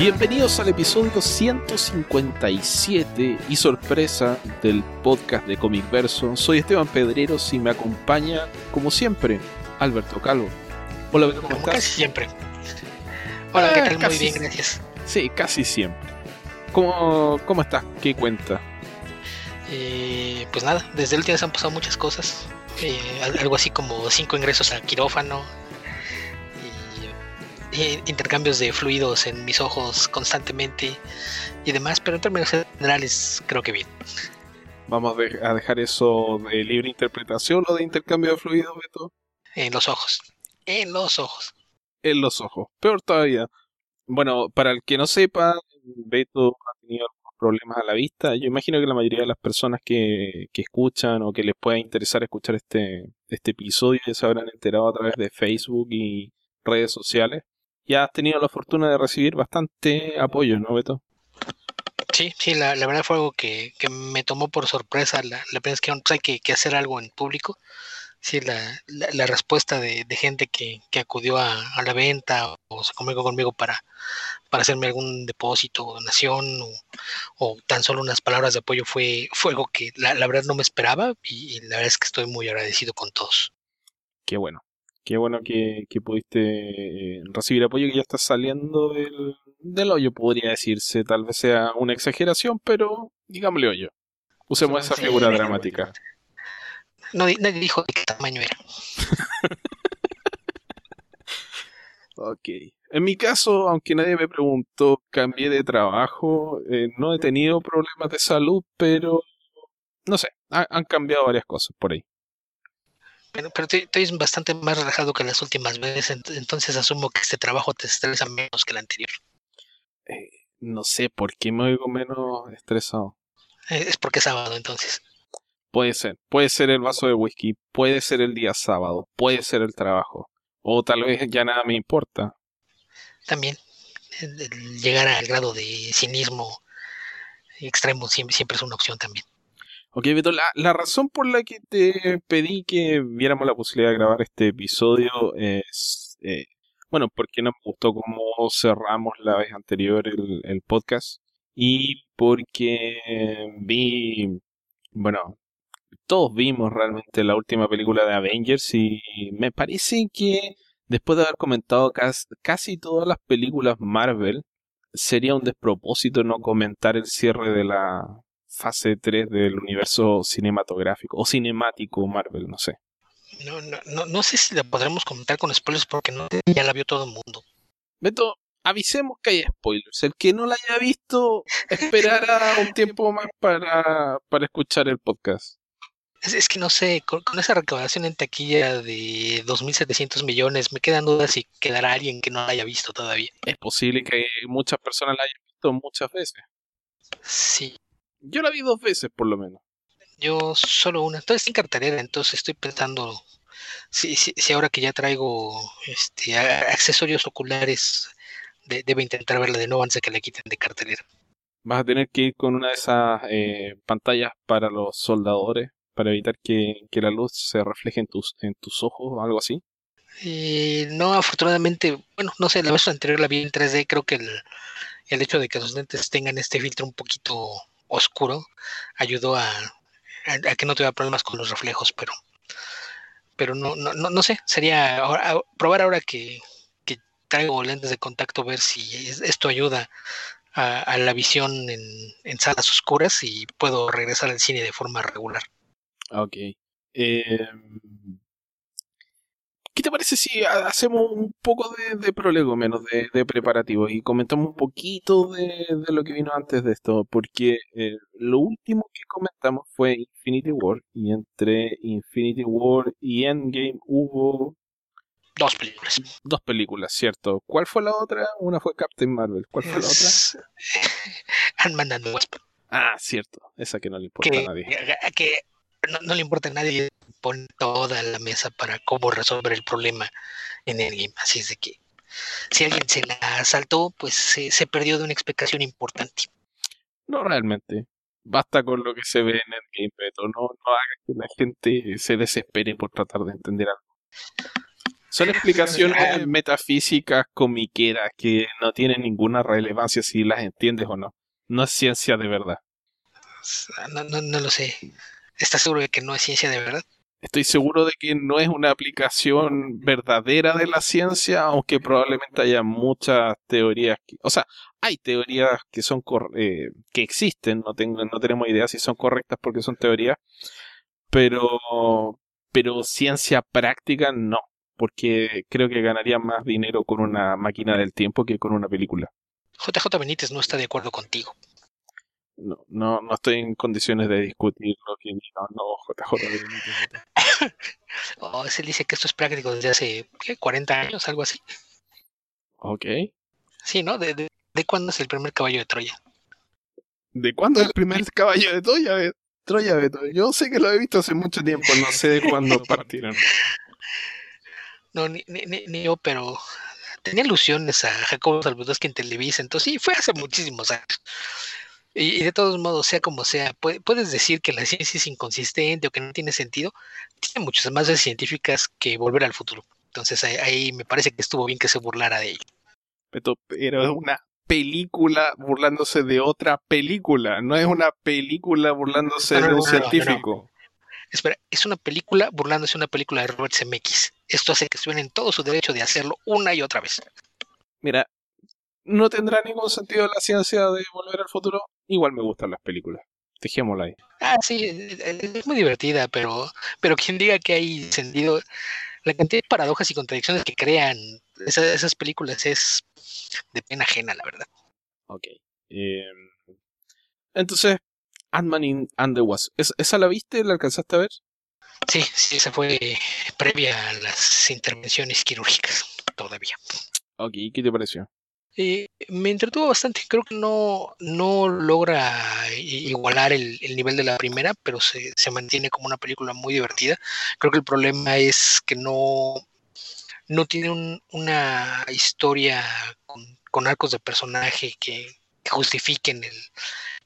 Bienvenidos al episodio 157 y sorpresa del podcast de Comic Verso. Soy Esteban Pedreros y me acompaña, como siempre, Alberto Calvo. Hola, ¿cómo como estás? Casi siempre. Hola, ¿qué ah, tal? Muy bien, gracias. Sí, casi siempre. ¿Cómo, cómo estás? ¿Qué cuenta? Eh, pues nada, desde el último se han pasado muchas cosas. Eh, algo así como cinco ingresos al quirófano, intercambios de fluidos en mis ojos constantemente y demás, pero en términos generales creo que bien. Vamos a dejar eso de libre interpretación o de intercambio de fluidos, Beto. En los ojos. En los ojos. En los ojos. Peor todavía. Bueno, para el que no sepa, Beto ha tenido algunos problemas a la vista. Yo imagino que la mayoría de las personas que, que escuchan o que les pueda interesar escuchar este, este episodio ya se habrán enterado a través de Facebook y redes sociales ya has tenido la fortuna de recibir bastante apoyo, ¿no, Beto? Sí, sí, la, verdad fue algo que, me tomó por sorpresa. La, la primera vez que hay que, hacer algo en público. Sí, la, la, respuesta de, gente que, acudió a, la venta o se comunicó conmigo para, para hacerme algún depósito o donación o, tan solo unas palabras de apoyo fue, fue algo que la, verdad no me esperaba y, y la verdad es que estoy muy agradecido con todos. Qué bueno. Qué bueno que, pudiste eh, recibir apoyo que ya estás saliendo del, del, hoyo, podría decirse. Tal vez sea una exageración, pero digámosle hoyo. Usemos esa figura dramática. No, nadie dijo de qué tamaño era. ok. En mi caso, aunque nadie me preguntó, cambié de trabajo. Eh, no he tenido problemas de salud, pero no sé, han cambiado varias cosas por ahí. Pero, pero estoy bastante más relajado que las últimas veces, entonces asumo que este trabajo te estresa menos que el anterior. Eh, no sé, ¿por qué me oigo menos estresado? Eh, es porque es sábado, entonces. Puede ser, puede ser el vaso de whisky, puede ser el día sábado, puede ser el trabajo, o tal vez ya nada me importa. También, llegar al grado de cinismo extremo siempre es una opción también. Ok, Beto, la, razón por la que te pedí que viéramos la posibilidad de grabar este episodio es, eh, bueno, porque no me gustó cómo cerramos la vez anterior el, podcast y porque vi, bueno, todos vimos realmente la última película de Avengers y me parece que después de haber comentado casi todas las películas Marvel, sería un despropósito no comentar el cierre de la, fase 3 del universo cinematográfico o cinemático Marvel, no sé. No, no, no, sé si la podremos comentar con spoilers porque no ya la vio todo el mundo. Beto, avisemos que hay spoilers. El que no la haya visto esperará un tiempo más para, para escuchar el podcast. Es, que no sé, con, esa recaudación en taquilla de 2.700 millones, me quedan dudas si quedará alguien que no la haya visto todavía. Es posible que muchas personas la hayan visto muchas veces. Sí, yo la vi dos veces, por lo menos. Yo solo una. Entonces en cartelera, entonces estoy pensando si, si, ahora que ya traigo este accesorios oculares, debe intentar verla de nuevo antes de que la quiten de cartelera. Vas a tener que ir con una de esas eh, pantallas para los soldadores para evitar que, la luz se refleje en tus, en tus ojos o algo así. Eh, no, afortunadamente, bueno, no sé, la vez anterior la vi en 3D, creo que el, el hecho de que los lentes tengan este filtro un poquito oscuro ayudó a, a, que no tuviera problemas con los reflejos, pero pero no, no, no, sé, sería probar ahora que, que, traigo lentes de contacto, ver si esto ayuda a, la visión en, en, salas oscuras y puedo regresar al cine de forma regular. Ok. Eh, ¿Qué te parece si hacemos un poco de, de menos de, de preparativos y comentamos un poquito de, lo que vino antes de esto? Porque eh, lo último que comentamos fue Infinity War y entre Infinity War y Endgame hubo... Dos películas. Dos películas, cierto. ¿Cuál fue la otra? Una fue Captain Marvel. ¿Cuál fue la otra? Ant-Man and Wasp. Ah, cierto. Esa que no le importa a nadie. Que no, le importa a nadie, pone toda la mesa para cómo resolver el problema en el game. Así es de que si alguien se la saltó, pues se, perdió de una explicación importante. No realmente. Basta con lo que se ve en el game, pero no, no haga que la gente se desespere por tratar de entender algo. Son explicaciones metafísicas comiqueras que no tienen ninguna relevancia si las entiendes o no. No es ciencia de verdad. No, no, no lo sé. ¿Estás seguro de que no es ciencia de verdad? Estoy seguro de que no es una aplicación verdadera de la ciencia, aunque probablemente haya muchas teorías. O sea, hay teorías que son eh, que existen, no, tengo, no tenemos idea si son correctas porque son teorías, pero, pero ciencia práctica no porque creo que ganaría más dinero con una máquina del tiempo que con una película. JJ Benítez no está de acuerdo contigo. No, no, no estoy en condiciones de discutir lo que diga no, JJ oh, se dice que esto es práctico desde hace ¿qué? 40 años, algo así. Ok. Sí, ¿no? ¿De, de, cuándo es el primer caballo de Troya? ¿De cuándo es el primer caballo de Troya? Troya, Beto. Yo sé que lo he visto hace mucho tiempo, no sé de cuándo partieron. No, ni, ni, ni, yo, pero tenía ilusiones a Jacobo Salvador en Televisa, entonces sí, fue hace muchísimos años. Y, de todos modos, sea como sea, puedes decir que la ciencia es inconsistente o que no tiene sentido, tiene muchas más científicas que volver al futuro. Entonces ahí, me parece que estuvo bien que se burlara de ello. Pero, es una película burlándose de otra película, no es una película burlándose de un científico. Espera, es una película burlándose de una película de Robert Zemeckis. Esto hace que estuvieran en todo su derecho de hacerlo una y otra vez. Mira, no tendrá ningún sentido la ciencia de volver al futuro. Igual me gustan las películas. Dejémosla ahí. Ah, sí, es muy divertida, pero, pero quien diga que hay sentido, la cantidad de paradojas y contradicciones que crean esas, esas películas es de pena ajena, la verdad. Ok. Em, entonces, Ant-Man and the Wasp. ¿Esa la viste? ¿La alcanzaste a ver? Sí, sí, esa fue previa a las intervenciones quirúrgicas, todavía. Ok, ¿qué te pareció? Eh, me entretuvo bastante. Creo que no, no logra igualar el, nivel de la primera, pero se, se, mantiene como una película muy divertida. Creo que el problema es que no, no tiene una historia con, arcos de personaje que, que justifiquen el,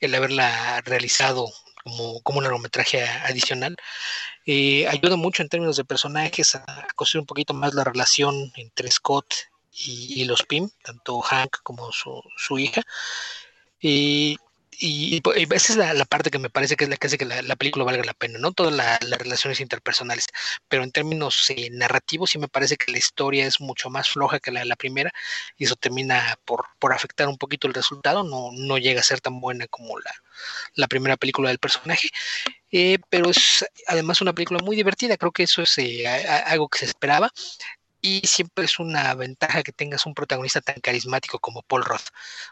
el haberla realizado como, como un largometraje adicional. Eh, ayuda mucho en términos de personajes a, construir un poquito más la relación entre Scott y, los Pym, tanto Hank como su, su hija. Y y, esa es la, parte que me parece que es la que hace que la, película valga la pena, no todas las relaciones interpersonales, pero en términos eh, narrativos sí me parece que la historia es mucho más floja que la de la primera y eso termina por, por afectar un poquito el resultado, no, no llega a ser tan buena como la, la primera película del personaje, eh, pero es además una película muy divertida, creo que eso es eh, algo que se esperaba y siempre es una ventaja que tengas un protagonista tan carismático como Paul Roth.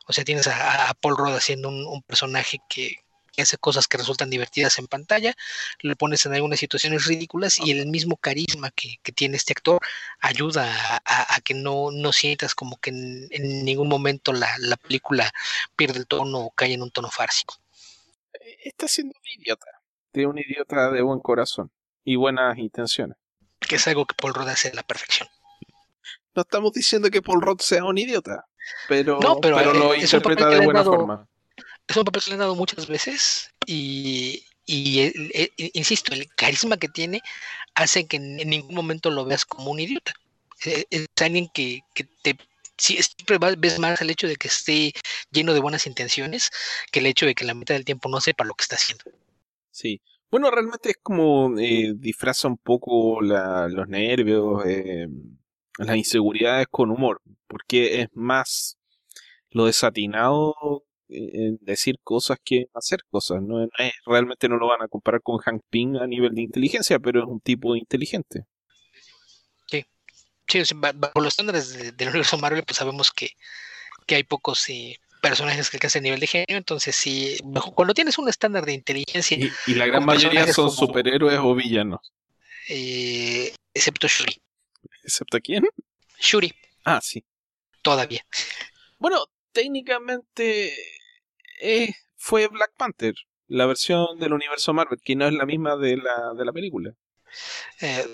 O sea, tienes a, Paul Roth haciendo un, personaje que, hace cosas que resultan divertidas en pantalla, lo pones en algunas situaciones ridículas y el mismo carisma que, tiene este actor ayuda a, que no, no, sientas como que en, ningún momento la, película pierde el tono o cae en un tono fársico. Está siendo un idiota, de un idiota de buen corazón y buenas intenciones. Que es algo que Paul Roth hace a la perfección no estamos diciendo que Paul Roth sea un idiota, pero, pero, eh, lo interpreta de buena forma. Es un papel que le han dado muchas veces y, insisto, el carisma que tiene hace que en, ningún momento lo veas como un idiota. Eh, es, alguien que, que te siempre ves más el hecho de que esté lleno de buenas intenciones que el hecho de que la mitad del tiempo no sepa lo que está haciendo. Sí. Bueno, realmente es como eh, disfraza un poco los nervios, eh, las inseguridades con humor, porque es más lo desatinado en decir cosas que hacer cosas. No, es, realmente no lo van a comparar con Hank Pym a nivel de inteligencia, pero es un tipo inteligente. Sí, sí bajo los estándares del universo Marvel, pues sabemos que, que hay pocos eh, personajes que alcanzan el nivel de genio, entonces sí, cuando tienes un estándar de inteligencia... Y, la gran mayoría son superhéroes o villanos. Eh, excepto Shuri. ¿Excepto quién? Shuri. Ah, sí. Todavía. Bueno, técnicamente eh, fue Black Panther, la versión del universo Marvel, que no es la misma de la, de la película. Eh,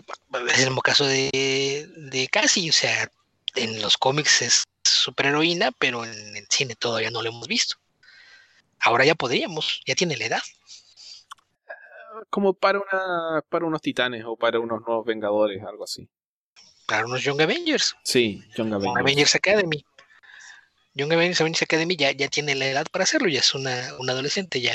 es el mismo caso de, de Cassie, o sea, en los cómics es superheroína, pero en el cine todavía no lo hemos visto. Ahora ya podríamos, ya tiene la edad. Como para una para unos titanes o para unos nuevos vengadores, algo así. Para unos Young Avengers. Sí, Young Avengers. Avengers Academy. Young Avengers Academy ya, ya tiene la edad para hacerlo, ya es una, un adolescente, ya,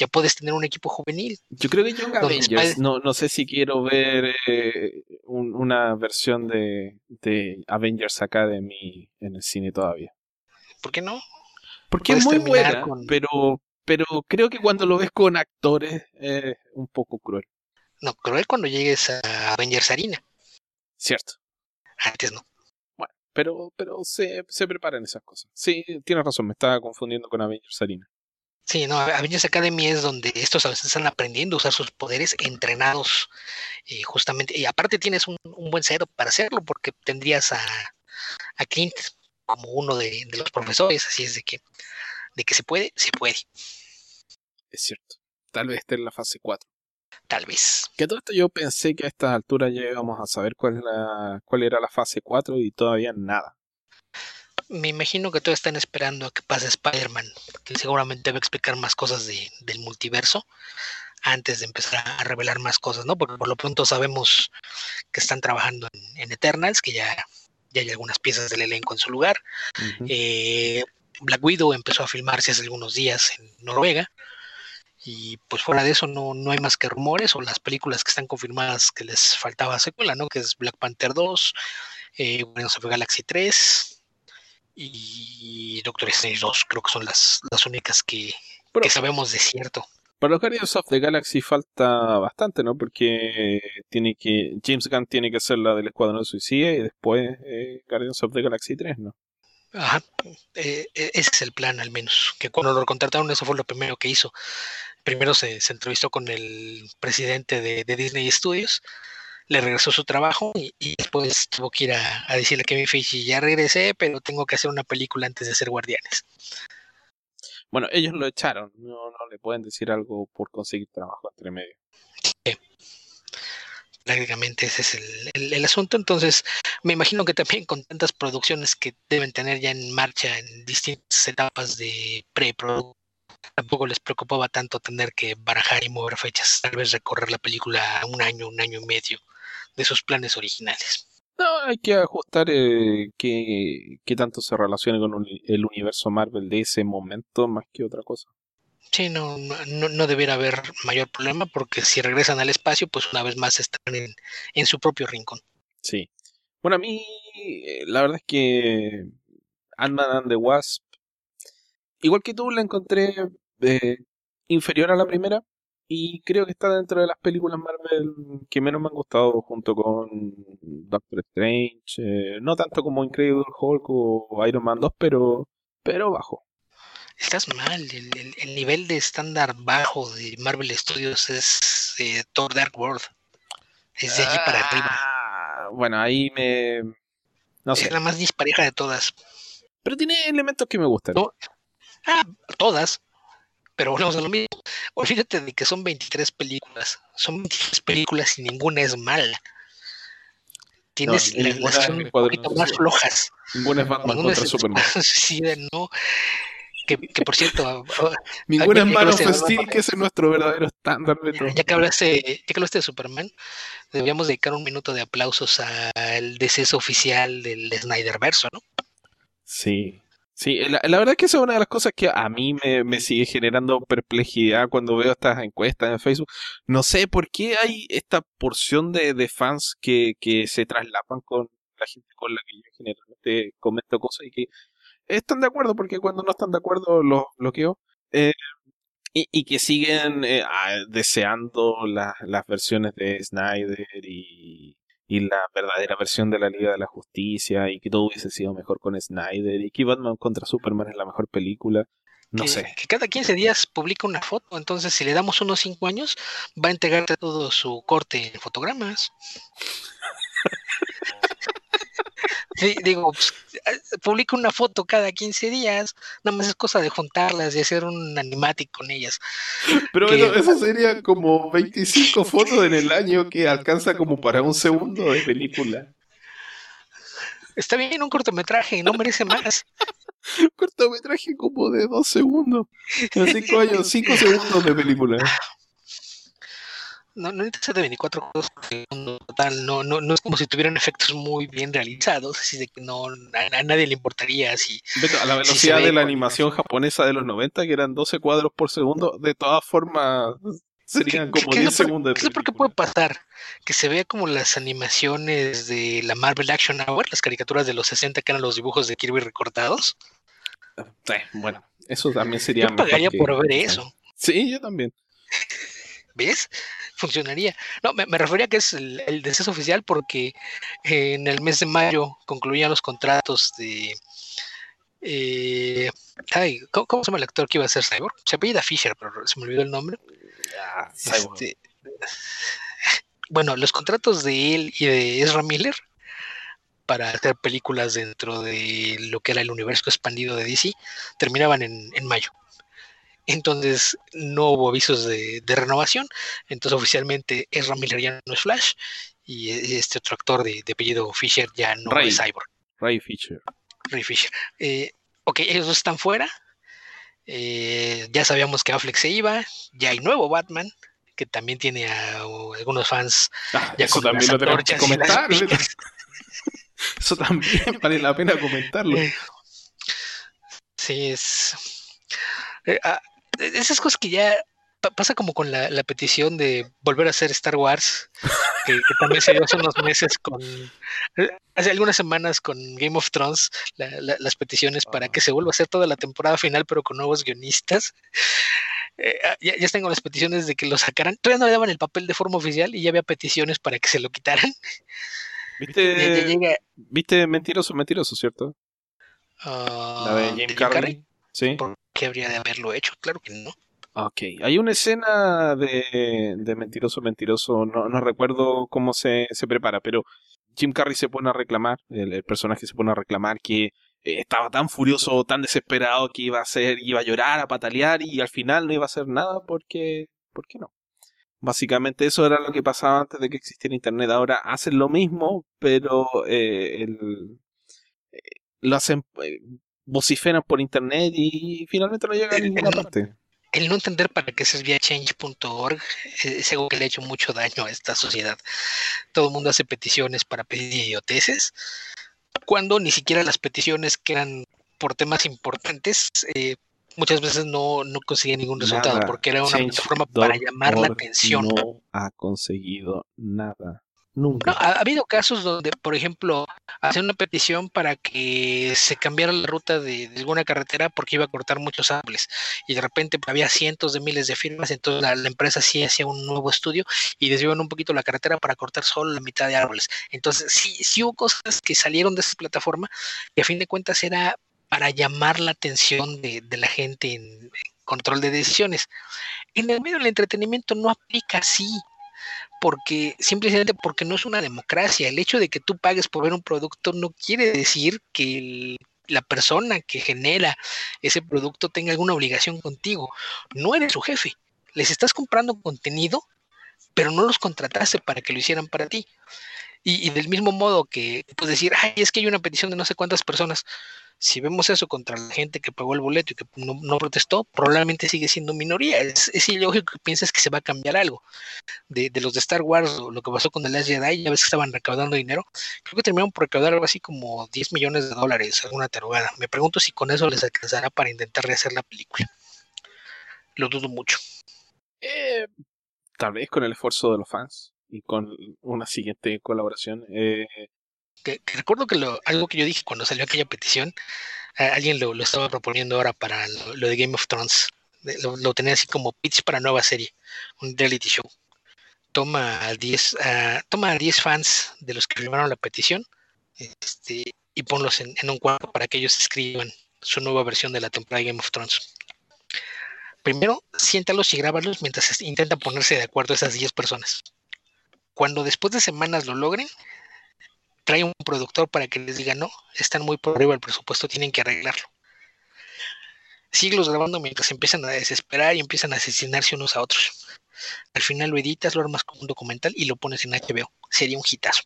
ya puedes tener un equipo juvenil. Yo creo que Young Avengers, no, no sé si quiero ver eh, una versión de, de Avengers Academy en el cine todavía. ¿Por qué no? Porque es muy buena, pero, pero creo que cuando lo ves con actores es un poco cruel. No, cruel cuando llegues a Avengers Arena. Cierto. Antes no. Bueno, pero, pero se, se preparan esas cosas. Sí, tienes razón, me estaba confundiendo con Avengers Arena. Sí, no, Avengers Academy es donde estos a veces están aprendiendo a usar sus poderes entrenados eh, justamente. Y aparte tienes un, buen cero para hacerlo porque tendrías a, a Clint como uno de, de, los profesores, así es de que, de que se puede, se puede. Es cierto. Tal vez esté en la fase 4 tal vez. Que todo esto yo pensé que a estas alturas ya íbamos a saber cuál, la, cuál era la fase 4 y todavía nada. Me imagino que todos están esperando a que pase Spider-Man, que seguramente va a explicar más cosas de, del multiverso antes de empezar a revelar más cosas, ¿no? Porque por lo pronto sabemos que están trabajando en, Eternals, que ya, ya hay algunas piezas del elenco en su lugar. eh, Black Widow empezó a filmarse hace algunos días en Noruega. Y pues fuera de eso no, no hay más que rumores o las películas que están confirmadas que les faltaba secuela, ¿no? Que es Black Panther 2, eh, Guardians of Galaxy 3 y Doctor Strange 2. Creo que son las, las únicas que, que sabemos de cierto. Para los Guardians of the Galaxy falta bastante, ¿no? Porque tiene que James Gunn tiene que hacer la del Escuadrón de Suicida y después eh, Guardians of the Galaxy 3, ¿no? Ajá, eh, e, ese es el plan al menos, que cuando lo contrataron eso fue lo primero que hizo primero se, entrevistó con el presidente de, Disney Studios, le regresó su trabajo y, después tuvo que ir a, decirle a Kevin Feige, ya regresé, pero tengo que hacer una película antes de hacer Guardianes. Bueno, ellos lo echaron, no, le pueden decir algo por conseguir trabajo entre medio. Sí. Prácticamente ese es el, el, asunto. Entonces, me imagino que también con tantas producciones que deben tener ya en marcha en distintas etapas de preproducción, tampoco les preocupaba tanto tener que barajar y mover fechas, tal vez recorrer la película un año, un año y medio de sus planes originales. No, hay que ajustar eh, qué, tanto se relacione con el universo Marvel de ese momento más que otra cosa. Sí, no, no, no debería haber mayor problema porque si regresan al espacio, pues una vez más están en, en su propio rincón. Sí. Bueno, a mí eh, la verdad es que Ant-Man and the Wasp, igual que tú, la encontré eh, inferior a la primera y creo que está dentro de las películas Marvel que menos me han gustado junto con Doctor Strange, eh, no tanto como Incredible Hulk o Iron Man 2, pero, pero bajo. Estás mal, el, nivel de estándar bajo de Marvel Studios es eh, Thor Dark World. Es de allí para arriba. Ah, bueno, ahí me... No sé. Es la más dispareja de todas. Pero tiene elementos que me gustan. Ah, todas. Pero volvemos a lo mismo. Olvídate de que son 23 películas. Son 23 películas y ninguna es mala. Tienes las un poquito más flojas. Ninguna es Batman ninguna contra Superman. sí, no. Que, que, por cierto. Ninguna es Man of Steel, que es nuestro verdadero estándar. Ya que, hablaste, ya que hablaste de Superman, deberíamos dedicar un minuto de aplausos al deceso oficial del Snyder Verso, ¿no? Sí, Sí, la, verdad es que esa es una de las cosas que a mí me, sigue generando perplejidad cuando veo estas encuestas en Facebook. No sé por qué hay esta porción de, de fans que, que se traslapan con la gente con la que yo generalmente comento cosas y que están de acuerdo, porque cuando no están de acuerdo los bloqueo. Eh, y, y, que siguen eh, deseando las versiones de Snyder y, y la verdadera versión de la Liga de la Justicia y que todo hubiese sido mejor con Snyder y que Batman contra Superman es la mejor película. No sé. Que cada 15 días publica una foto, entonces si le damos unos 5 años, va a entregarte todo su corte en fotogramas. Sí, digo, pues, publica una foto cada 15 días, nada más es cosa de juntarlas y hacer un animatic con ellas. Pero bueno, eso sería como 25 fotos en el año que alcanza como para un segundo de película. Está bien un cortometraje, no merece más. un cortometraje como de 2 segundos. En 5 años, 5 segundos de película. No, no necesita de 24 cuadros por segundo total, no, no, no es como si tuvieran efectos muy bien realizados, así de que no, a, nadie le importaría si... a la velocidad de la animación japonesa de los 90, que eran 12 cuadros por segundo, de todas formas serían como 10 segundos. ¿Qué es lo que puede pasar? Que se vea como las animaciones de la Marvel Action Hour, las caricaturas de los 60 que eran los dibujos de Kirby recortados. Sí, bueno, eso también sería... Yo pagaría por ver eso. Sí, yo también. ¿Ves? Funcionaría. No, me, refería que es el, deceso oficial porque eh, en el mes de mayo concluían los contratos de. Eh, ay, ¿cómo, se llama el actor que iba a ser Cyborg? Se apellida Fisher, pero se me olvidó el nombre. Ah, este, bueno, los contratos de él y de Ezra Miller para hacer películas dentro de lo que era el universo expandido de DC terminaban en, en mayo. Entonces no hubo avisos de, renovación. Entonces oficialmente Ezra Miller ya no es Flash y este otro actor de, apellido Fisher ya no es Cyborg. Ray Fisher. Ray Fisher. Eh, ok, ellos dos están fuera. Eh, ya sabíamos que Affleck se iba. Ya hay nuevo Batman que también tiene a, algunos fans. Ah, eso también lo tenemos que comentar. eso también vale la pena comentarlo. Sí, es. Eh, ah, esas cosas que ya pasa como con la, petición de volver a hacer Star Wars, que, también se dio hace unos meses con, hace algunas semanas con Game of Thrones, las peticiones para que se vuelva a hacer toda la temporada final, pero con nuevos guionistas. Eh, ah, ya, ya, están con las peticiones de que lo sacaran. Todavía no le daban el papel de forma oficial y ya había peticiones para que se lo quitaran. ¿Viste, ¿viste Mentiroso, Mentiroso, cierto? Ah, la de Jim, Carrey. Sí qué habría de haberlo hecho, claro que no. Ok, hay una escena de, de Mentiroso, Mentiroso, no, no recuerdo cómo se, se, prepara, pero Jim Carrey se pone a reclamar, el, personaje se pone a reclamar que eh, estaba tan furioso, tan desesperado que iba a hacer, iba a llorar, a patalear y al final no iba a hacer nada porque, ¿por qué no? Básicamente eso era lo que pasaba antes de que existiera Internet. Ahora hacen lo mismo, pero eh, el, eh, lo hacen vociferan por internet y finalmente no llegan a ninguna parte. El no entender para qué es vía change.org es algo que le ha hecho mucho daño a esta sociedad. Todo el mundo hace peticiones para pedir idioteces, cuando ni siquiera las peticiones que eran por temas importantes eh, muchas veces no, no consiguen ningún resultado, porque era una plataforma para llamar la atención. No ha conseguido nada. Nunca. ha, habido casos donde, por ejemplo, hacen una petición para que se cambiara la ruta de, alguna carretera porque iba a cortar muchos árboles y de repente había cientos de miles de firmas, entonces la, empresa sí hacía un nuevo estudio y desviaban un poquito la carretera para cortar solo la mitad de árboles. Entonces sí, sí hubo cosas que salieron de esa plataforma y a fin de cuentas era para llamar la atención de, la gente en control de decisiones. En el medio del entretenimiento no aplica así porque simplemente porque no es una democracia. El hecho de que tú pagues por ver un producto no quiere decir que la persona que genera ese producto tenga alguna obligación contigo. No eres su jefe. Les estás comprando contenido, pero no los contrataste para que lo hicieran para ti. Y, del mismo modo que puedes decir, ay, es que hay una petición de no sé cuántas personas. Si vemos eso contra la gente que pagó el boleto y que no, protestó, probablemente sigue siendo minoría. Es, es, ilógico que pienses que se va a cambiar algo. De, los de Star Wars, lo que pasó con The Last Jedi, ya ves que estaban recaudando dinero. Creo que terminaron por recaudar algo así como 10 millones de dólares, alguna tarugada. Me pregunto si con eso les alcanzará para intentar rehacer la película. Lo dudo mucho. Eh, tal vez con el esfuerzo de los fans y con una siguiente colaboración. Eh, recuerdo que lo, algo que yo dije cuando salió aquella petición, alguien lo, estaba proponiendo ahora para lo, de Game of Thrones. Lo, tenía así como pitch para nueva serie, un reality show. Toma a 10 toma a 10 fans de los que firmaron la petición este, y ponlos en, en un cuadro para que ellos escriban su nueva versión de la temporada de Game of Thrones. Primero, siéntalos y grábalos mientras intentan ponerse de acuerdo esas 10 personas. Cuando después de semanas lo logren, trae un productor para que les diga, no, están muy por arriba del presupuesto, tienen que arreglarlo. Siglos grabando mientras empiezan a desesperar y empiezan a asesinarse unos a otros. Al final lo editas, lo armas como un documental y lo pones en HBO. Sería un hitazo.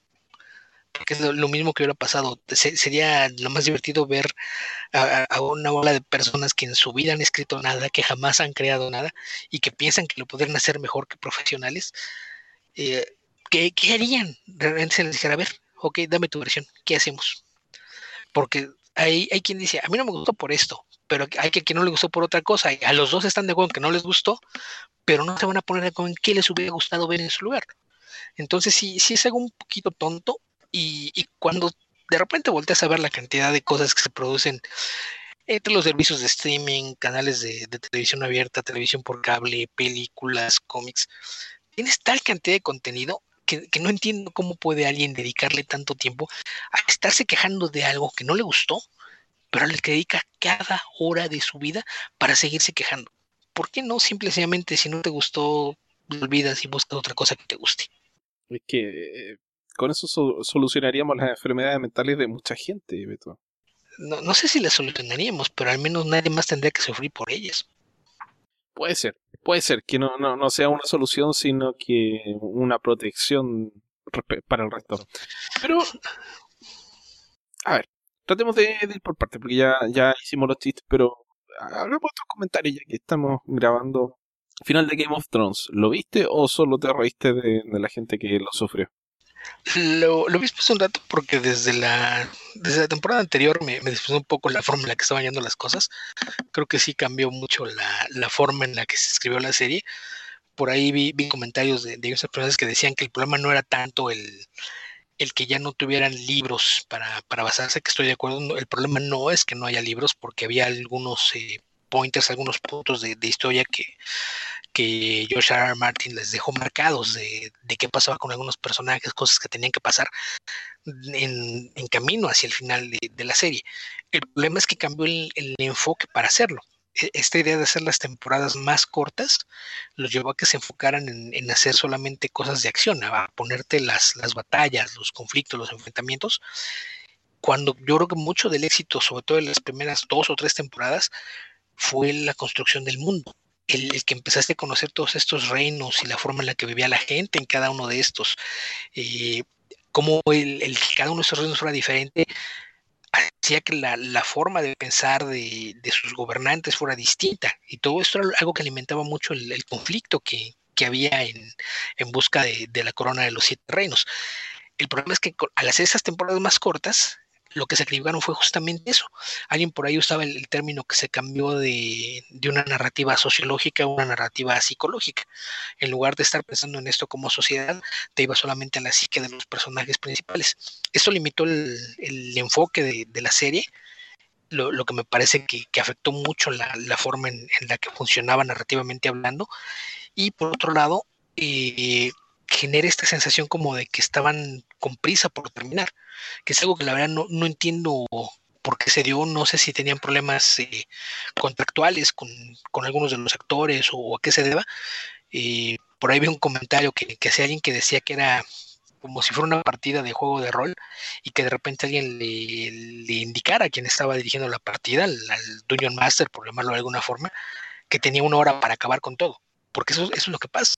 Porque es lo, mismo que hubiera pasado. sería lo más divertido ver a, una ola de personas que en su vida han escrito nada, que jamás han creado nada y que piensan que lo podrían hacer mejor que profesionales eh, ¿qué, harían? Realmente se les dijera, a ver, ok, dame tu versión, ¿qué hacemos? Porque hay, hay quien dice, a mí no me gustó por esto, pero hay que, que no le gustó por otra cosa. Y a los dos están de acuerdo en que no les gustó, pero no se van a poner de acuerdo en qué les hubiera gustado ver en su lugar. Entonces sí, sí es algo un poquito tonto y, y cuando de repente volteas a ver la cantidad de cosas que se producen entre los servicios de streaming, canales de, televisión abierta, televisión por cable, películas, cómics, tienes tal cantidad de contenido que, no entiendo cómo puede alguien dedicarle tanto tiempo a estarse quejando de algo que no le gustó, pero al que dedica cada hora de su vida para seguirse quejando. ¿Por qué no simplemente si no te gustó, olvidas y buscas otra cosa que te guste? Es que eh, con eso solucionaríamos las enfermedades mentales de mucha gente, Beto. No, no sé si las solucionaríamos, pero al menos nadie más tendría que sufrir por ellas. Puede ser, puede ser que no, no, no sea una solución, sino que una protección para el resto. Pero, a ver, tratemos de, ir por parte, porque ya, ya hicimos los chistes, pero hagamos otros comentarios ya que estamos grabando. Final de Game of Thrones, ¿lo viste o solo te reíste de la gente que lo sufrió? Lo, lo vi hace un rato porque desde la, desde la temporada anterior me, me un poco la forma en la que estaban yendo las cosas. Creo que sí cambió mucho la, la forma en la que se escribió la serie. Por ahí vi, vi comentarios de, de esas personas que decían que el problema no era tanto el, el que ya no tuvieran libros para, para, basarse, que estoy de acuerdo. El problema no es que no haya libros, porque había algunos eh, pointers, algunos puntos de, de historia que, que George R. Martin les dejó marcados de, qué pasaba con algunos personajes, cosas que tenían que pasar en, camino hacia el final de, la serie. El problema es que cambió el, enfoque para hacerlo. E, esta idea de hacer las temporadas más cortas los llevó a que se enfocaran en, hacer solamente cosas de acción, a ponerte las, las batallas, los conflictos, los enfrentamientos cuando yo creo que mucho del éxito, sobre todo en las primeras dos o tres temporadas, fue la construcción del mundo el, que empezaste a conocer todos estos reinos y la forma en la que vivía la gente en cada uno de estos, eh, cómo el, cada uno de estos reinos fuera diferente, hacía que la, forma de pensar de, sus gobernantes fuera distinta. Y todo esto era algo que alimentaba mucho el, conflicto que, había en, busca de, de, la corona de los siete reinos. El problema es que al hacer esas temporadas más cortas, lo que sacrificaron fue justamente eso. Alguien por ahí usaba el, término que se cambió de, una narrativa sociológica a una narrativa psicológica. En lugar de estar pensando en esto como sociedad, te iba solamente a la psique de los personajes principales. Esto limitó el, enfoque de, la serie, lo, que me parece que, afectó mucho la, forma en, la que funcionaba narrativamente hablando. Y por otro lado, eh, genera esta sensación como de que estaban con prisa por terminar, que es algo que la verdad no, no entiendo por qué se dio, no sé si tenían problemas eh, contractuales con, con, algunos de los actores o, a qué se deba. Eh, por ahí vi un comentario que, que hacía alguien que decía que era como si fuera una partida de juego de rol y que de repente alguien le, le indicara a quien estaba dirigiendo la partida, al, al, Dungeon Master, por llamarlo de alguna forma, que tenía una hora para acabar con todo. Porque eso, eso es lo que pasa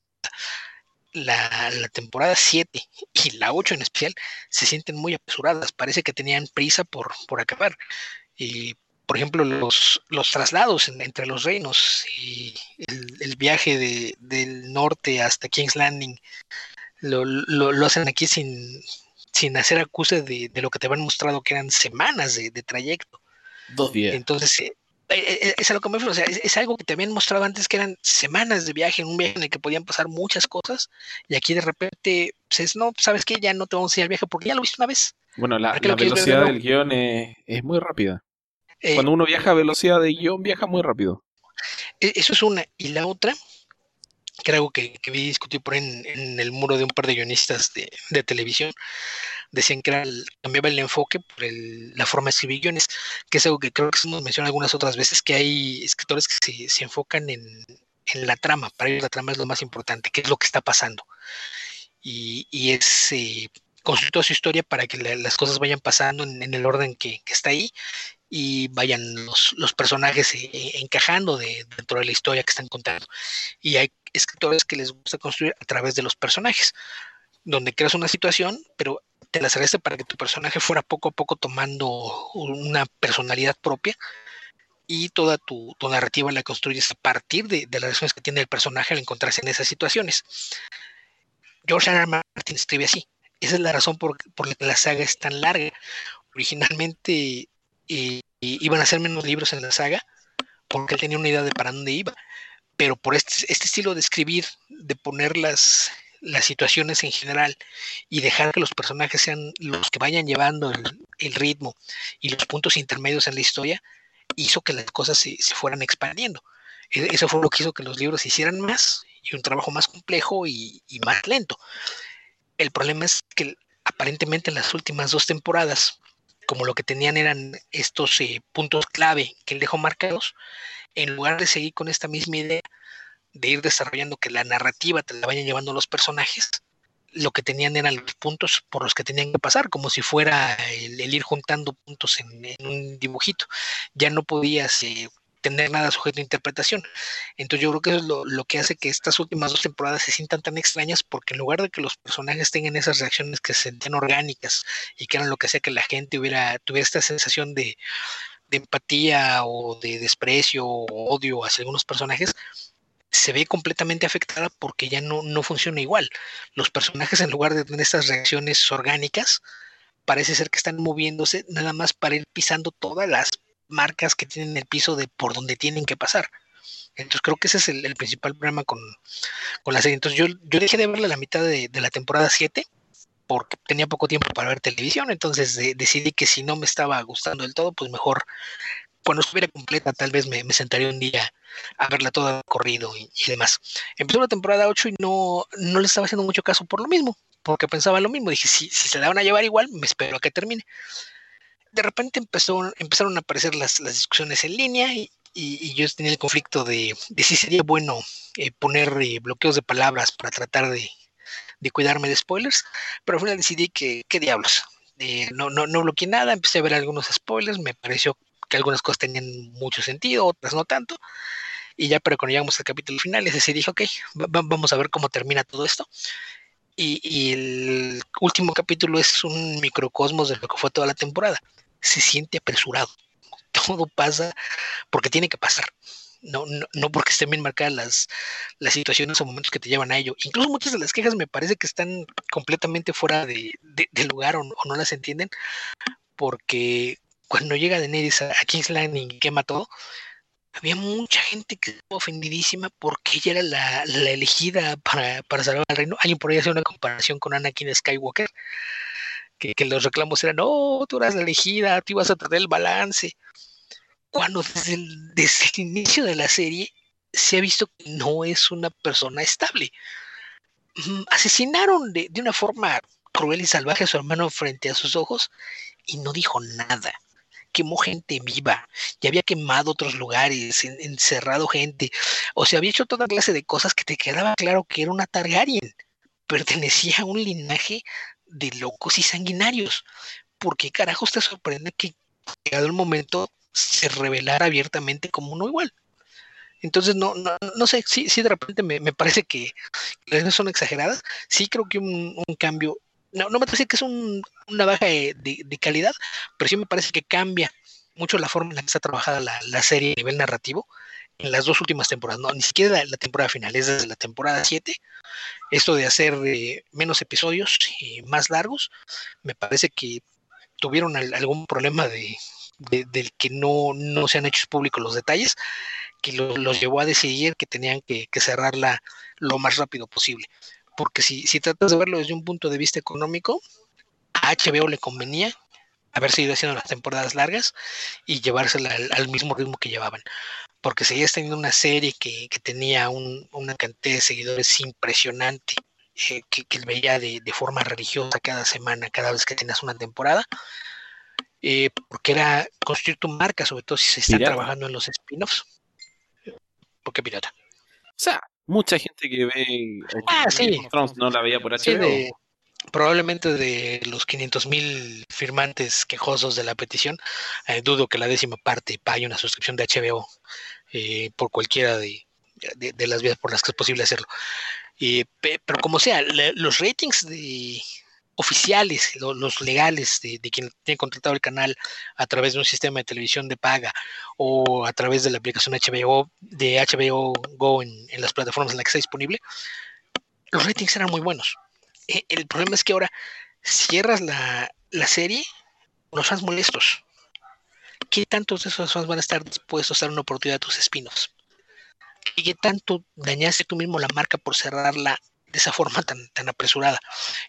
la, temporada 7 y la 8 en especial se sienten muy apresuradas, parece que tenían prisa por, por acabar. Y, por ejemplo, los, los traslados entre los reinos y el, viaje de, del norte hasta King's Landing lo, lo, hacen aquí sin, sin hacer acuse de, de, lo que te habían mostrado que eran semanas de, de trayecto. Dos días. Entonces, es algo que me o sea, es, algo que te habían mostrado antes que eran semanas de viaje, un viaje en el que podían pasar muchas cosas, y aquí de repente dices, no, sabes que ya no te vamos a ir al viaje porque ya lo viste una vez. Bueno, la, velocidad del guion es, muy rápida. Eh, Cuando uno viaja a velocidad de guion, viaja muy rápido. E, eso es una. Y la otra, que era algo que, vi discutir por en, en, el muro de un par de guionistas de, de televisión, decían que era cambiaba el enfoque por la forma de escribir guiones, que es algo que creo que hemos mencionado algunas otras veces, que hay escritores que se, enfocan en, la trama, para ellos la trama es lo más importante, qué es lo que está pasando. Y, y es eh, construir su historia para que las cosas vayan pasando en, el orden que, está ahí y vayan los, los personajes eh, encajando de, dentro de la historia que están contando. Y hay escritores que les gusta construir a través de los personajes, donde creas una situación, pero te las arreste para que tu personaje fuera poco a poco tomando una personalidad propia y toda tu, narrativa la construyes a partir de, las reacciones que tiene el personaje al encontrarse en esas situaciones. George R. Martin escribe así. Esa es la razón por, la que la saga es tan larga. Originalmente eh, iban a ser menos libros en la saga porque él tenía una idea de para dónde iba. Pero por este, este estilo de escribir, de poner las, las situaciones en general y dejar que los personajes sean los que vayan llevando el, ritmo y los puntos intermedios en la historia, hizo que las cosas se, fueran expandiendo. E, eso fue lo que hizo que los libros se hicieran más y un trabajo más complejo y, más lento. El problema es que aparentemente en las últimas dos temporadas, como lo que tenían eran estos eh, puntos clave que él dejó marcados, en lugar de seguir con esta misma idea, de ir desarrollando que la narrativa te la vayan llevando los personajes, lo que tenían eran los puntos por los que tenían que pasar, como si fuera el, ir juntando puntos en, un dibujito. Ya no podías eh, tener nada sujeto a interpretación. Entonces yo creo que eso es lo, que hace que estas últimas dos temporadas se sientan tan extrañas, porque en lugar de que los personajes tengan esas reacciones que se sentían orgánicas y que eran lo que hacía que la gente hubiera, tuviera esta sensación de, de empatía o de desprecio o odio hacia algunos personajes, se ve completamente afectada porque ya no, no funciona igual. Los personajes, en lugar de tener estas reacciones orgánicas, parece ser que están moviéndose nada más para ir pisando todas las marcas que tienen el piso de por donde tienen que pasar. Entonces creo que ese es el, principal problema con, la serie. Entonces yo, yo dejé de verla la mitad de, la temporada 7 porque tenía poco tiempo para ver televisión, entonces decidí que si no me estaba gustando del todo, pues mejor cuando estuviera completa, tal vez me, sentaría un día a verla toda corrido y, demás. Empezó la temporada 8 y no, no le estaba haciendo mucho caso por lo mismo, porque pensaba lo mismo. Dije, si, si se la van a llevar igual, me espero a que termine. De repente empezó, empezaron a aparecer las, discusiones en línea y, yo tenía el conflicto de, si sería bueno eh, poner eh, bloqueos de palabras para tratar de, cuidarme de spoilers, pero al final decidí que, qué diablos. Eh, no, no, no bloqueé nada, empecé a ver algunos spoilers, me pareció que algunas cosas tenían mucho sentido, otras no tanto. Y ya, pero cuando llegamos al capítulo final, ese sí dije, ok, vamos a ver cómo termina todo esto. Y, el último capítulo es un microcosmos de lo que fue toda la temporada. Se siente apresurado. Todo pasa porque tiene que pasar. No, no, porque estén bien marcadas las, las situaciones o momentos que te llevan a ello. Incluso muchas de las quejas me parece que están completamente fuera de, lugar o, o, no las entienden, porque cuando llega Daenerys a, King's Landing y quema todo, había mucha gente que estaba ofendidísima porque ella era la, elegida para, salvar al reino. Alguien por ahí hace una comparación con Anakin Skywalker, que, los reclamos eran, no, tú eras la elegida, tú ibas a tratar el balance. Cuando desde el, inicio de la serie se ha visto que no es una persona estable. Mm, asesinaron de una forma cruel y salvaje a su hermano frente a sus ojos y no dijo nada quemó gente viva, ya había quemado otros lugares, encerrado gente, o sea, había hecho toda clase de cosas que te quedaba claro que era una Targaryen, pertenecía a un linaje de locos y sanguinarios. ¿Por qué carajos te sorprende que llegado el momento se revelara abiertamente como uno igual? Entonces, no, no, no sé, sí, sí de repente me, parece que las son exageradas. Sí creo que un, un cambio no, no me parece que es una baja de, calidad, pero sí me parece que cambia mucho la forma en la que está trabajada la, serie a nivel narrativo en las dos últimas temporadas, no, ni siquiera la, temporada final, es desde la temporada 7. Esto de hacer eh, menos episodios y más largos, me parece que tuvieron algún problema de, del que no, no se han hecho públicos los detalles, que los llevó a decidir que tenían que cerrarla lo más rápido posible porque si, si tratas de verlo desde un punto de vista económico, a HBO le convenía haber seguido haciendo las temporadas largas y llevársela al, mismo ritmo que llevaban. Porque seguías teniendo una serie que, tenía una cantidad de seguidores impresionante, eh, que, que, veía de, forma religiosa cada semana, cada vez que tenías una temporada, eh, porque era construir tu marca, sobre todo si se está trabajando en los spin-offs. ¿Por qué pirata? O sea, mucha gente que ve ah, sí. no la veía por HBO. probablemente de los 500 mil firmantes quejosos de la petición, eh, dudo que la décima parte pague una suscripción de HBO eh, por cualquiera de, las vías por las que es posible hacerlo. Eh, pero como sea, los ratings de, oficiales, los legales de, quien tiene contratado el canal a través de un sistema de televisión de paga o a través de la aplicación HBO de HBO Go en, las plataformas en las que está disponible, los ratings eran muy buenos. eh, el problema es que ahora cierras la, la serie los fans molestos. ¿Qué tantos de esos fans van a estar dispuestos a dar una oportunidad a tus espinos? ¿Y qué tanto dañaste tú mismo la marca por cerrarla de esa forma tan, tan apresurada?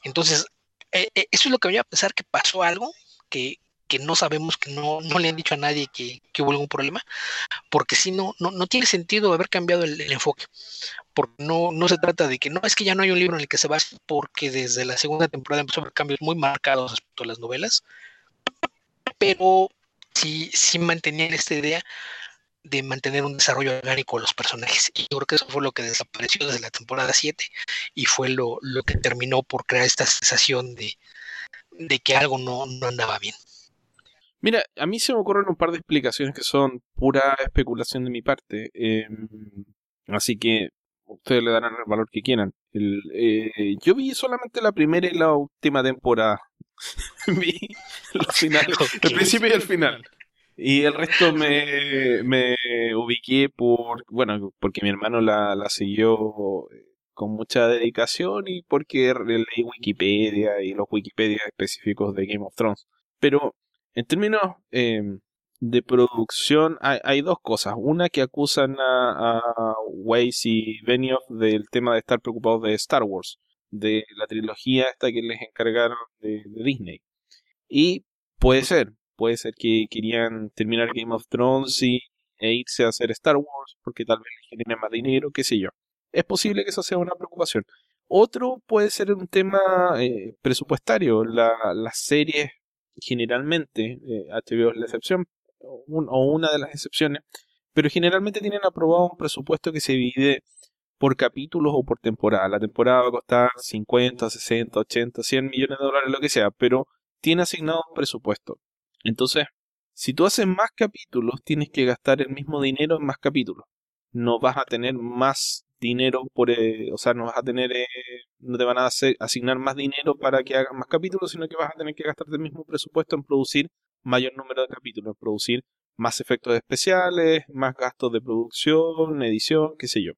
Entonces, eh, eh, eso es lo que me a pensar que pasó algo que, que no sabemos, que no, no, le han dicho a nadie que, que, hubo algún problema, porque si no, no, no tiene sentido haber cambiado el, enfoque, porque no, no se trata de que no, es que ya no hay un libro en el que se basa, porque desde la segunda temporada empezó a haber cambios muy marcados respecto a las novelas, pero sí, sí mantenían esta idea de mantener un desarrollo orgánico de los personajes. Y yo creo que eso fue lo que desapareció desde la temporada 7 y fue lo, lo que terminó por crear esta sensación de, de que algo no, no andaba bien. Mira, a mí se me ocurren un par de explicaciones que son pura especulación de mi parte. Eh, así que ustedes le darán el valor que quieran. El, eh, yo vi solamente la primera y la última temporada. vi los finales, el principio y el final. Y el resto me, me ubiqué por, bueno, porque mi hermano la, la siguió con mucha dedicación y porque leí Wikipedia y los Wikipedia específicos de Game of Thrones. Pero en términos eh, de producción, hay, hay, dos cosas. Una que acusan a, a Weiss y Benioff del tema de estar preocupados de Star Wars, de la trilogía esta que les encargaron de, de Disney. Y puede ser, puede ser que querían terminar Game of Thrones y, e irse a hacer Star Wars porque tal vez les genere más dinero, qué sé yo. Es posible que eso sea una preocupación. Otro puede ser un tema eh, presupuestario. La, las series generalmente, eh, HBO es la excepción, un, o una de las excepciones, pero generalmente tienen aprobado un presupuesto que se divide por capítulos o por temporada. La temporada va a costar 50, 60, 80, 100 millones de dólares, lo que sea, pero tiene asignado un presupuesto. Entonces, si tú haces más capítulos, tienes que gastar el mismo dinero en más capítulos. No vas a tener más dinero por, eh, o sea, no vas a tener, eh, no te van a asignar más dinero para que hagas más capítulos, sino que vas a tener que gastarte el mismo presupuesto en producir mayor número de capítulos, en producir más efectos especiales, más gastos de producción, edición, qué sé yo.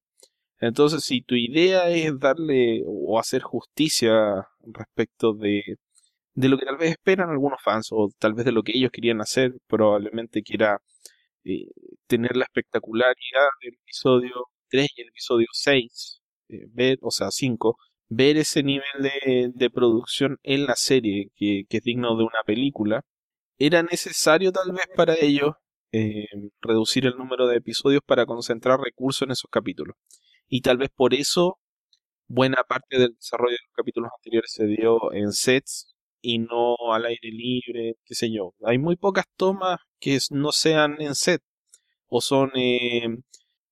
Entonces, si tu idea es darle o hacer justicia respecto de, de lo que tal vez esperan algunos fans, o tal vez de lo que ellos querían hacer, probablemente quiera eh, tener la espectacularidad del episodio 3 y el episodio 6, eh, ver, o sea, 5, ver ese nivel de, de producción en la serie que, que, es digno de una película, era necesario tal vez para ellos eh, reducir el número de episodios para concentrar recursos en esos capítulos. Y tal vez por eso buena parte del desarrollo de los capítulos anteriores se dio en sets y no al aire libre, qué sé yo. Hay muy pocas tomas que no sean en set o son eh,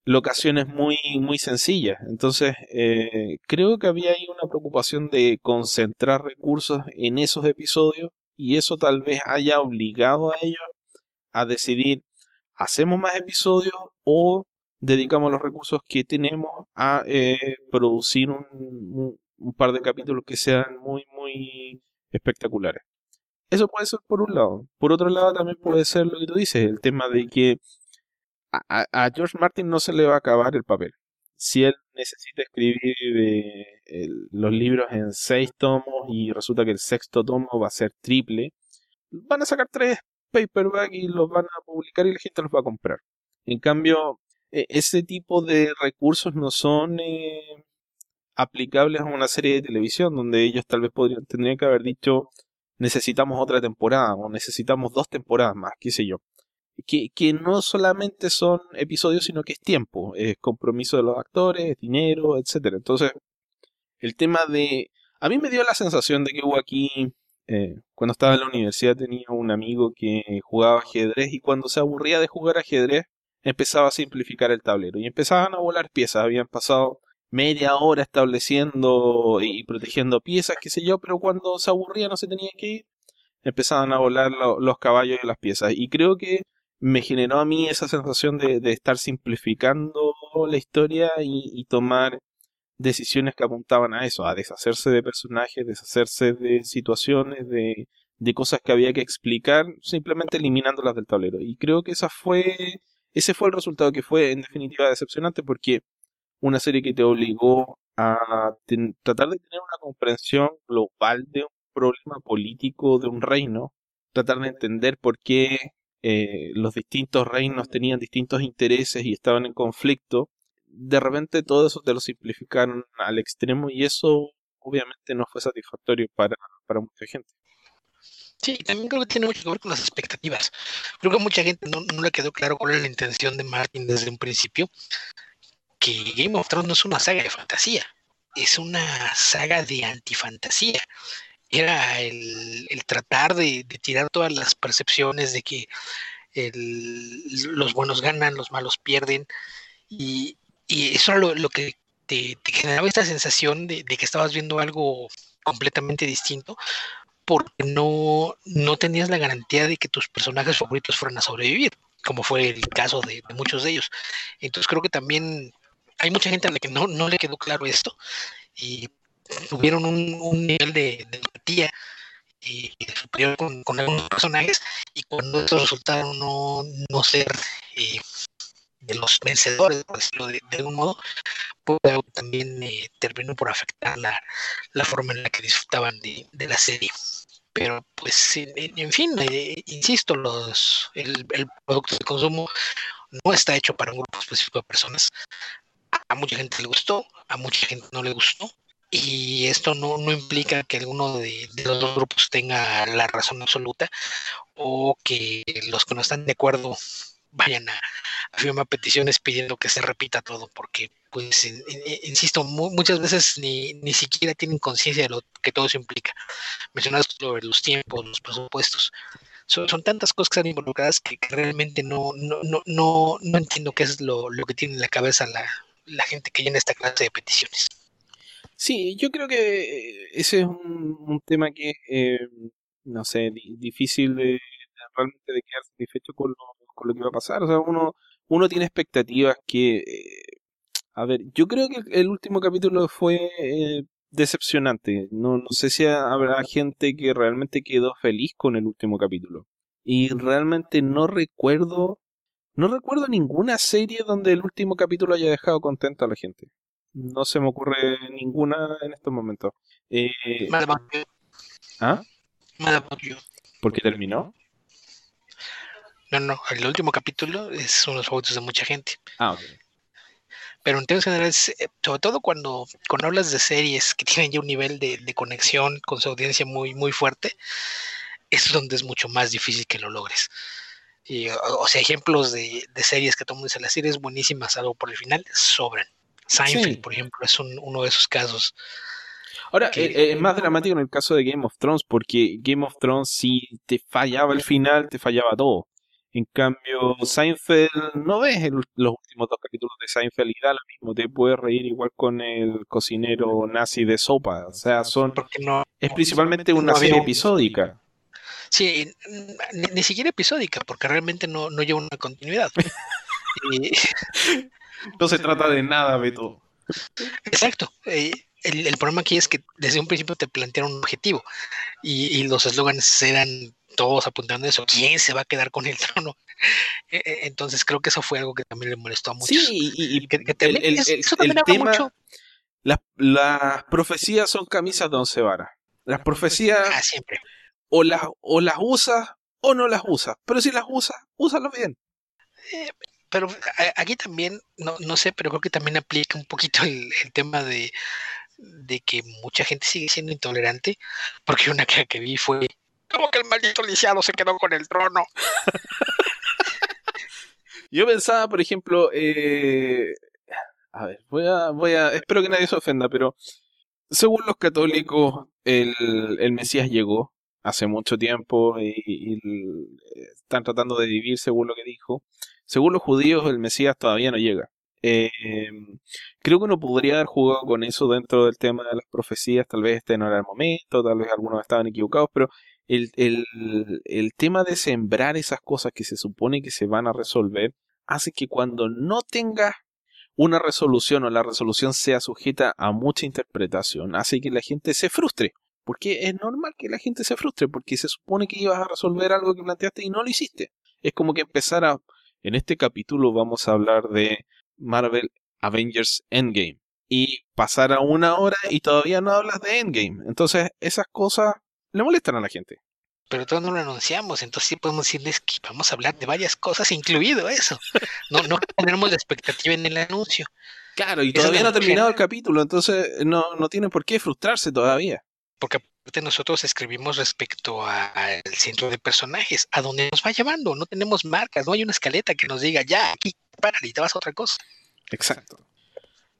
locaciones muy, muy sencillas. Entonces, eh, creo que había ahí una preocupación de concentrar recursos en esos episodios y eso tal vez haya obligado a ellos a decidir, hacemos más episodios o dedicamos los recursos que tenemos a eh, producir un, par de capítulos que sean muy, muy espectaculares. Eso puede ser por un lado. Por otro lado también puede ser lo que tú dices, el tema de que a, George Martin no se le va a acabar el papel. Si él necesita escribir eh, los libros en seis tomos y resulta que el sexto tomo va a ser triple, van a sacar tres paperback y los van a publicar y la gente los va a comprar. En cambio, e, ese tipo de recursos no son eh, aplicables a una serie de televisión donde ellos tal vez podrían, tendrían que haber dicho necesitamos otra temporada o necesitamos dos temporadas más, qué sé yo que, que no solamente son episodios, sino que es tiempo, es compromiso de los actores, dinero, etcétera. Entonces, el tema de... A mí me dio la sensación de que hubo aquí, eh, cuando estaba en la universidad tenía un amigo que jugaba ajedrez y cuando se aburría de jugar ajedrez empezaba a simplificar el tablero y empezaban a volar piezas, habían pasado media hora estableciendo y protegiendo piezas, qué sé yo, pero cuando se aburría no se tenía que ir, empezaban a volar lo, los caballos y las piezas. Y creo que me generó a mí esa sensación de, de estar simplificando la historia y, y, tomar decisiones que apuntaban a eso, a deshacerse de personajes, deshacerse de situaciones, de, de cosas que había que explicar, simplemente eliminándolas del tablero. Y creo que esa fue, ese fue el resultado que fue en definitiva decepcionante porque una serie que te obligó a tratar de tener una comprensión global de un problema político de un reino, tratar de entender por qué eh, los distintos reinos tenían distintos intereses y estaban en conflicto, de repente todo eso te lo simplificaron al extremo y eso obviamente no fue satisfactorio para, para mucha gente. Sí, también creo que tiene mucho que ver con las expectativas. Creo que a mucha gente no, no le quedó claro cuál era la intención de Martin desde un principio, que Game of Thrones no es una saga de fantasía, es una saga de antifantasía. Era el, tratar de, tirar todas las percepciones de que los buenos ganan, los malos pierden, y, eso era lo, que te, generaba esta sensación de, que estabas viendo algo completamente distinto, porque no, no tenías la garantía de que tus personajes favoritos fueran a sobrevivir, como fue el caso de, muchos de ellos. Entonces creo que también hay mucha gente a la que no, no le quedó claro esto y tuvieron un, nivel de, empatía y, superior con, algunos personajes y cuando estos resultaron no, no ser eh, de los vencedores, por decirlo de, algún modo, pues también eh, terminó por afectar la, la, forma en la que disfrutaban de, de la serie. Pero pues, en, fin, eh, insisto, los, el, el, producto de consumo no está hecho para un grupo específico de personas. A mucha gente le gustó, a mucha gente no le gustó. Y esto no, no implica que alguno de, de los dos grupos tenga la razón absoluta o que los que no están de acuerdo vayan a, firmar peticiones pidiendo que se repita todo, porque, pues, insisto, muchas veces ni, ni siquiera tienen conciencia de lo que todo eso implica. Mencionaste sobre los tiempos, los presupuestos. Son, tantas cosas que están involucradas que, realmente no, no, no, no, no entiendo qué es lo, lo que tiene en la cabeza la, la gente que llena esta clase de peticiones. Sí, yo creo que ese es un, tema que, eh, no sé, difícil de, realmente de quedar satisfecho con lo, con lo que va a pasar. O sea, uno, uno tiene expectativas que... Eh, a ver, yo creo que el último capítulo fue eh, decepcionante. No, no sé si habrá gente que realmente quedó feliz con el último capítulo. Y realmente no recuerdo... No recuerdo ninguna serie donde el último capítulo haya dejado contento a la gente. No se me ocurre ninguna en estos momentos. Eh, ¿Ah? ¿Por qué terminó? No, no, el último capítulo es uno de los favoritos de mucha gente. Ah, ok. Pero en términos generales, eh, sobre todo cuando, cuando hablas de series que tienen ya un nivel de, conexión con su audiencia muy, muy fuerte, es donde es mucho más difícil que lo logres. Y, o, sea, ejemplos de, series que toman las series buenísimas, algo por el final, sobran. Seinfeld, por ejemplo, es uno de esos casos. Ahora, eh, es más dramático en el caso de Game of Thrones, porque Game of Thrones, si te fallaba el final, te fallaba todo. En cambio, Seinfeld, no ves los últimos dos capítulos de Seinfeld y da lo mismo, te puedes reír igual con el cocinero nazi de sopa. O sea, son es principalmente una serie episódica. Sí, ni, siquiera episódica, porque realmente no, no lleva una continuidad. no se trata de nada, Beto. Exacto. Eh, el, el, problema aquí es que desde un principio te plantearon un objetivo y, y los eslogans eran todos apuntando eso, ¿quién se va a quedar con el trono? E, e, entonces creo que eso fue algo que también le molestó a muchos. Sí, y, el, tema, Las, profecías son camisas de once varas. Las profecías ah, siempre. O, las, o las usas o no las usas, pero si las usas, úsalas bien. Eh, pero aquí también, no, no sé, pero creo que también aplica un poquito el, tema de, de que mucha gente sigue siendo intolerante, porque una que, que vi fue como que el maldito lisiado se quedó con el trono? Yo pensaba, por ejemplo, eh, a ver, voy a, voy a, espero que nadie se ofenda, pero según los católicos, el, el Mesías llegó hace mucho tiempo y, están tratando de vivir según lo que dijo. Según los judíos, el Mesías todavía no llega. Eh, creo que uno podría haber jugado con eso dentro del tema de las profecías, tal vez este no era el momento, tal vez algunos estaban equivocados, pero el, el, el tema de sembrar esas cosas que se supone que se van a resolver hace que cuando no tenga una resolución o la resolución sea sujeta a mucha interpretación, hace que la gente se frustre. Porque es normal que la gente se frustre, porque se supone que ibas a resolver algo que planteaste y no lo hiciste. Es como que empezar a... En este capítulo vamos a hablar de Marvel Avengers Endgame. Y pasara una hora y todavía no hablas de Endgame. Entonces, esas cosas le molestan a la gente. Pero todavía no lo anunciamos, entonces sí podemos decirles que vamos a hablar de varias cosas, incluido eso. No, no tenemos la expectativa en el anuncio. Claro, y todavía no ha terminado el capítulo, entonces no, no tiene por qué frustrarse todavía. Porque aparte nosotros escribimos respecto al centro de personajes, a dónde nos va llevando, no tenemos marcas, no hay una escaleta que nos diga, ya, aquí, para, y te vas a otra cosa. Exacto.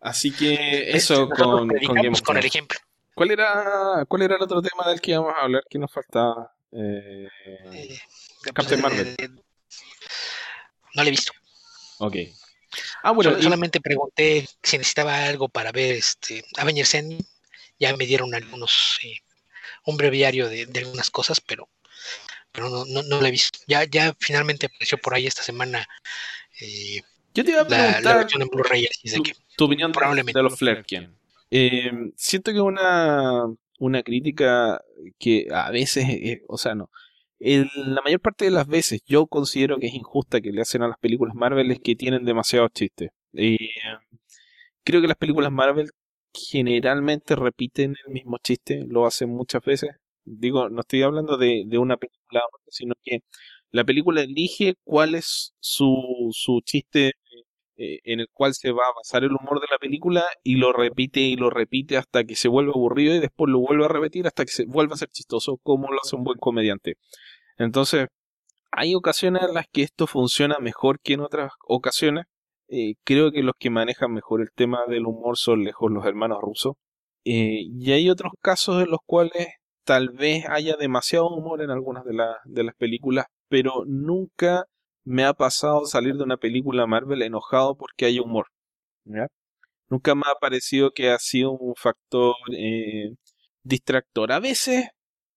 Así que eso con, con, con el ejemplo. ¿Cuál era, ¿Cuál era el otro tema del que íbamos a hablar que nos faltaba? Eh, eh, Captain Marvel. no lo he visto. Ok. Ah, bueno, solamente pregunté si necesitaba algo para ver este Avengers Endgame. Ya me dieron algunos eh, un breviario de, algunas cosas, pero pero no, no, lo he visto. Ya, ya finalmente apareció por ahí esta semana. Yo te iba a preguntar tu, opinión de los Flerken. siento que una una crítica que a veces, o sea, no. la mayor parte de las veces yo considero que es injusta que le hacen a las películas Marvel es que tienen demasiados chistes. Y creo que las películas Marvel generalmente repiten el mismo chiste, lo hacen muchas veces. Digo, no estoy hablando de, de una película, sino que la película elige cuál es su, su chiste eh, en el cual se va a basar el humor de la película y lo repite y lo repite hasta que se vuelve aburrido y después lo vuelve a repetir hasta que se vuelva a ser chistoso como lo hace un buen comediante. Entonces, hay ocasiones en las que esto funciona mejor que en otras ocasiones. Eh, creo que los que manejan mejor el tema del humor son lejos los hermanos rusos. Eh, y hay otros casos en los cuales tal vez haya demasiado humor en algunas de, las películas, pero nunca me ha pasado salir de una película Marvel enojado porque hay humor. Nunca me ha parecido que ha sido un factor eh, distractor. A veces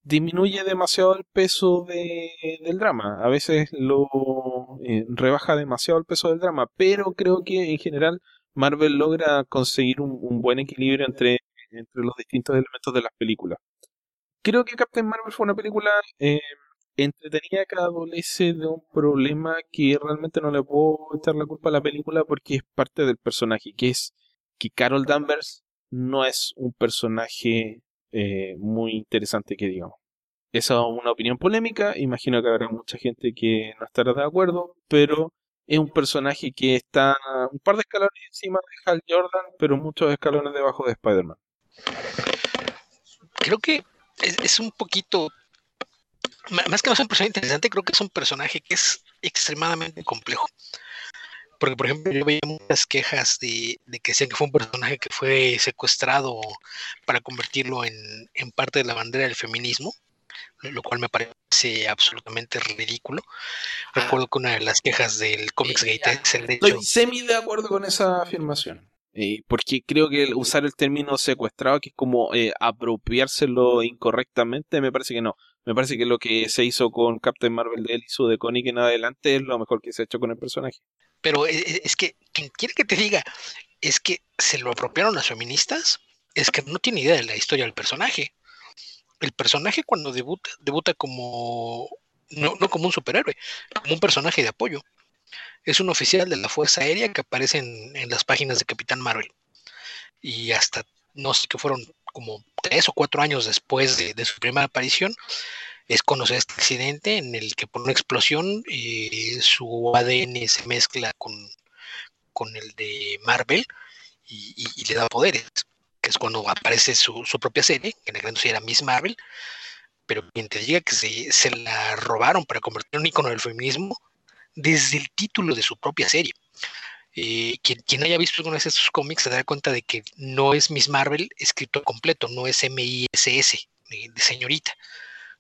disminuye demasiado el peso del drama. A veces lo eh, rebaja demasiado el peso del drama. Pero creo que en general Marvel logra conseguir un, buen equilibrio entre, entre los distintos elementos de las películas. Creo que Captain Marvel fue una película eh, entretenida que adolece de un problema que realmente no le puedo echar la culpa a la película porque es parte del personaje, que es que Carol Danvers no es un personaje eh, muy interesante que digamos. Esa es una opinión polémica, imagino que habrá mucha gente que no estará de acuerdo, pero es un personaje que está un par de escalones encima de Hal Jordan, pero muchos escalones debajo de Spider-Man. Creo que es un poquito más que no un personaje interesante, creo que es un personaje que es extremadamente complejo. Porque, por ejemplo, yo veía muchas quejas de, que decían que fue un personaje que fue secuestrado para convertirlo en, parte de la bandera del feminismo, lo cual me parece absolutamente ridículo. Ah. Recuerdo que una de las quejas del Comics Gate es el de Estoy semi de acuerdo con esa afirmación. Eh, porque creo que usar el término secuestrado, que es como eh, apropiárselo incorrectamente, me parece que no. Me parece que lo que se hizo con Captain Marvel de él y su de en adelante es lo mejor que se ha hecho con el personaje. Pero e, e, es que quien quiere que te diga es que se lo apropiaron las feministas, es que no tiene idea de la historia del personaje. El personaje cuando debuta, debuta como, no, no como un superhéroe, como un personaje de apoyo es un oficial de la Fuerza Aérea que aparece en, las páginas de Capitán Marvel. Y hasta, no sé qué fueron como tres o cuatro años después de, su primera aparición, es conocer este accidente en el que por una explosión eh, su ADN se mezcla con, con el de Marvel y, le da poderes, que es cuando aparece su, propia serie, que en el caso era Miss Marvel, pero quien te diga que se, se la robaron para convertir en un icono del feminismo, desde el título de su propia serie. Eh, quien, haya visto alguno de estos cómics se dará cuenta de que no es Miss Marvel escrito completo, no es M-I-S-S, de, señorita,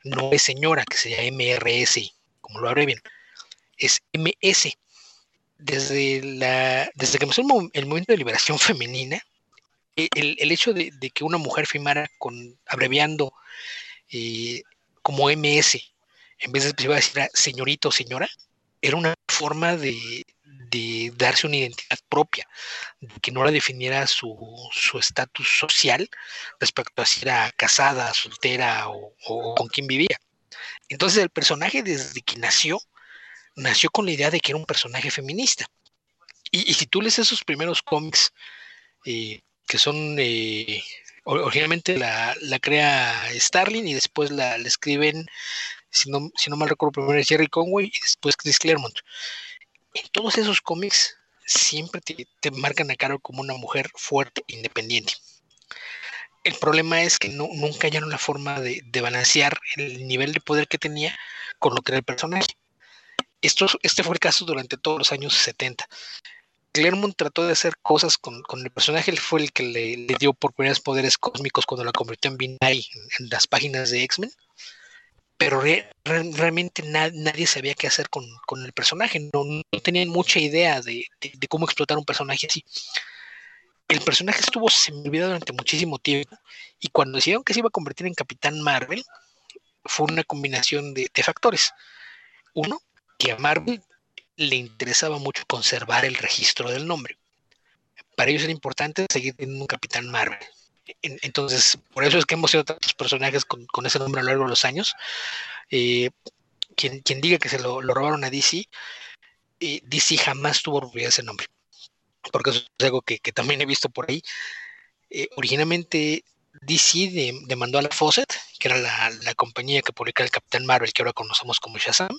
no es señora, que sería M-R-S, como lo abrevian, es M-S. Desde, desde que empezó el, movimiento de liberación femenina, e, el, hecho de, que una mujer firmara con, abreviando eh, como MS, en vez de decir señorita o señora, era una forma de, darse una identidad propia, de que no la definiera su estatus social respecto a si era casada, soltera o, con quién vivía. Entonces el personaje desde que nació, nació con la idea de que era un personaje feminista. Y, si tú lees esos primeros cómics, eh, que son eh, originalmente la, crea Starling y después la, escriben, si no, si no mal recuerdo, primero es Jerry Conway y después Chris Claremont. En todos esos cómics siempre te, marcan a Carol como una mujer fuerte, independiente. El problema es que no, nunca hallaron la forma de, balancear el nivel de poder que tenía con lo que era el personaje. Esto, este fue el caso durante todos los años 70. Claremont trató de hacer cosas con, el personaje, él fue el que le, dio por primeras poderes cósmicos cuando la convirtió en Binary en, las páginas de X-Men, pero realmente nadie sabía qué hacer con, el personaje, no, tenían mucha idea de, cómo explotar un personaje así. El personaje estuvo olvidado durante muchísimo tiempo y cuando decidieron que se iba a convertir en Capitán Marvel, fue una combinación de factores. Uno, que a Marvel le interesaba mucho conservar el registro del nombre. Para ellos era importante seguir teniendo un Capitán Marvel. Entonces, por eso es que hemos sido tantos personajes con, ese nombre a lo largo de los años. Eh, quien, diga que se lo, robaron a DC, eh, DC jamás tuvo de ese nombre. Porque eso es algo que, también he visto por ahí. Eh, originalmente DC demandó a la Fawcett, que era la compañía que publicaba el Capitán Marvel, que ahora conocemos como Shazam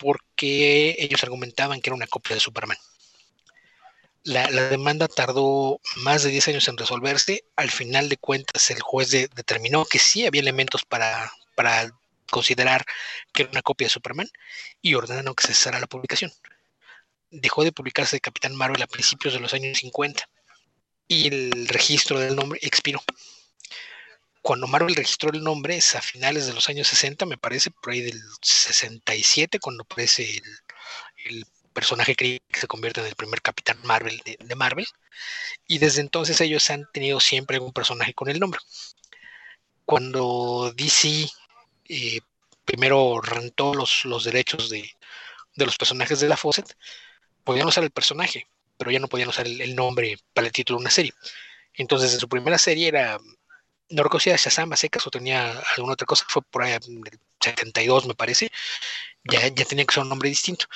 porque ellos argumentaban que era una copia de Superman. La, demanda tardó más de 10 años en resolverse. Al final de cuentas, el juez determinó que sí había elementos para, considerar que era una copia de Superman y ordenaron que cesara la publicación. Dejó de publicarse Capitán Marvel a principios de los años 50 y el registro del nombre expiró cuando Marvel registró el nombre es a finales de los años 60, me parece, por ahí del 67, cuando aparece el, personaje que se convierte en el primer Capitán Marvel de, Marvel. Y desde entonces ellos han tenido siempre algún personaje con el nombre. Cuando DC eh, primero rentó los, los derechos de, los personajes de la Fawcett, podían usar el personaje, pero ya no podían usar el, nombre para el título de una serie. Entonces, en su primera serie era no era Shazam secas o tenía alguna otra cosa, fue por ahí en el 72 me parece, ya, ya tenía que ser un nombre distinto.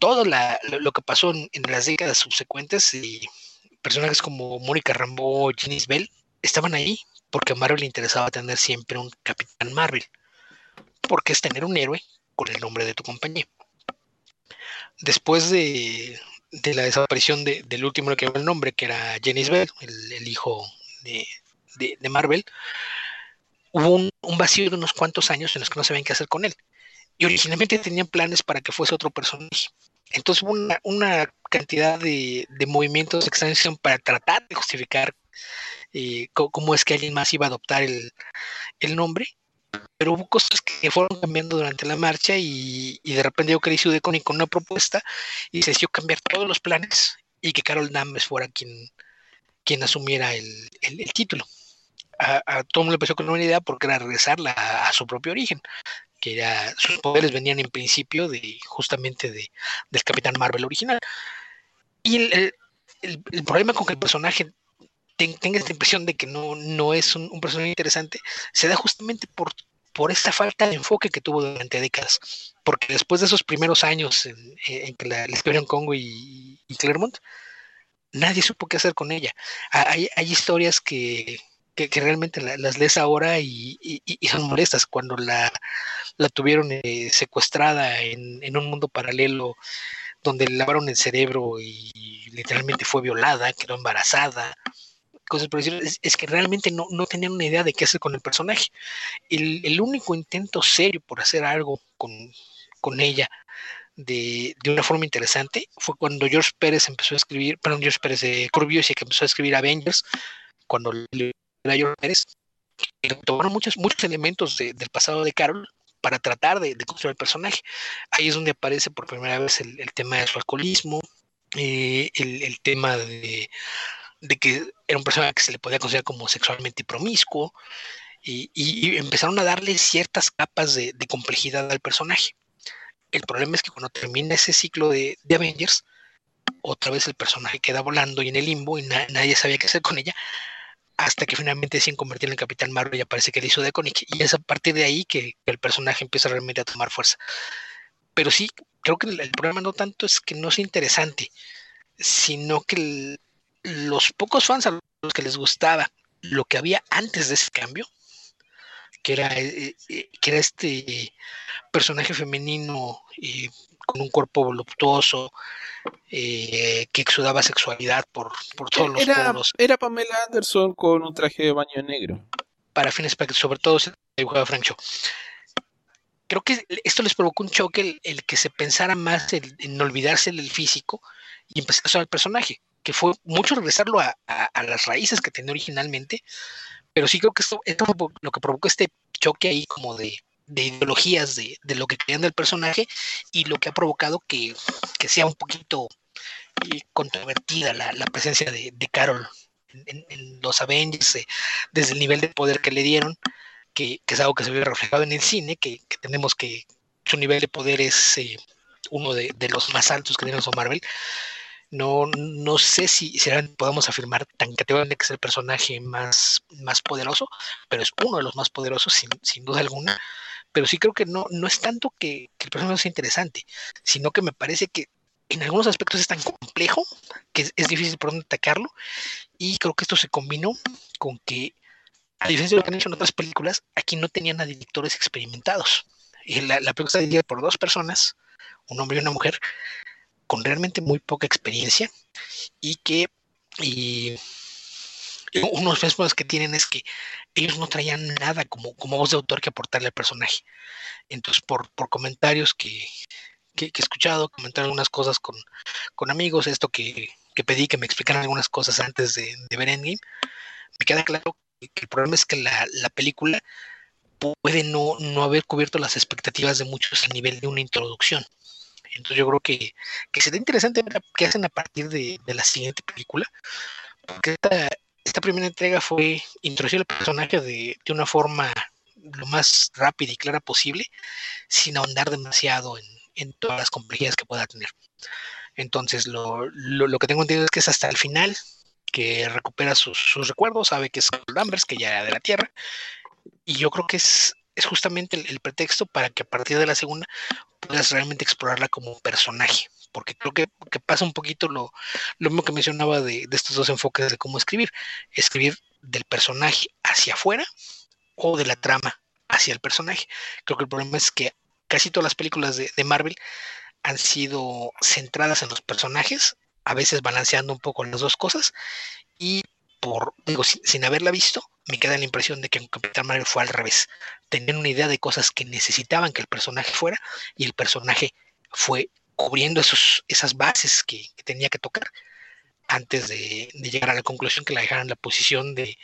Todo lo, que pasó en, las décadas subsecuentes y personajes como Mónica Rambeau, Janice Bell, estaban ahí porque a Marvel le interesaba tener siempre un Capitán Marvel, porque es tener un héroe con el nombre de tu compañía. Después de, la desaparición del último que llevaba el nombre, que era Janice Bell, el hijo de, de, Marvel, hubo un, vacío de unos cuantos años en los que no sabían qué hacer con él. Y originalmente tenían planes para que fuese otro personaje. Entonces hubo una, cantidad de, movimientos de extensión para tratar de justificar eh, cómo es que alguien más iba a adoptar el, nombre. Pero hubo cosas que fueron cambiando durante la marcha y, de repente yo quería de con una propuesta y se decidió cambiar todos los planes y que Carol Danvers fuera quien, quien asumiera el título a, todo el mundo le pareció con una idea porque era regresarla a, su propio origen, que ya sus poderes venían en principio de justamente de, del Capitán Marvel original. Y el, problema con que el personaje tenga esta impresión de que no, no es un, personaje interesante se da justamente por, por esta falta de enfoque que tuvo durante décadas. Porque después de esos primeros años en, que la, escribieron Congo y, y, Claremont, nadie supo qué hacer con ella. Hay, hay historias que, que, realmente las lees ahora y, son molestas. Cuando la, la tuvieron eh, secuestrada en, un mundo paralelo donde le lavaron el cerebro y literalmente fue violada, quedó embarazada, cosas por decirlo, es, que realmente no, no, tenían una idea de qué hacer con el personaje. El, único intento serio por hacer algo con, ella de, una forma interesante fue cuando George Pérez empezó a escribir, perdón, George Pérez de Corbios y que empezó a escribir Avengers, cuando le Pérez, tomaron muchos, muchos elementos del pasado de Carol para tratar de, construir el personaje. Ahí es donde aparece por primera vez el, tema de su alcoholismo, eh, el, tema de, que era un personaje que se le podía considerar como sexualmente promiscuo, y, empezaron a darle ciertas capas de, complejidad al personaje. El problema es que cuando termina ese ciclo de, Avengers, otra vez el personaje queda volando y en el limbo y nadie sabía qué hacer con ella, hasta que finalmente se convirtió en Capitán Marvel y aparece que le hizo de Koenig. Y es a partir de ahí que el personaje empieza realmente a tomar fuerza. Pero sí, creo que el, problema no tanto es que no sea interesante, sino que los pocos fans a los que les gustaba lo que había antes de ese cambio, que era, eh, eh, que era este personaje femenino con un cuerpo voluptuoso, que exudaba sexualidad por, por todos los era, Era Pamela Anderson con un traje de baño negro. Para fines sobre todo se dibujaba Frank Show creo que esto les provocó un choque el, que se pensara más en, olvidarse del físico y empezar a usar el personaje, que fue mucho regresarlo a, las raíces que tenía originalmente, pero sí creo que esto, esto fue lo que provocó este choque ahí como de, ideologías de, lo que creían del personaje y lo que ha provocado que, sea un poquito eh, controvertida la, presencia de, Carol en, los Avengers, eh, desde el nivel de poder que le dieron que, es algo que se ve reflejado en el cine, que, tenemos que su nivel de poder es eh, uno de, los más altos que tiene Marvel. No, no sé si, si podemos afirmar tan categóricamente que es el personaje más, más poderoso, pero es uno de los más poderosos sin, duda alguna. Pero sí creo que no, no es tanto que, el personaje sea interesante, sino que me parece que en algunos aspectos es tan complejo que es, difícil por dónde atacarlo. Y creo que esto se combinó con que a diferencia de lo que han hecho en otras películas, aquí no tenían a directores experimentados. La, la película está dirigida por dos personas, un hombre y una mujer, con realmente muy poca experiencia y que unos mismos que tienen es que ellos no traían nada como, como voz de autor que aportarle al personaje. Entonces, por, por comentarios que, que, he escuchado, comentar algunas cosas con, con amigos, esto que, que, pedí que me explicaran algunas cosas antes de, de ver Endgame, me queda claro el problema es que la, película puede no, haber cubierto las expectativas de muchos a nivel de una introducción. Entonces yo creo que, que sería interesante ver qué hacen a partir de, la siguiente película, porque esta, primera entrega fue introducir el personaje de, una forma lo más rápida y clara posible, sin ahondar demasiado en, todas las complejidades que pueda tener. Entonces lo, lo, que tengo entendido es que es hasta el final que recupera sus, recuerdos, sabe que es Danvers, que ya era de la Tierra, y yo creo que es, es justamente el, pretexto para que a partir de la segunda puedas realmente explorarla como personaje, porque creo que, pasa un poquito lo, lo mismo que mencionaba de, estos dos enfoques de cómo escribir, escribir del personaje hacia afuera o de la trama hacia el personaje. Creo que el problema es que casi todas las películas de, de Marvel han sido centradas en los personajes a veces balanceando un poco las dos cosas y por, digo, sin, haberla visto, me queda la impresión de que en Capitán Marvel fue al revés. Tenían una idea de cosas que necesitaban que el personaje fuera y el personaje fue cubriendo esos, esas bases que, tenía que tocar antes de, llegar a la conclusión que la dejaran en la posición de,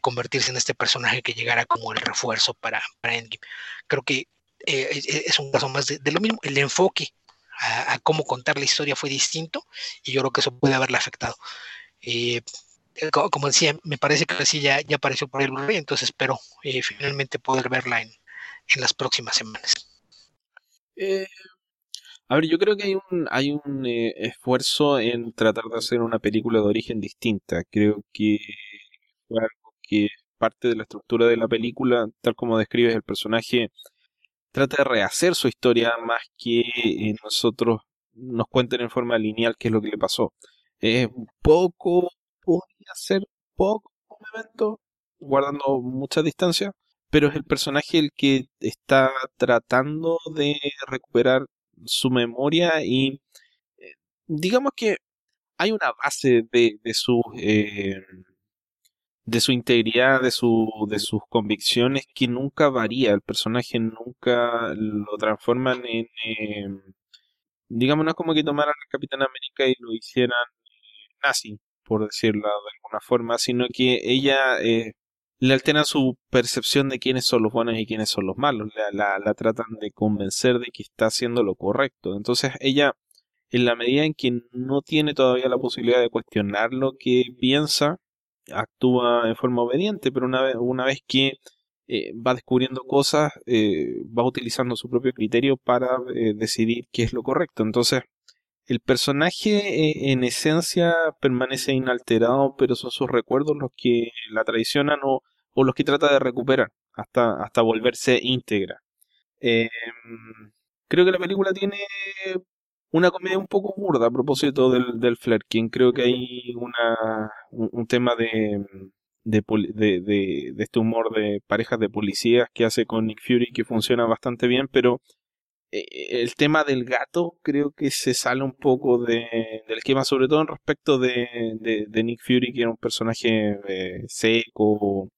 convertirse en este personaje que llegara como el refuerzo para, para Endgame. Creo que eh, es un caso más de, lo mismo, el enfoque a, cómo contar la historia fue distinto y yo creo que eso puede haberle afectado. Eh, eh, como decía, me parece que así ya, ya apareció por el Blu-ray, entonces espero eh, finalmente poder verla en, en las próximas semanas. A ver, yo creo que hay un, hay un esfuerzo en tratar de hacer una película de origen distinta. Creo que fue algo que parte de la estructura de la película, tal como describes el personaje, trata de rehacer su historia más que eh, nosotros nos cuenten en forma lineal qué es lo que le pasó. Es un poco, podría ser poco un evento, guardando mucha distancia, pero es el personaje el que está tratando de recuperar su memoria y eh, digamos que hay una base de, de su eh, de su integridad, de, su, de sus convicciones que nunca varía. El personaje nunca lo transforman en... Eh, digamos, no es como que tomaran al Capitán América y lo hicieran eh, nazi, por decirlo de alguna forma, sino que ella le altera su percepción de quiénes son los buenos y quiénes son los malos. La, la, tratan de convencer de que está haciendo lo correcto. Entonces ella, en la medida en que no tiene todavía la posibilidad de cuestionar lo que piensa, actúa en forma obediente, pero una vez, una vez que eh, va descubriendo cosas, eh, va utilizando su propio criterio para eh, decidir qué es lo correcto. Entonces, el personaje en esencia permanece inalterado, pero son sus recuerdos los que la traicionan o, o los que trata de recuperar hasta, hasta volverse íntegra. Em, creo que la película tiene una comedia un poco burda a propósito del, del Flerkin. Creo que hay una, un, tema de, de, de, este humor de parejas de policías que hace con Nick Fury que funciona bastante bien, pero eh, el tema del gato creo que se sale un poco de, del esquema, sobre todo en respecto de, de, Nick Fury, que era un personaje eh, seco,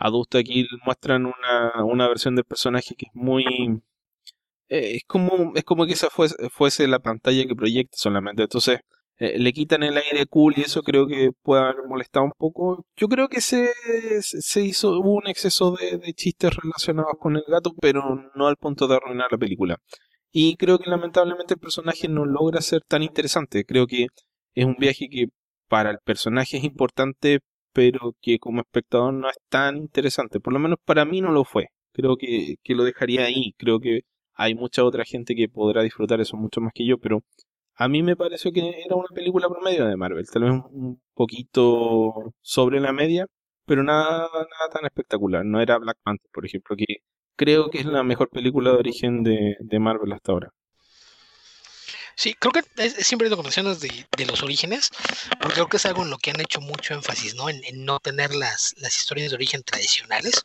adulto. Aquí muestran una, una versión del personaje que es muy eh, es como es como que esa fuese, fuese la pantalla que proyecta solamente. Entonces, eh, le quitan el aire cool y eso creo que puede haber molestado un poco. Yo creo que se, se hizo, hubo un exceso de, de, chistes relacionados con el gato, pero no al punto de arruinar la película. Y creo que lamentablemente el personaje no logra ser tan interesante. Creo que es un viaje que para el personaje es importante, pero que como espectador no es tan interesante. Por lo menos para mí no lo fue. Creo que, que lo dejaría ahí. Creo que hay mucha otra gente que podrá disfrutar eso mucho más que yo, pero a mí me pareció que era una película promedio de Marvel, tal vez un poquito sobre la media, pero nada, nada tan espectacular. No era Black Panther, por ejemplo, que creo que es la mejor película de origen de, Marvel hasta ahora. Sí, creo que es, siempre lo mencionas de, de, los orígenes, porque creo que es algo en lo que han hecho mucho énfasis, ¿no? En, no tener las, las historias de origen tradicionales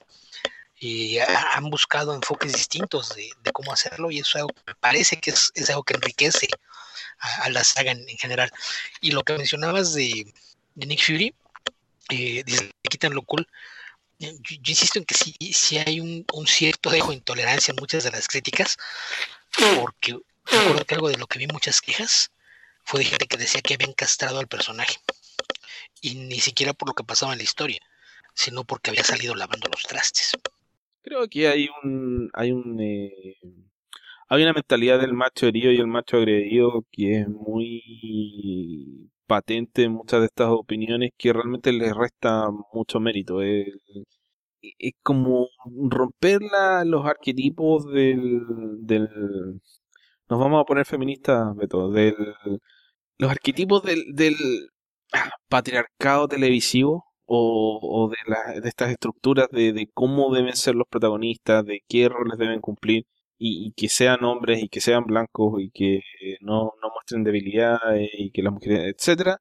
y han buscado enfoques distintos de, cómo hacerlo y eso parece que es, algo que enriquece a, la saga en, general. Y lo que mencionabas de, Nick Fury, eh, quitan lo cool. Yo, insisto en que sí, sí hay un, cierto dejo de intolerancia en muchas de las críticas, porque recuerdo que algo de lo que vi muchas quejas fue de gente que decía que habían castrado al personaje, y ni siquiera por lo que pasaba en la historia, sino porque había salido lavando los trastes. Creo que hay un, hay un, eh, hay una mentalidad del macho herido y el macho agredido que es muy patente en muchas de estas opiniones que realmente les resta mucho mérito. Es, es como romper los arquetipos del, del, nos vamos a poner feministas, Beto, del, los arquetipos del, del ah, patriarcado televisivo o, de, la, de estas estructuras de, cómo deben ser los protagonistas, de qué roles deben cumplir, y, que sean hombres y que sean blancos y que no, no muestren debilidad y que las mujeres, etcétera,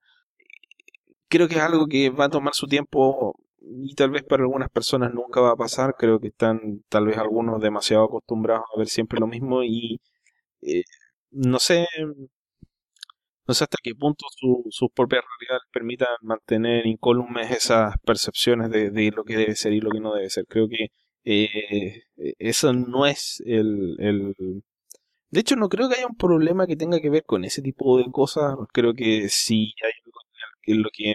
creo que es algo que va a tomar su tiempo y tal vez para algunas personas nunca va a pasar. Creo que están tal vez algunos demasiado acostumbrados a ver siempre lo mismo y eh, no sé no sé hasta qué punto sus propias realidades permitan mantener incólumes esas percepciones de, lo que debe ser y lo que no debe ser. Creo que eh, eso no es el, el... De hecho, no creo que haya un problema que tenga que ver con ese tipo de cosas. Creo que si hay algo lo que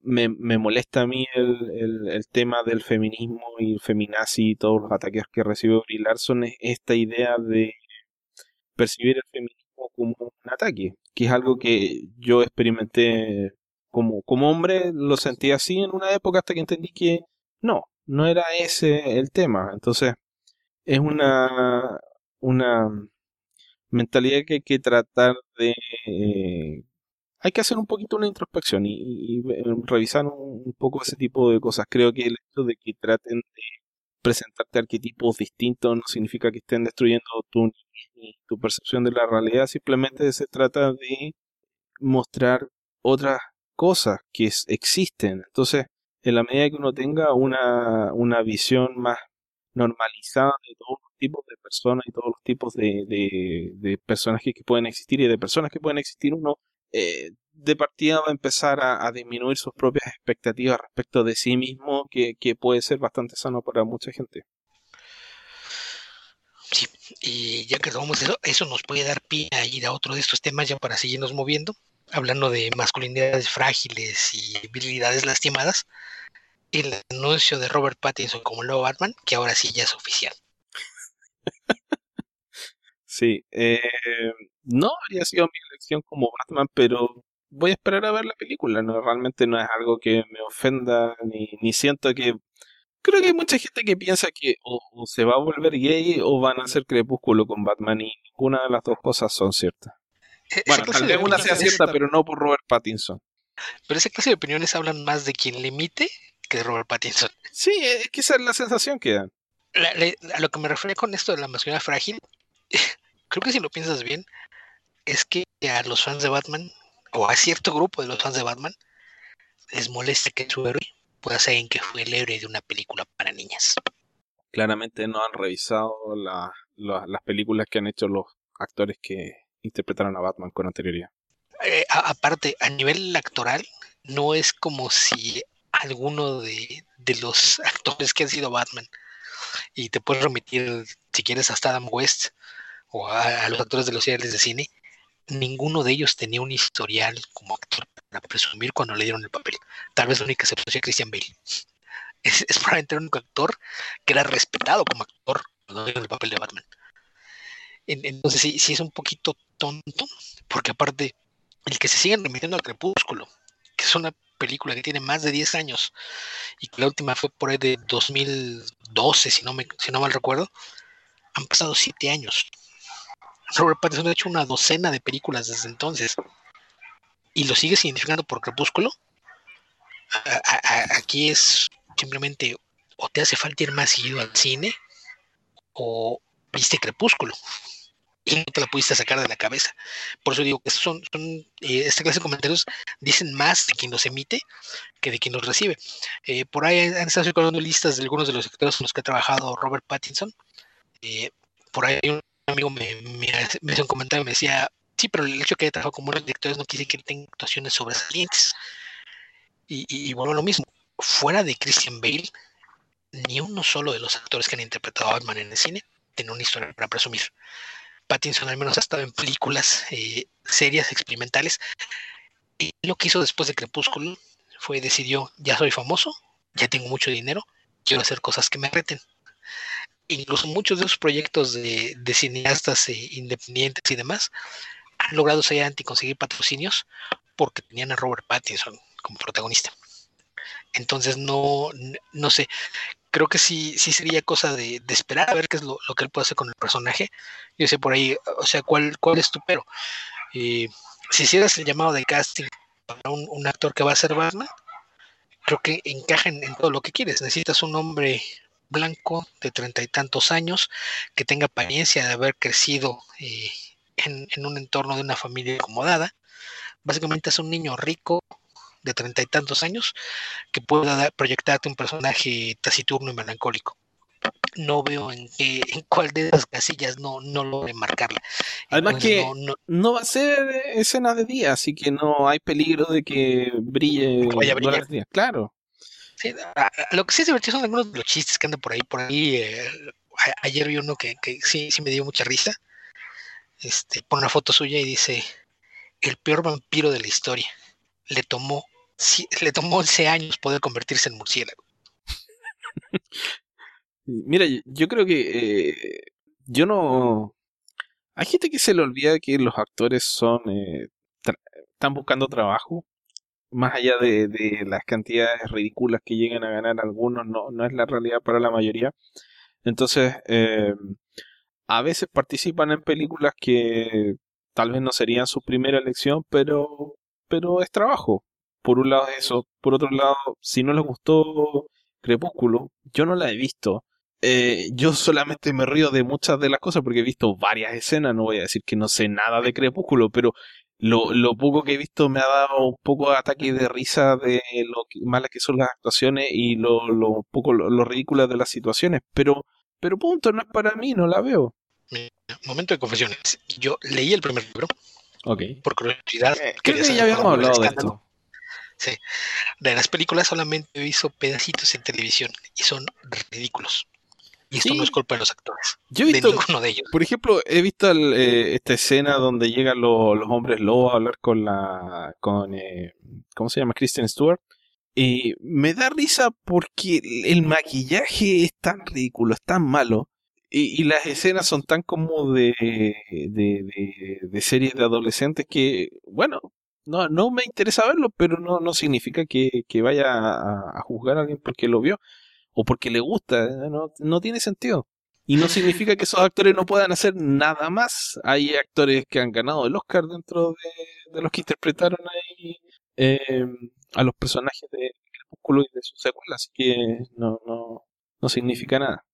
me, me molesta a mí el, el, tema del feminismo y el feminazi y todos los ataques que recibe Brie Larson es esta idea de percibir el feminismo como un ataque, que es algo que yo experimenté como, como hombre, lo sentí así en una época hasta que entendí que no, no era ese el tema. Entonces, es una, una mentalidad que hay que tratar de... Eh, hay que hacer un poquito una introspección y, revisar un, un, poco ese tipo de cosas. Creo que el hecho de que traten de presentarte arquetipos distintos no significa que estén destruyendo tu, tu percepción de la realidad, simplemente se trata de mostrar otras cosas que existen. Entonces, en la medida que uno tenga una, una visión más normalizada de todos los tipos de personas y todos los tipos de, de, personajes que pueden existir y de personas que pueden existir, uno eh, de partida va a empezar a, disminuir sus propias expectativas respecto de sí mismo, que, puede ser bastante sano para mucha gente. Sí, y ya que tomamos eso, eso nos puede dar pie a ir a otro de estos temas ya para seguirnos moviendo, hablando de masculinidades frágiles y habilidades lastimadas, el anuncio de Robert Pattinson como nuevo Batman, que ahora sí ya es oficial. sí, eh, no habría sido mi elección como Batman, pero voy a esperar a ver la película. No, realmente no es algo que me ofenda ni, ni siento que. Creo que hay mucha gente que piensa que o, se va a volver gay o van a hacer crepúsculo con Batman y ninguna de las dos cosas son ciertas. E-, bueno, tal vez una sea cierta, pero no por Robert Pattinson. Pero esa clase de opiniones hablan más de quien le emite que de Robert Pattinson. Sí, es que esa es la sensación que dan. a lo que me refiero con esto de la masculinidad frágil, creo que si lo piensas bien, es que a los fans de Batman, o a cierto grupo de los fans de Batman, les molesta que su héroe pueda ser en que fue el héroe de una película para niñas. Claramente no han revisado las películas que han hecho los actores que interpretaron a Batman con anterioridad. Eh, aparte, a nivel actoral, no es como si alguno de, los actores que han sido Batman, y te puedes remitir, si quieres, hasta Adam West o a, los actores de los seriales de cine, ninguno de ellos tenía un historial como actor para presumir cuando le dieron el papel. Tal vez la única excepción sea Christian Bale. Es, es probablemente el único actor que era respetado como actor cuando le dieron el papel de Batman. Entonces sí, sí es un poquito tonto, porque aparte, el que se siguen remitiendo al crepúsculo, que es una película que tiene más de 10 años y que la última fue por ahí de 2012, si no, me, si no mal recuerdo, han pasado 7 años. Robert Pattinson ha hecho una docena de películas desde entonces y lo sigue significando por crepúsculo. aquí es simplemente o te hace falta ir más seguido al cine o viste crepúsculo y no te la pudiste sacar de la cabeza. Por eso digo que son, son eh, esta clase de comentarios dicen más de quien los emite que de quien los recibe. Eh, por ahí han estado recordando listas de algunos de los actores con los que ha trabajado Robert Pattinson. Eh, por ahí un amigo me, hizo un comentario y me decía, sí, pero el hecho de que haya trabajado como unos directores no quiere decir que tenga actuaciones sobresalientes. Y vuelvo a lo mismo, fuera de Christian Bale, ni uno solo de los actores que han interpretado a Batman en el cine tiene una historia para presumir. Pattinson al menos ha estado en películas eh, serias, experimentales. Y lo que hizo después de Crepúsculo fue decidió, ya soy famoso, ya tengo mucho dinero, quiero hacer cosas que me reten. Incluso muchos de esos proyectos de, cineastas eh, independientes y demás han logrado ser y conseguir patrocinios porque tenían a Robert Pattinson como protagonista. Entonces no, no sé, creo que sí, sí sería cosa de, esperar a ver qué es lo, que él puede hacer con el personaje. Yo sé por ahí, o sea, cuál, cuál es tu pero. si hicieras el llamado de casting para un, actor que va a ser Batman, creo que encaja en, todo lo que quieres. Necesitas un hombre blanco de treinta y tantos años que tenga apariencia de haber crecido eh, en, en, un entorno de una familia acomodada. Básicamente es un niño rico de treinta y tantos años que pueda proyectarte un personaje taciturno y melancólico. No veo en, qué, en cuál de esas casillas no, no logre marcarla. Además que no, va a ser escena de día, así que no hay peligro de que brille. vaya a brillar. Claro. Lo que sí es divertido son algunos de los chistes que andan por ahí. Por ahí eh, ayer vi uno que, que, sí, sí me dio mucha risa. Este, pone una foto suya y dice, el peor vampiro de la historia. Le tomó le tomó 11 años poder convertirse en murciélago. Mira, yo creo que eh, yo no... Hay gente que se le olvida que los actores son... Eh, están buscando trabajo. Más allá de, las cantidades ridículas que llegan a ganar algunos, no, no es la realidad para la mayoría. Entonces, eh, a veces participan en películas que tal vez no serían su primera elección, pero, pero es trabajo por un lado eso, por otro lado, si no les gustó Crepúsculo, yo no la he visto. Eh, yo solamente me río de muchas de las cosas porque he visto varias escenas, no voy a decir que no sé nada de Crepúsculo, pero lo, lo poco que he visto me ha dado un poco de ataque de risa de lo malas que son las actuaciones y lo, lo poco lo, ridículas de las situaciones, pero, pero punto, no es para mí, no la veo. Momento de confesiones. Yo leí el primer libro. Ok. Por curiosidad. Eh, creo que ya habíamos hablado de esto. Sí. De las películas solamente visto pedacitos en televisión y son ridículos. Y esto no es culpa de los actores. Yo he visto, de ellos. Por ejemplo, he visto eh, esta escena donde llegan los, hombres lobos a hablar con la. con eh, ¿Cómo se llama? Kristen Stewart. Y me da risa porque el maquillaje es tan ridículo, es tan malo. Y, las escenas son tan como de, de, de, de series de adolescentes que, bueno, no, no me interesa verlo, pero no, no significa que, vaya a, juzgar a alguien porque lo vio o porque le gusta. ¿eh? No, no tiene sentido. Y no significa que esos actores no puedan hacer nada más. Hay actores que han ganado el Oscar dentro de, los que interpretaron ahí eh, a los personajes de Crepúsculo y de sus secuelas, así que no, no, no significa nada.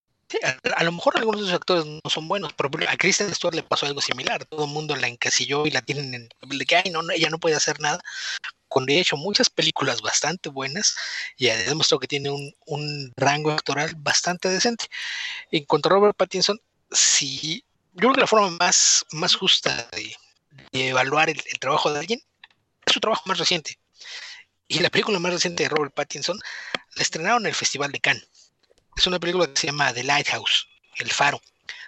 A, lo mejor algunos de esos actores no son buenos, pero a Kristen Stewart le pasó algo similar. Todo el mundo la encasilló y la tienen en el de que, ay, no, ella no puede hacer nada. Cuando ha hecho muchas películas bastante buenas y ha demostrado que tiene un, rango actoral bastante decente. En cuanto a Robert Pattinson, sí, yo creo que la forma más, más justa de, evaluar el, el trabajo de alguien es su trabajo más reciente. Y la película más reciente de Robert Pattinson la estrenaron en el Festival de Cannes es una película que se llama The Lighthouse, El Faro,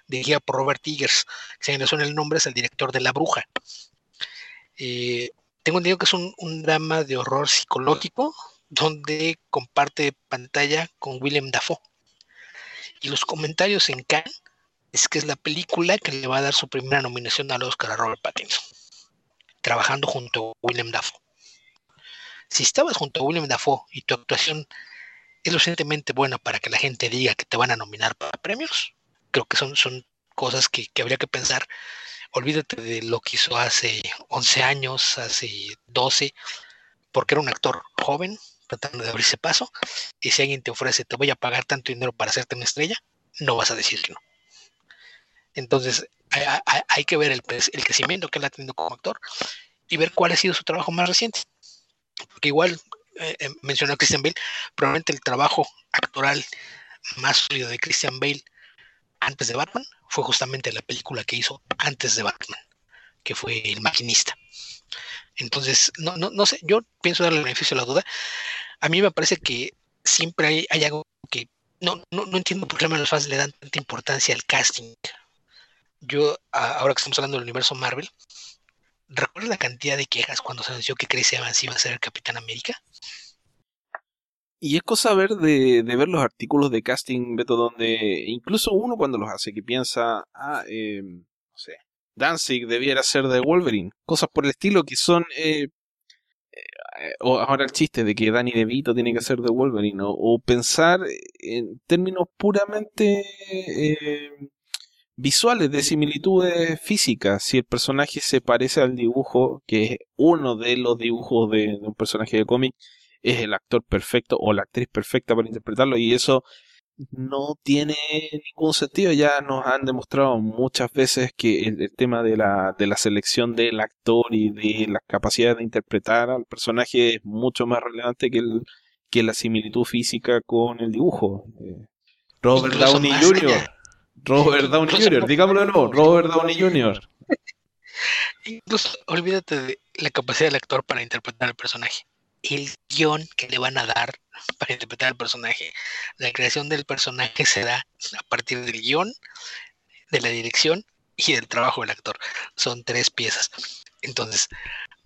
dirigida por Robert Eggers, que se me suena el nombre, es el director de La Bruja. Eh, tengo entendido que es un, drama de horror psicológico donde comparte pantalla con William Dafoe. Y los comentarios en Cannes es que es la película que le va a dar su primera nominación al Oscar a Robert Pattinson, trabajando junto a William Dafoe. Si estabas junto a William Dafoe y tu actuación es lo suficientemente buena para que la gente diga que te van a nominar para premios. Creo que son, son cosas que, habría que pensar. Olvídate de lo que hizo hace 11 años, hace 12, porque era un actor joven, tratando de abrirse paso, y si alguien te ofrece, te voy a pagar tanto dinero para hacerte una estrella, no vas a decir que no. Entonces, hay, que ver el, el, crecimiento que él ha tenido como actor y ver cuál ha sido su trabajo más reciente. Porque igual eh, eh, mencionó a Christian Bale, probablemente el trabajo actoral más sólido de Christian Bale antes de Batman fue justamente la película que hizo antes de Batman, que fue El Maquinista. Entonces, no, no, no sé, yo pienso darle el beneficio a la duda. A mí me parece que siempre hay, hay algo que no, no, no, entiendo por qué los fans le dan tanta importancia al casting. Yo, ahora que estamos hablando del universo Marvel, ¿Recuerdas la cantidad de quejas cuando se anunció que Chris Evans iba a ser el Capitán América? Y es cosa ver de, ver los artículos de casting, Beto, donde incluso uno cuando los hace, que piensa, ah, eh, no sé, Danzig debiera ser de Wolverine, cosas por el estilo que son... Eh, eh, o ahora el chiste de que Danny DeVito tiene que ser de Wolverine, o pensar en términos puramente visuales, de similitudes físicas. Si el personaje se parece al dibujo, que es uno de los dibujos de, un personaje de cómic, es el actor perfecto o la actriz perfecta para interpretarlo y eso no tiene ningún sentido. Ya nos han demostrado muchas veces que el, tema de la, de la selección del actor y de la capacidad de interpretar al personaje es mucho más relevante que, el, que la similitud física con el dibujo. Eh, Robert Downey Jr. Robert Downey Jr., digámoslo de nuevo, Robert Downey Jr. Incluso olvídate de la capacidad del actor para interpretar el personaje. El guion que le van a dar para interpretar el personaje. La creación del personaje se da a partir del guion, de la dirección y del trabajo del actor. Son tres piezas. Entonces,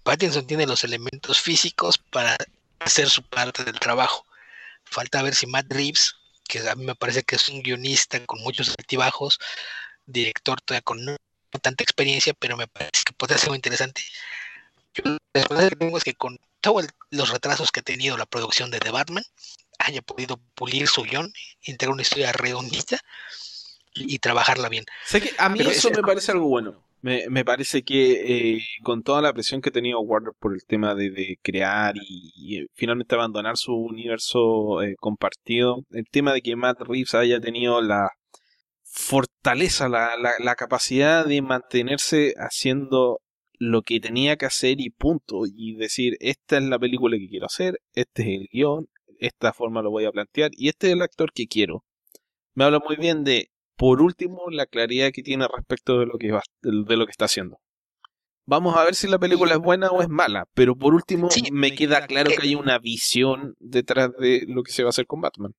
Pattinson tiene los elementos físicos para hacer su parte del trabajo. Falta ver si Matt Reeves que a mí me parece que es un guionista con muchos altibajos, director todavía con no, tanta experiencia, pero me parece que puede ser muy interesante. Yo la que tengo es que con todos los retrasos que ha tenido la producción de The Batman, haya podido pulir su guion, integrar una historia redondita y, trabajarla bien. Sé que a mí eso me parece algo bueno. Me, me parece que eh, con toda la presión que ha tenido Warner por el tema de, crear y, eh, finalmente abandonar su universo eh, compartido, el tema de que Matt Reeves haya tenido la fortaleza, la, la, la capacidad de mantenerse haciendo lo que tenía que hacer y punto, y decir, esta es la película que quiero hacer, este es el guion, esta forma lo voy a plantear y este es el actor que quiero. Me habla muy bien de por último, la claridad que tiene respecto de lo que, de lo que está haciendo. Vamos a ver si la película es buena o es mala, pero por último me queda claro que hay una visión detrás de lo que se va a hacer con Batman.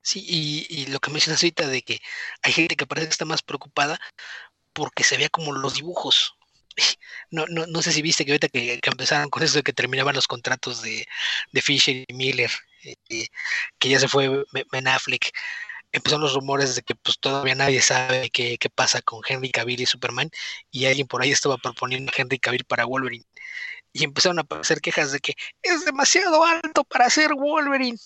Sí, y, lo que mencionas ahorita de que hay gente que parece que está más preocupada porque se vea como los dibujos. No, no, no sé si viste que ahorita que, empezaron con eso de que terminaban los contratos de, de Fisher y Miller, eh, que ya se fue Ben Affleck empezaron los rumores de que pues todavía nadie sabe qué, pasa con Henry Cavill y Superman y alguien por ahí estaba proponiendo a Henry Cavill para Wolverine y empezaron a aparecer quejas de que es demasiado alto para ser Wolverine.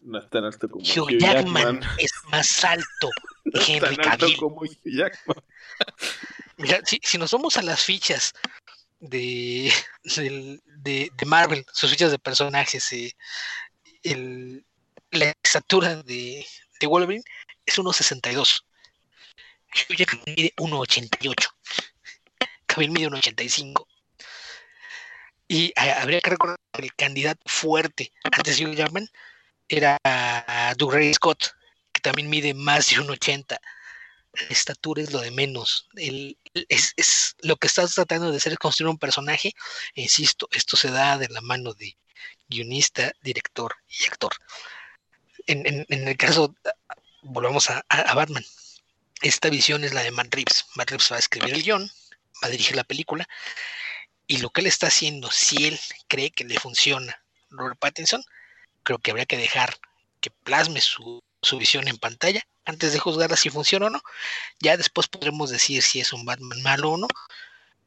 No es tan alto como Hugh, Jackman, es más alto que Henry Cavill. como Hugh Jackman. Mira, si, si, nos vamos a las fichas de, de, Marvel, sus fichas de personajes, eh, el, la estatura de, Wolverine es 1.62. Hugh Jackman mide 1.88. Cavill mide 1.85. Y habría que recordar que el candidato fuerte antes de Hugh Jackman era Doug Scott, que también mide más de 1.80. La estatura es lo de menos. es, lo que estás tratando de hacer es construir un personaje. E insisto, esto se da de la mano de guionista, director y actor. En, el caso, volvamos a, Batman. Esta visión es la de Matt Reeves. Matt Reeves va a escribir el guion, va a dirigir la película. Y lo que él está haciendo, si él cree que le funciona Robert Pattinson, creo que habría que dejar que plasme su, visión en pantalla antes de juzgarla si funciona o no. Ya después podremos decir si es un Batman malo o no.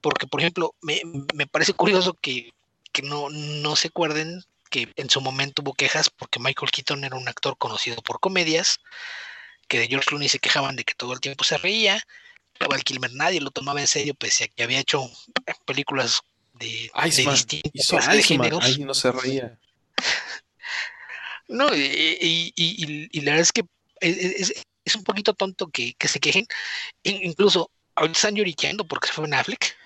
Porque, por ejemplo, me, parece curioso que, no, no se acuerden que en su momento hubo quejas porque Michael Keaton era un actor conocido por comedias, que de George Clooney se quejaban de que todo el tiempo se reía, Val Kilmer nadie lo tomaba en serio, pese a que había hecho películas de, distintos géneros. no se reía. No, y, la verdad es que es, un poquito tonto que, se quejen. Incluso ahorita están lloriqueando porque se fue en Affleck.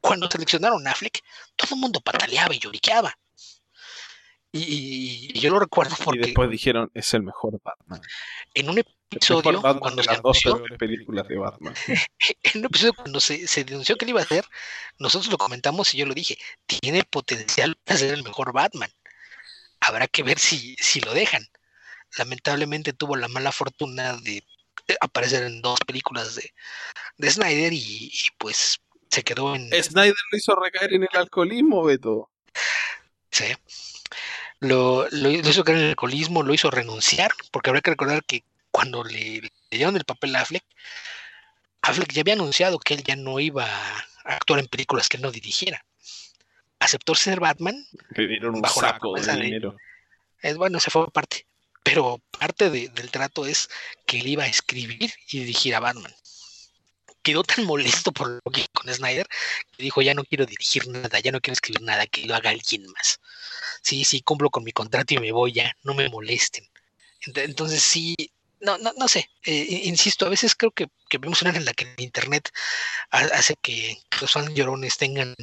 Cuando seleccionaron Affleck, todo el mundo pataleaba y lloriqueaba. Y, yo lo recuerdo porque. Y después dijeron, es el mejor Batman. En un episodio, cuando se anunció, películas de Batman. en un episodio, cuando se, se denunció que él iba a hacer, nosotros lo comentamos y yo lo dije: tiene potencial para ser el mejor Batman habrá que ver si, si lo dejan. Lamentablemente tuvo la mala fortuna de aparecer en dos películas de, de Snyder y, pues se quedó en... Snyder lo hizo recaer en el alcoholismo, Beto. Sí. Lo, lo, hizo caer en el alcoholismo, lo hizo renunciar, porque habrá que recordar que cuando le, le dieron el papel a Affleck, Affleck ya había anunciado que él ya no iba a actuar en películas que él no dirigiera aceptó ser Batman. Le dieron un bajo saco de dinero. es bueno, se fue parte. Pero parte del trato es que él iba a escribir y dirigir a Batman. Quedó tan molesto por lo que con Snyder que dijo ya no quiero dirigir nada, ya no quiero escribir nada, que lo haga alguien más. Sí, sí, cumplo con mi contrato y me voy ya, no me molesten. Entonces sí, no, no, no sé, eh, insisto, a veces creo que, que vemos una en la que el Internet hace que los fans llorones tengan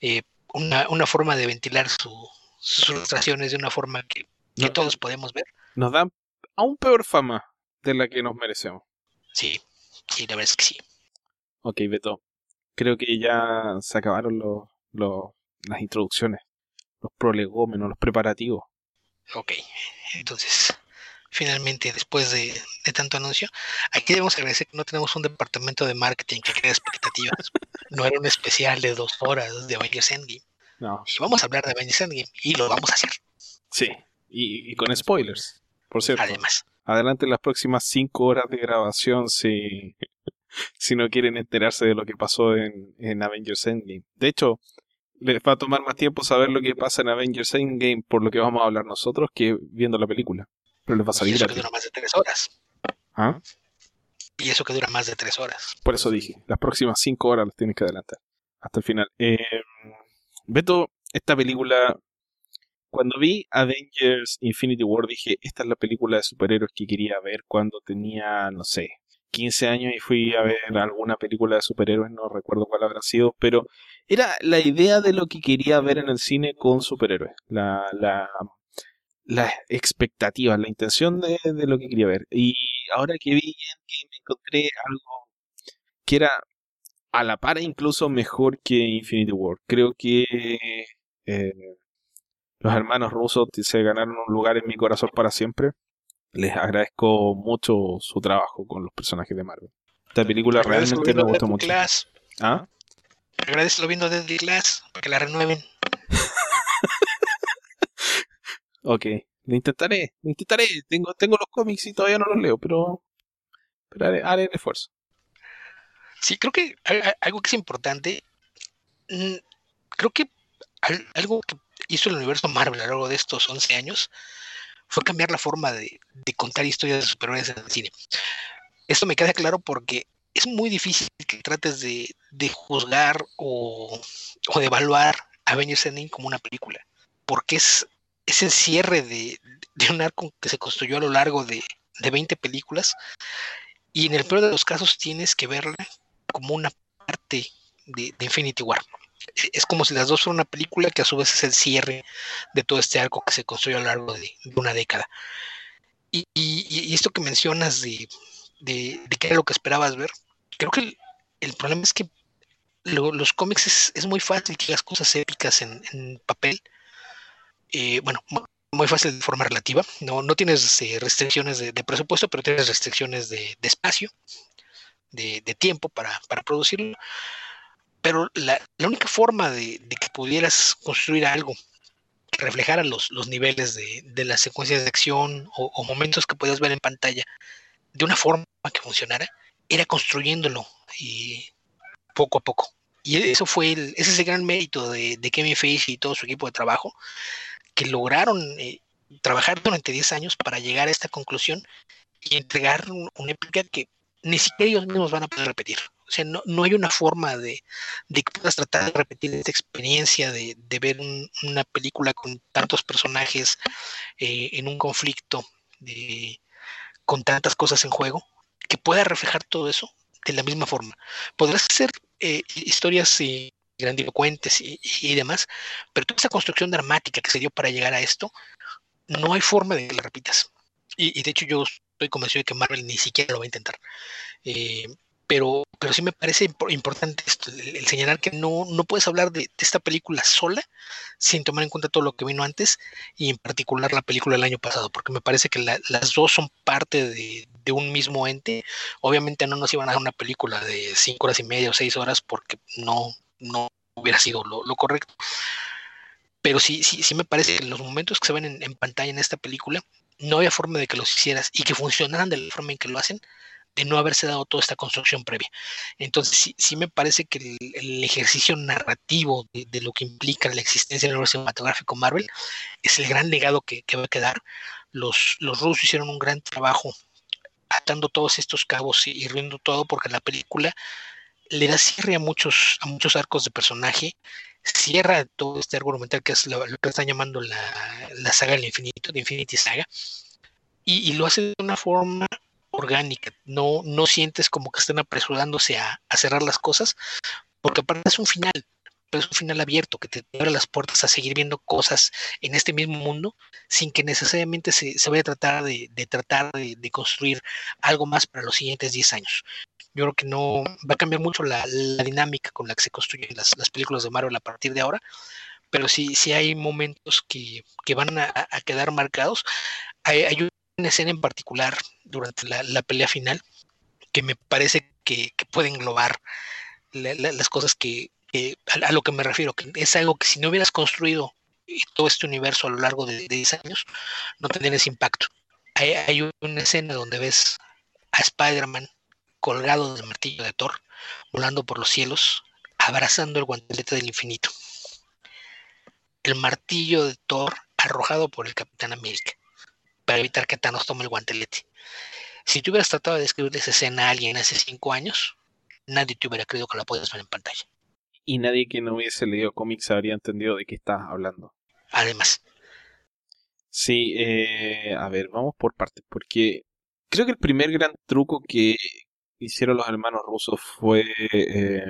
eh, una, una, forma de ventilar su, sus frustraciones de una forma que, todos podemos ver. Nos dan aún peor fama de la que nos merecemos. Sí, sí, la verdad es que sí. Ok, Beto. Creo que ya se acabaron los, los, las introducciones, los prolegómenos, los preparativos. Ok, entonces finalmente después de, tanto anuncio. Aquí debemos agradecer que no tenemos un departamento de marketing que crea expectativas. no era un especial de dos horas de Avengers Endgame. No. Y vamos a hablar de Avengers Endgame y lo vamos a hacer. Sí, y, con spoilers, por cierto. Además. Adelante las próximas cinco horas de grabación si, si no quieren enterarse de lo que pasó en, en Avengers Endgame. De hecho, les va a tomar más tiempo saber lo que pasa en Avengers Endgame por lo que vamos a hablar nosotros que viendo la película. Pero les va a salir. Y eso que dura más de tres horas. ¿Ah? Y eso que dura más de tres horas. Por eso dije, las próximas cinco horas las tienes que adelantar. Hasta el final. Eh, Beto, esta película. Cuando vi Avengers Infinity War dije, esta es la película de superhéroes que quería ver cuando tenía, no sé, 15 años y fui a ver alguna película de superhéroes, no recuerdo cuál habrá sido, pero era la idea de lo que quería ver en el cine con superhéroes. La, la las expectativas, la intención de, lo que quería ver. Y ahora que vi que me encontré algo que era a la par incluso mejor que Infinity War. Creo que eh, los hermanos rusos se ganaron un lugar en mi corazón para siempre. Les agradezco mucho su trabajo con los personajes de Marvel. Esta película realmente me gustó mucho. ¿Ah? Agradezco viendo desde Glass para que la renueven. Ok, lo intentaré, lo intentaré. Tengo, tengo los cómics y todavía no los leo, pero, pero haré, el esfuerzo. Sí, creo que algo que es importante, mm, creo que algo que hizo el universo Marvel a lo largo de estos 11 años fue cambiar la forma de, contar historias de superhéroes en el cine. Esto me queda claro porque es muy difícil que trates de, juzgar o, de evaluar Avengers Ending como una película, porque es ese cierre de, un arco que se construyó a lo largo de, de 20 películas y en el peor de los casos tienes que verla como una parte de, Infinity War. Es como si las dos fueran una película que a su vez es el cierre de todo este arco que se construyó a lo largo de, una década. Y, esto que mencionas de, de, qué era lo que esperabas ver, creo que el, problema es que los cómics es, muy fácil que las cosas épicas en, papel. Eh, bueno, muy fácil de forma relativa. No, no tienes eh, restricciones de, presupuesto, pero tienes restricciones de, espacio, de, tiempo para, producirlo. Pero la, única forma de, que pudieras construir algo que reflejara los, niveles de, las secuencias de acción o, momentos que podías ver en pantalla de una forma que funcionara, era construyéndolo y poco a poco. Y eso fue el, ese es el gran mérito de, de Kevin Feige y todo su equipo de trabajo, que lograron eh, trabajar durante 10 años para llegar a esta conclusión y entregar una épica que ni siquiera ellos mismos van a poder repetir. O sea, no, no hay una forma de, que puedas tratar de repetir esta experiencia de, ver una película con tantos personajes eh, en un conflicto, con tantas cosas en juego, que pueda reflejar todo eso de la misma forma. Podrás hacer eh, historias grandilocuentes y, y, demás, pero toda esa construcción dramática que se dio para llegar a esto, no hay forma de que la repitas. Y, de hecho yo estoy convencido de que Marvel ni siquiera lo va a intentar. Eh, pero, pero sí me parece importante esto, el, señalar que no, no puedes hablar de, esta película sola sin tomar en cuenta todo lo que vino antes y en particular la película del año pasado, porque me parece que las dos son parte de, un mismo ente. Obviamente no nos iban a dar una película de cinco horas y media o seis horas porque no, no hubiera sido lo, correcto. Pero sí, sí, sí me parece que los momentos que se ven en, pantalla en esta película, no había forma de que los hicieras y que funcionaran de la forma en que lo hacen, de no haberse dado toda esta construcción previa. Entonces, sí, me parece que el, ejercicio narrativo de, lo que implica la existencia del universo cinematográfico Marvel es el gran legado que, va a quedar. Los, los rusos hicieron un gran trabajo atando todos estos cabos y, y riendo todo porque la película le da cierre a muchos, a muchos arcos de personaje, cierra todo este argumental que es lo, que están llamando la, saga del infinito, de Infinity Saga, y, lo hace de una forma orgánica, no, no sientes como que estén apresurándose a, cerrar las cosas, porque aparte es un final, pero es un final abierto que te abre las puertas a seguir viendo cosas en este mismo mundo sin que necesariamente se, vaya a tratar de, tratar de, construir algo más para los siguientes 10 años. Yo creo que no va a cambiar mucho la, dinámica con la que se construyen las, películas de Marvel a partir de ahora, pero sí, sí hay momentos que, van a, quedar marcados. Hay, una escena en particular durante la, pelea final que me parece que, puede englobar las cosas que, a, lo que me refiero, que es algo que si no hubieras construido todo este universo a lo largo de, 10 años, no tendría ese impacto. Hay, hay, una escena donde ves a Spider-Man colgado del martillo de Thor, volando por los cielos, abrazando el guantelete del infinito. El martillo de Thor arrojado por el Capitán América, para evitar que Thanos tome el guantelete. Si tú hubieras tratado de describir esa escena a alguien hace cinco años, nadie te hubiera creído que la podías ver en pantalla. Y nadie que no hubiese leído cómics habría entendido de qué estás hablando. Además. Sí, eh, a ver, vamos por partes, porque creo que el primer gran truco que, hicieron los hermanos rusos fue eh,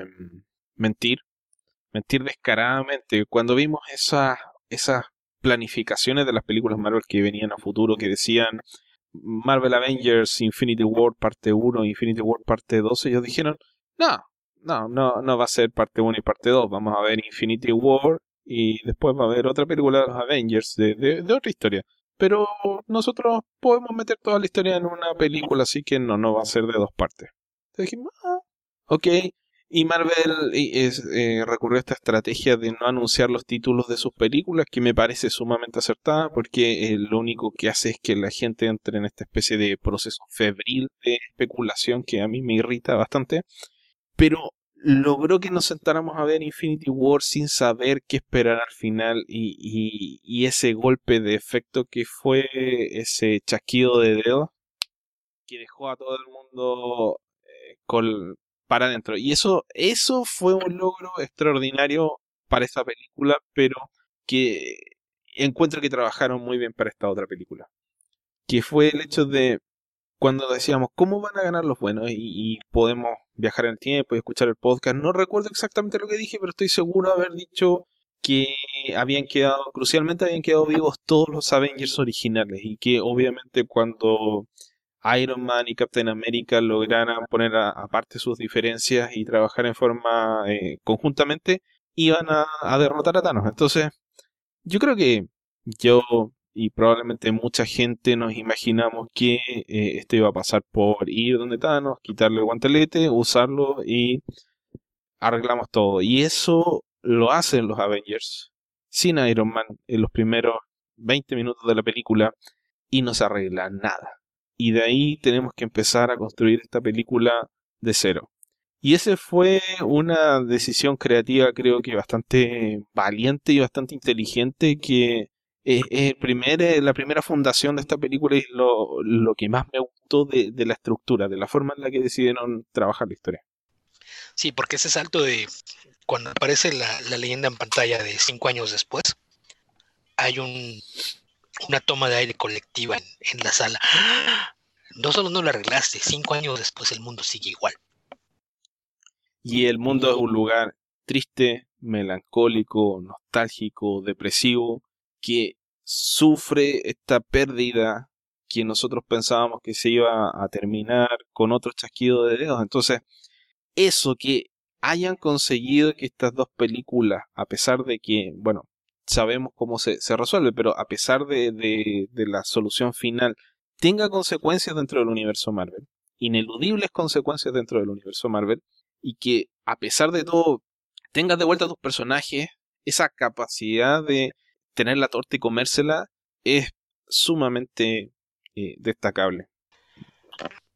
mentir, mentir descaradamente. Cuando vimos esas, esas planificaciones de las películas Marvel que venían a futuro, que decían Marvel Avengers Infinity War parte 1, Infinity War parte 2, ellos dijeron, no, no, no, no va a ser parte 1 y parte 2, vamos a ver Infinity War y después va a haber otra película de los Avengers de, de otra historia pero nosotros podemos meter toda la historia en una película, así que no, no va a ser de dos partes dijimos, ah, ok. Y Marvel eh, recurrió a esta estrategia de no anunciar los títulos de sus películas, que me parece sumamente acertada, porque eh, lo único que hace es que la gente entre en esta especie de proceso febril de especulación que a mí me irrita bastante. Pero logró que nos sentáramos a ver Infinity War sin saber qué esperar al final y, ese golpe de efecto que fue ese chasquido de dedo que dejó a todo el mundo para adentro. Y eso, eso fue un logro extraordinario para esa película, pero que encuentro que trabajaron muy bien para esta otra película. Que fue el hecho de cuando decíamos cómo van a ganar los buenos y, podemos viajar en el tiempo y escuchar el podcast, no recuerdo exactamente lo que dije, pero estoy seguro de haber dicho que habían quedado, crucialmente habían quedado vivos todos los Avengers originales y que obviamente cuando Iron Man y Captain America lograran poner aparte sus diferencias y trabajar en forma eh, conjuntamente, iban a, derrotar a Thanos. Entonces, yo creo que yo y probablemente mucha gente nos imaginamos que eh, esto iba a pasar por ir donde Thanos, quitarle el guantelete, usarlo y arreglamos todo. Y eso lo hacen los Avengers sin Iron Man en los primeros 20 minutos de la película y no se arregla nada. Y de ahí tenemos que empezar a construir esta película de cero. Y esa fue una decisión creativa creo que bastante valiente y bastante inteligente que es, el primer, eh, la primera fundación de esta película y lo, lo que más me gustó de, de, la estructura, de la forma en la que decidieron trabajar la historia. Sí, porque ese salto de cuando aparece la, la leyenda en pantalla de cinco años después, hay un, una toma de aire colectiva en, la sala. No solo no lo arreglaste, cinco años después el mundo sigue igual. Y el mundo es un lugar triste, melancólico, nostálgico, depresivo, que sufre esta pérdida que nosotros pensábamos que se iba a terminar con otro chasquido de dedos. Entonces, eso que hayan conseguido que estas dos películas, a pesar de que, bueno, sabemos cómo se, resuelve, pero a pesar de la solución final, tenga consecuencias dentro del universo Marvel, ineludibles consecuencias dentro del universo Marvel, y que a pesar de todo tengas de vuelta a tus personajes, esa capacidad de tener la torta y comérsela es sumamente eh, destacable.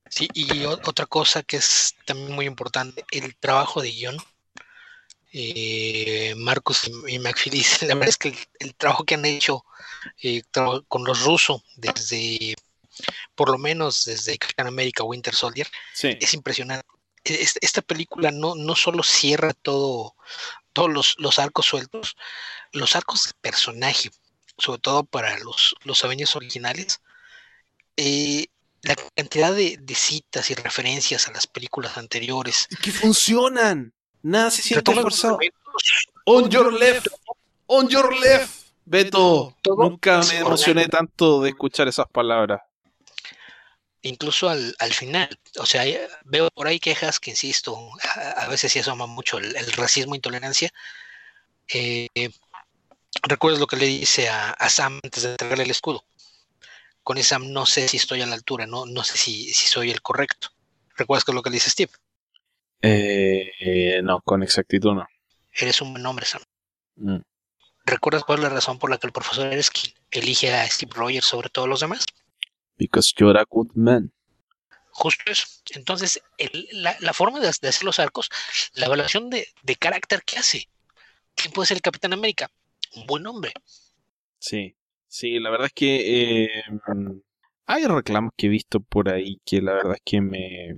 Sí, y otra cosa que es también muy importante, el trabajo de guion. Eh, Marcus y McPhilly, la verdad es que el, trabajo que han hecho eh, con los rusos desde, por lo menos desde Captain America Winter Soldier, es impresionante. Esta película no, no solo cierra todo, todos los, los arcos sueltos, los arcos de personaje, sobre todo para los, los Avengers originales, eh, la cantidad de, citas y referencias a las películas anteriores. Que funcionan. Nada se siente forzado. On your left. On your left. Beto. Nunca me emocioné tanto de escuchar esas palabras. Incluso al, al final. O sea, veo por ahí quejas que, insisto, a, veces sí asoma mucho el, racismo, intolerancia. Eh, ¿Recuerdas lo que le dice a, Sam antes de entregarle el escudo? Con Sam no sé si estoy a la altura, no, no sé si, si soy el correcto. ¿Recuerdas qué es lo que le dice Steve? Eh, no, con exactitud no. Eres un buen hombre, Sam. Mm. ¿Recuerdas cuál es la razón por la que el profesor Erskine elige a Steve Rogers sobre todos los demás? Because you're a good man. Justo eso. Entonces, la, forma de, hacer los arcos, la evaluación de, de carácter que hace. ¿Quién puede ser el Capitán América? un buen hombre. Sí, sí, la verdad es que eh, hay reclamos que he visto por ahí que la verdad es que me...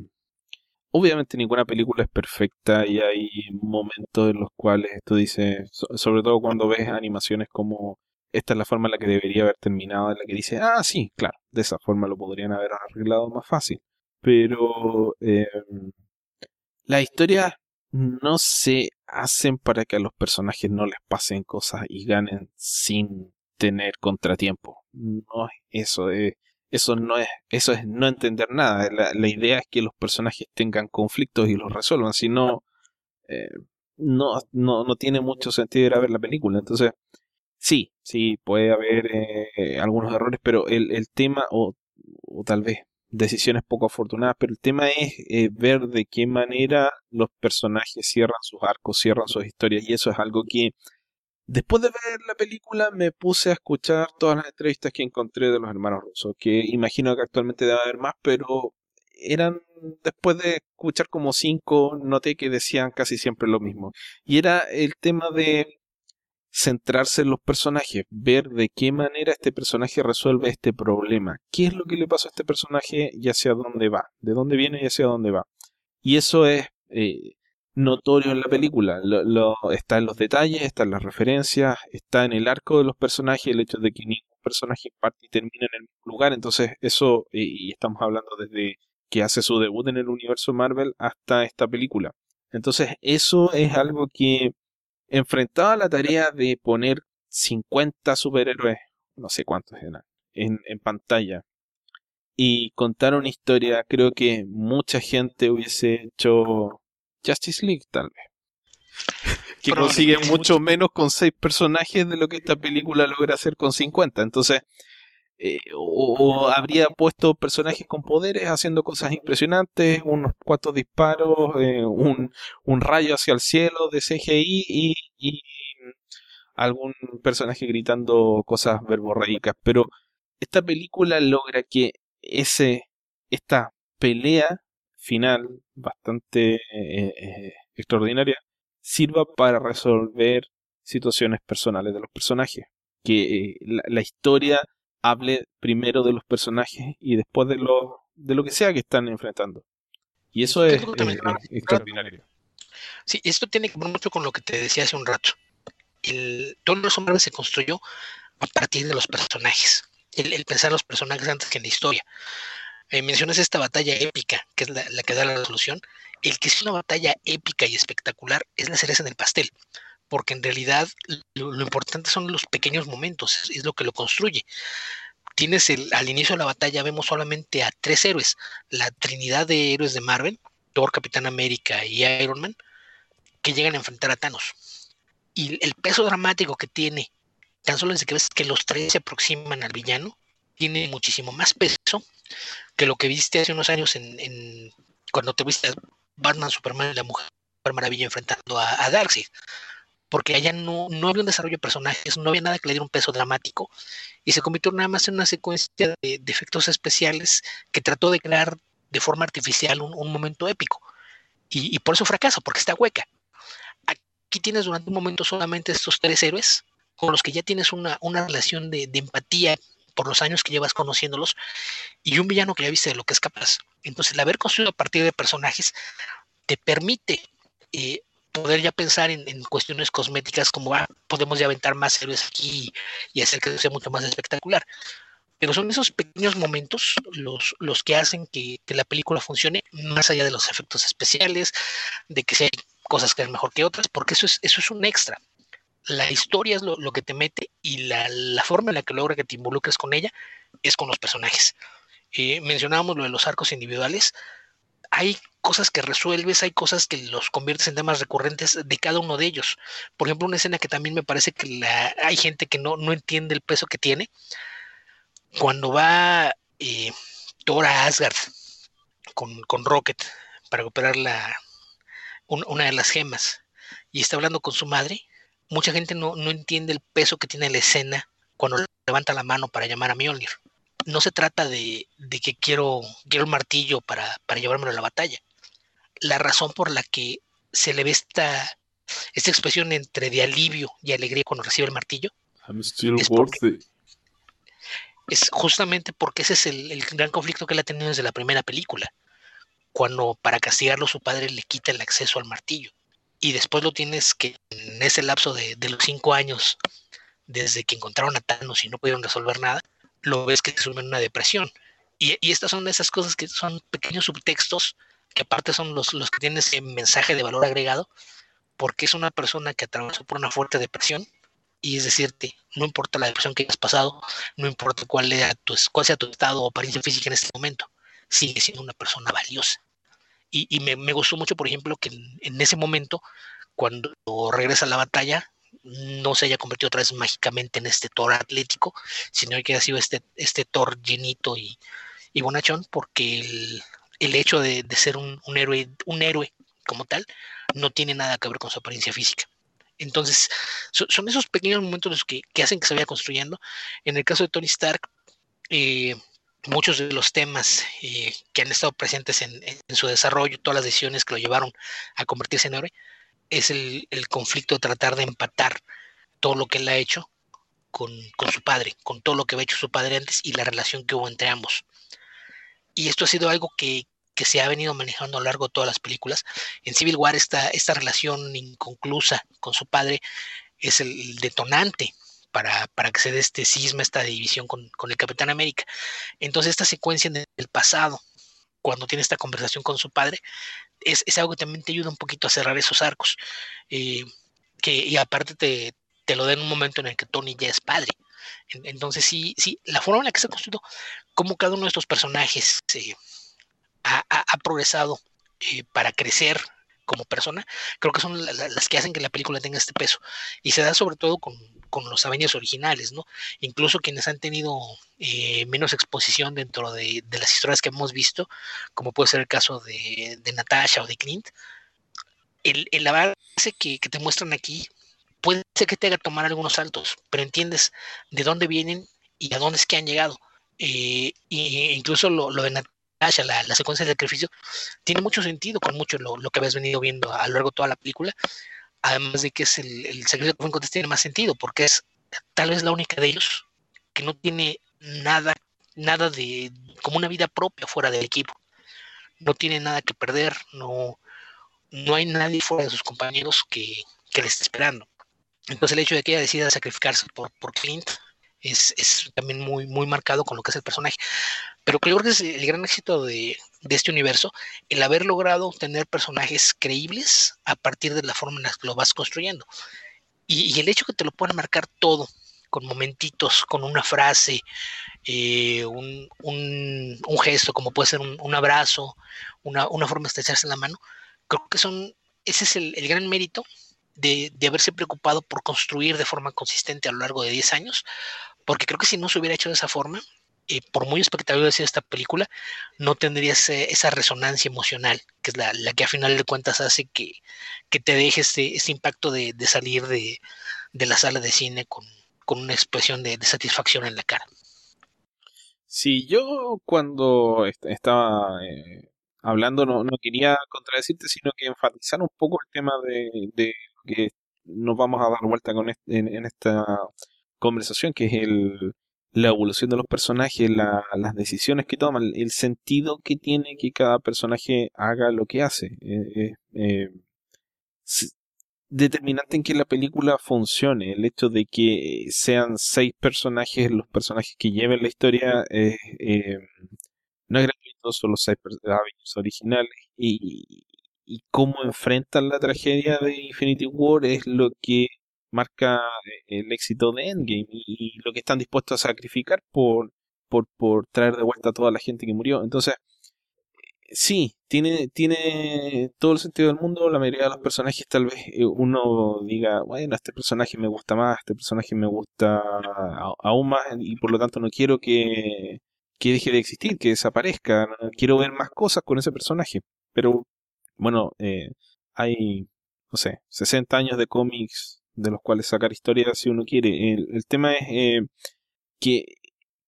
Obviamente ninguna película es perfecta y hay momentos en los cuales tú dices, sobre todo cuando ves animaciones como esta es la forma en la que debería haber terminado, en la que dice, ah, sí, claro, de esa forma lo podrían haber arreglado más fácil. Pero eh, la historia no se hacen para que a los personajes no les pasen cosas y ganen sin tener contratiempo. No es eso, eh, eso no es, eso es no entender nada. La, idea es que los personajes tengan conflictos y los resuelvan, si no, eh, no, no, tiene mucho sentido ir a ver la película. Entonces, sí, sí, puede haber eh, algunos errores, pero el, el tema, o, o tal vez decisiones poco afortunadas, pero el tema es eh, ver de qué manera los personajes cierran sus arcos, cierran sus historias, y eso es algo que después de ver la película me puse a escuchar todas las entrevistas que encontré de los hermanos rusos, que imagino que actualmente debe haber más, pero eran, después de escuchar como cinco, noté que decían casi siempre lo mismo, y era el tema de centrarse en los personajes, ver de qué manera este personaje resuelve este problema, qué es lo que le pasó a este personaje y hacia dónde va, de dónde viene y hacia dónde va. Y eso es eh, notorio en la película, lo, está en los detalles, está en las referencias, está en el arco de los personajes, el hecho de que ningún personajes parten y terminan en el mismo lugar. Entonces, eso, y, estamos hablando desde que hace su debut en el universo Marvel hasta esta película. Entonces, eso es algo que enfrentaba la tarea de poner 50 superhéroes, no sé cuántos eran, en, en pantalla y contar una historia, creo que mucha gente hubiese hecho Justice League, tal vez. que consigue mucho menos con seis personajes de lo que esta película logra hacer con 50. Entonces, eh, o, habría puesto personajes con poderes haciendo cosas impresionantes, unos cuantos disparos, eh, un, un, rayo hacia el cielo de CGI y, y algún personaje gritando cosas verborreicas. Pero esta película logra que ese, esta pelea final bastante eh, eh, extraordinaria sirva para resolver situaciones personales de los personajes. Que eh, la, historia hable primero de los personajes y después de lo, de lo que sea que están enfrentando. Y eso es, extraordinario. Sí, esto tiene que ver mucho con lo que te decía hace un rato. El, todo los hombres se construyó a partir de los personajes el, pensar los personajes antes que en la historia. Eh, mencionas esta batalla épica, que es la, que da la resolución. El que es una batalla épica y espectacular es la cereza en el pastel, porque en realidad lo, importante son los pequeños momentos, es, lo que lo construye. Tienes el, al inicio de la batalla vemos solamente a tres héroes, la trinidad de héroes de Marvel, Thor, Capitán América y Iron Man, que llegan a enfrentar a Thanos. Y el peso dramático que tiene tan solo desde que ves que los tres se aproximan al villano, tiene muchísimo más peso que lo que viste hace unos años en, cuando te viste a Batman, Superman y la Mujer Maravilla enfrentando a, Darkseid. Porque allá no, no había un desarrollo de personajes, no había nada que le diera un peso dramático y se convirtió nada más en una secuencia de, efectos especiales que trató de crear de forma artificial un, momento épico. Y, por eso fracasa, porque está hueca. Aquí tienes durante un momento solamente estos tres héroes con los que ya tienes una, relación de, empatía por los años que llevas conociéndolos y un villano que ya viste de lo que es capaz. Entonces, el haber construido a partir de personajes te permite eh, poder ya pensar en, cuestiones cosméticas como ah, podemos ya aventar más héroes aquí y, hacer que sea mucho más espectacular. Pero son esos pequeños momentos los, los que hacen que, la película funcione más allá de los efectos especiales, de que sea cosas que es mejor que otras, porque eso es, eso es un extra la historia es lo, que te mete y la, forma en la que logra que te involucres con ella es con los personajes. Eh, mencionábamos lo de los arcos individuales. Hay cosas que resuelves, hay cosas que los conviertes en temas recurrentes de cada uno de ellos. Por ejemplo, una escena que también me parece que hay gente que no, no entiende el peso que tiene. Cuando va eh, Thor a Asgard con, Rocket para recuperar la, una de las gemas y está hablando con su madre, mucha gente no, entiende el peso que tiene la escena cuando levanta la mano para llamar a Mjolnir. No se trata de, que quiero, quiero el martillo para, para llevármelo a la batalla. La razón por la que se le ve esta, esta expresión entre de alivio y alegría cuando recibe el martillo es, justamente porque ese es el, el, gran conflicto que él ha tenido desde la primera película, cuando para castigarlo su padre le quita el acceso al martillo y después lo tienes que en ese lapso de, los cinco años, desde que encontraron a Thanos y no pudieron resolver nada, lo ves que se sube en una depresión. Y, estas son esas cosas que son pequeños subtextos, que aparte son los, los que tienen ese mensaje de valor agregado, porque es una persona que atravesó por una fuerte depresión, y es decirte, no importa la depresión que hayas pasado, no importa cuál, sea tu, cuál sea tu estado o apariencia física en este momento, sigue siendo una persona valiosa. Y, me, gustó mucho, por ejemplo, que en, ese momento, cuando regresa a la batalla, no se haya convertido otra vez mágicamente en este Thor atlético, sino que haya sido este, este Thor llenito y, bonachón, porque el, hecho de, ser un, héroe, un héroe como tal, no tiene nada que ver con su apariencia física. Entonces, son esos pequeños momentos los que, que, hacen que se vaya construyendo. En el caso de Tony Stark, eh, muchos de los temas eh, que han estado presentes en, su desarrollo, todas las decisiones que lo llevaron a convertirse en héroe, es el, conflicto de tratar de empatar todo lo que él ha hecho con, su padre, con todo lo que había hecho su padre antes y la relación que hubo entre ambos. Y esto ha sido algo que, se ha venido manejando a lo largo de todas las películas. En Civil War esta, esta relación inconclusa con su padre es el detonante para, para que se dé este cisma, esta división con, con el Capitán América. Entonces esta secuencia en el pasado, cuando tiene esta conversación con su padre, es, es algo que también te ayuda un poquito a cerrar esos arcos. Eh, que, y aparte te, te lo da en un momento en el que Tony ya es padre. Entonces, sí, sí, la forma en la que se ha construido, cómo cada uno de estos personajes eh, ha, ha, progresado eh, para crecer como persona, creo que son las que hacen que la película tenga este peso. Y se da sobre todo con, con los Avengers originales, ¿no? Incluso quienes han tenido eh, menos exposición dentro de, de, las historias que hemos visto, como puede ser el caso de, de Natasha o de Clint, el, el avance que, que, te muestran aquí puede ser que te haga tomar algunos saltos, pero entiendes de dónde vienen y a dónde es que han llegado. Eh, e incluso lo, lo de Natasha, la, la, secuencia del sacrificio, tiene mucho sentido con mucho lo, lo, que habías venido viendo a lo largo de toda la película. Además de que es el, el sacrificio que fue tiene más sentido, porque es tal vez la única de ellos que no tiene nada, nada de como una vida propia fuera del equipo. No tiene nada que perder, no, no hay nadie fuera de sus compañeros que, que le esté esperando. Entonces el hecho de que ella decida sacrificarse por, por Clint es, es, también muy, muy marcado con lo que es el personaje. Pero creo que es el gran éxito de, de, este universo, el haber logrado tener personajes creíbles a partir de la forma en la que lo vas construyendo. Y, y el hecho que te lo puedan marcar todo, con momentitos, con una frase, eh, un, un, un, gesto, como puede ser un, un abrazo, una, una, forma de estrecharse la mano, creo que son, ese es el, el gran mérito de, de, haberse preocupado por construir de forma consistente a lo largo de 10 años, porque creo que si no se hubiera hecho de esa forma, por muy espectacular sea esta película, no tendría ese, esa resonancia emocional, que es la, que a final de cuentas hace que, que te deje este, impacto de, salir de, de, la sala de cine con, con una expresión de, satisfacción en la cara. Sí, yo cuando est estaba eh, hablando no, no, quería contradecirte, sino que enfatizar un poco el tema de, que nos vamos a dar vuelta con en, esta conversación, que es el, la evolución de los personajes, la, las decisiones que toman, el sentido que tiene que cada personaje haga lo que hace. Eh, eh, determinante en que la película funcione. El hecho de que sean seis personajes los personajes que lleven la historia eh, no es gratuito, son los seis Avengers originales y, y cómo enfrentan la tragedia de Infinity War es lo que marca el éxito de Endgame y, lo que están dispuestos a sacrificar por, por, por traer de vuelta a toda la gente que murió. Entonces, sí, tiene, tiene todo el sentido del mundo. La mayoría de los personajes, tal vez uno diga, bueno, este personaje me gusta más, este personaje me gusta aún más, y por lo tanto no quiero que, que deje de existir, que desaparezca. Quiero ver más cosas con ese personaje. Pero bueno, eh, hay, no sé, 60 años de cómics de los cuales sacar historias si uno quiere. El, el tema es eh, que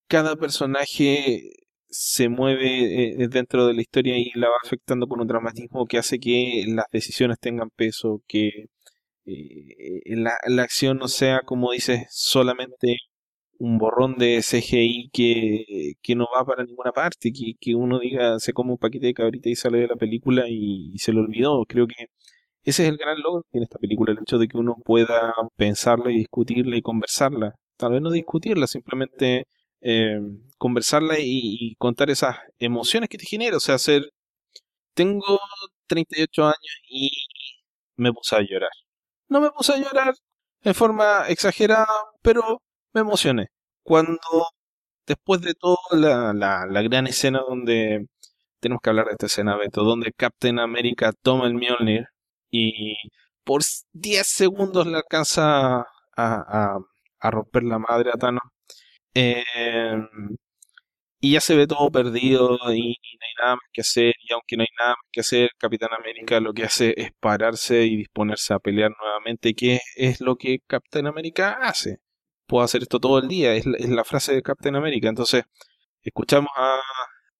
cada personaje se mueve eh, dentro de la historia y la va afectando con un dramatismo que hace que las decisiones tengan peso, que eh, la, la, acción no sea, como dices, solamente un borrón de CGI que, que no va para ninguna parte, que, que, uno diga, se come un paquete de cabrita y sale de la película y, y se lo olvidó. Creo que ese es el gran logro que tiene esta película, el hecho de que uno pueda pensarla y discutirla y conversarla. Tal vez no discutirla, simplemente eh, conversarla y, contar esas emociones que te genera. O sea, hacer... Tengo 38 años y me puse a llorar. No me puse a llorar en forma exagerada, pero me emocioné. Cuando, después de todo, la, la, la gran escena donde... Tenemos que hablar de esta escena, Beto, donde Captain America toma el Mjolnir y por 10 segundos le alcanza a, romper la madre a Thanos. Eh, y ya se ve todo perdido y, y, no hay nada más que hacer. Y aunque no hay nada más que hacer, Capitán América lo que hace es pararse y disponerse a pelear nuevamente, que es lo que Capitán América hace. Puedo hacer esto todo el día, es la, es la frase de Capitán América. Entonces, escuchamos a,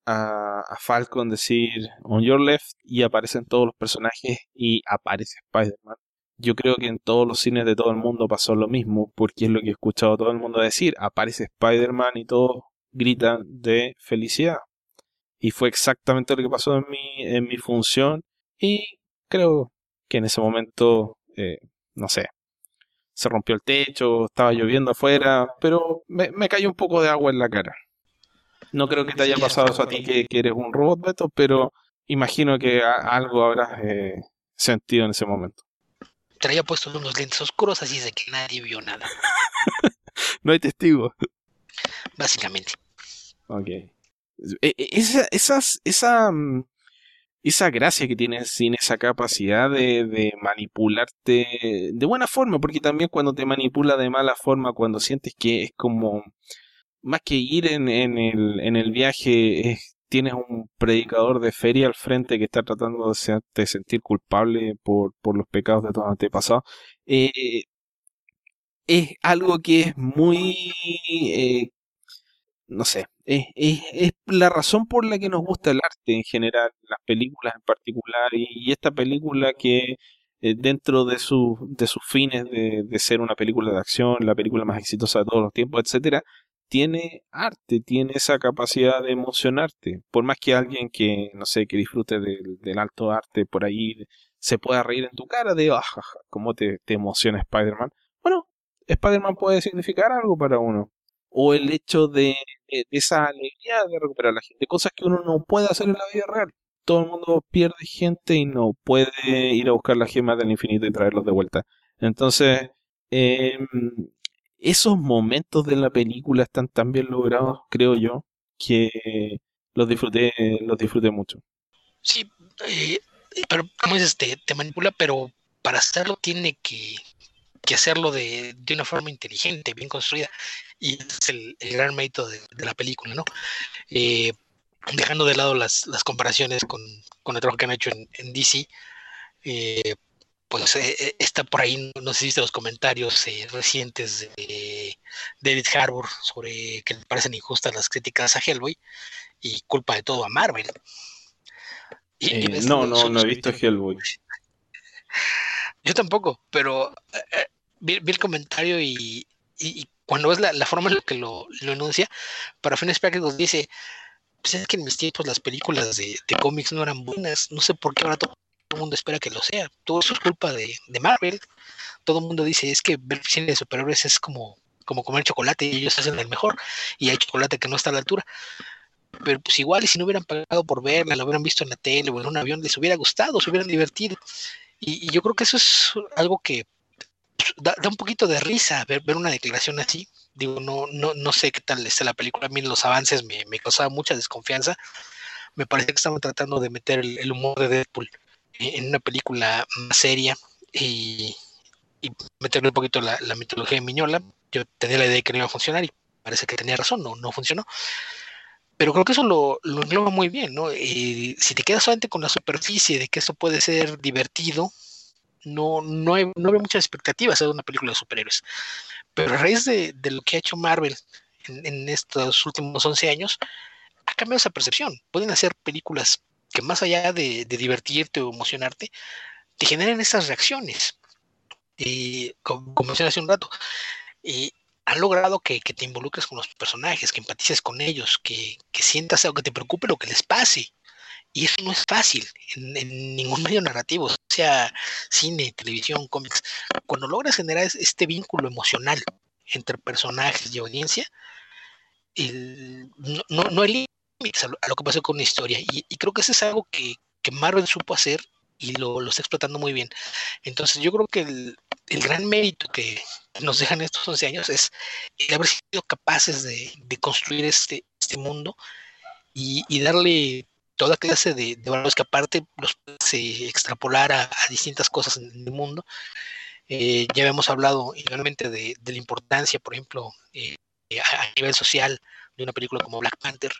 a, Falcon decir on your left y aparecen todos los personajes y aparece Spider-Man. Yo creo que en todos los cines de todo el mundo pasó lo mismo, porque es lo que he escuchado todo el mundo decir. Aparece Spider-Man y todos gritan de felicidad. Y fue exactamente lo que pasó en mi, en mi función. Y creo que en ese momento, eh, no sé, se rompió el techo, estaba lloviendo afuera, pero me, me cayó un poco de agua en la cara. No creo que te haya pasado eso a ti que, eres un robot, Beto, pero imagino que algo habrás eh, sentido en ese momento. Traía puestos unos lentes oscuros así de que nadie vio nada. no hay testigos. Básicamente. Ok. E, e, esa, esas, esa, mm, esa gracia que tienes sin esa capacidad de, de, manipularte de buena forma, porque también cuando te manipula de mala forma, cuando sientes que es como más que ir en, en, el, en el viaje, tienes un predicador de feria al frente que está tratando de sentir culpable por, por los pecados de tus antepasados. Eh, es algo que es muy... Eh, no sé, es, es, la razón por la que nos gusta el arte en general, las películas en particular, y, esta película que eh, dentro de, su, de sus fines de, de, ser una película de acción, la película más exitosa de todos los tiempos, etcétera, tiene arte, tiene esa capacidad de emocionarte. Por más que alguien que, no sé, que disfrute del, alto arte por ahí se pueda reír en tu cara de, ah, cómo te, emociona Spider-Man. Bueno, Spider-Man puede significar algo para uno. O el hecho de, esa alegría de recuperar la gente, cosas que uno no puede hacer en la vida real. Todo el mundo pierde gente y no puede ir a buscar las gemas del infinito y traerlos de vuelta. Entonces, eh, esos momentos de la película están tan bien logrados, creo yo, que los disfruté, los disfruté mucho. Sí, eh, pero como dices, te, te, manipula, pero para hacerlo tiene que, hacerlo de, una forma inteligente, bien construida. Y es el, gran mérito de, la película, ¿no? Eh, dejando de lado las, comparaciones con, con, el trabajo que han hecho en, en DC, eh, pues eh, eh, está por ahí, no sé si viste los comentarios eh, recientes de David Harbour sobre que le parecen injustas las críticas a Hellboy y culpa de todo a Marvel. no, no, no he visto Hellboy. Yo tampoco, pero vi, el comentario y, cuando ves la, forma en la que lo, lo enuncia, para fines prácticos dice, pues es que en mis tiempos las películas de, de cómics no eran buenas, no sé por qué ahora todo el mundo espera que lo sea. Todo eso es culpa de, Marvel. Todo el mundo dice, es que ver cine de superhéroes es como, como comer chocolate y ellos hacen el mejor y hay chocolate que no está a la altura. Pero pues igual y si no hubieran pagado por verla, lo hubieran visto en la tele o en un avión, les hubiera gustado, se hubieran divertido. Y, yo creo que eso es algo que pues, da, un poquito de risa ver, ver una declaración así. Digo, no, no, no sé qué tal está la película. A mí los avances me, me causaba mucha desconfianza. Me parece que estaban tratando de meter el humor de Deadpool en una película más seria y, meterle un poquito la, mitología de Miñola. Yo tenía la idea de que no iba a funcionar y parece que tenía razón, no, no funcionó. Pero creo que eso lo, lo engloba muy bien, ¿no? Y si te quedas solamente con la superficie de que esto puede ser divertido, no, no, hay, no hay muchas expectativas de una película de superhéroes. Pero a raíz de, lo que ha hecho Marvel en, en, estos últimos 11 años, ha cambiado esa percepción. Pueden hacer películas que más allá de, divertirte o emocionarte, te generen esas reacciones. Y como, mencioné hace un rato, y han logrado que, te involucres con los personajes, que empatices con ellos, que, sientas algo, que te preocupe lo que les pase. Y eso no es fácil en, ningún medio narrativo, sea cine, televisión, cómics. Cuando logras generar este vínculo emocional entre personajes y audiencia, no, no, a lo, que pasó con la historia. Y, creo que eso es algo que, que Marvel supo hacer y lo, lo, está explotando muy bien. Entonces yo creo que el, el, gran mérito que nos dejan estos 11 años es el haber sido capaces de, de construir este, este mundo y, y, darle toda clase de, de valores que aparte los se extrapolar a, a, distintas cosas en el mundo. Eh, ya habíamos hablado igualmente de, de, la importancia, por ejemplo, eh, a nivel social de una película como Black Panther,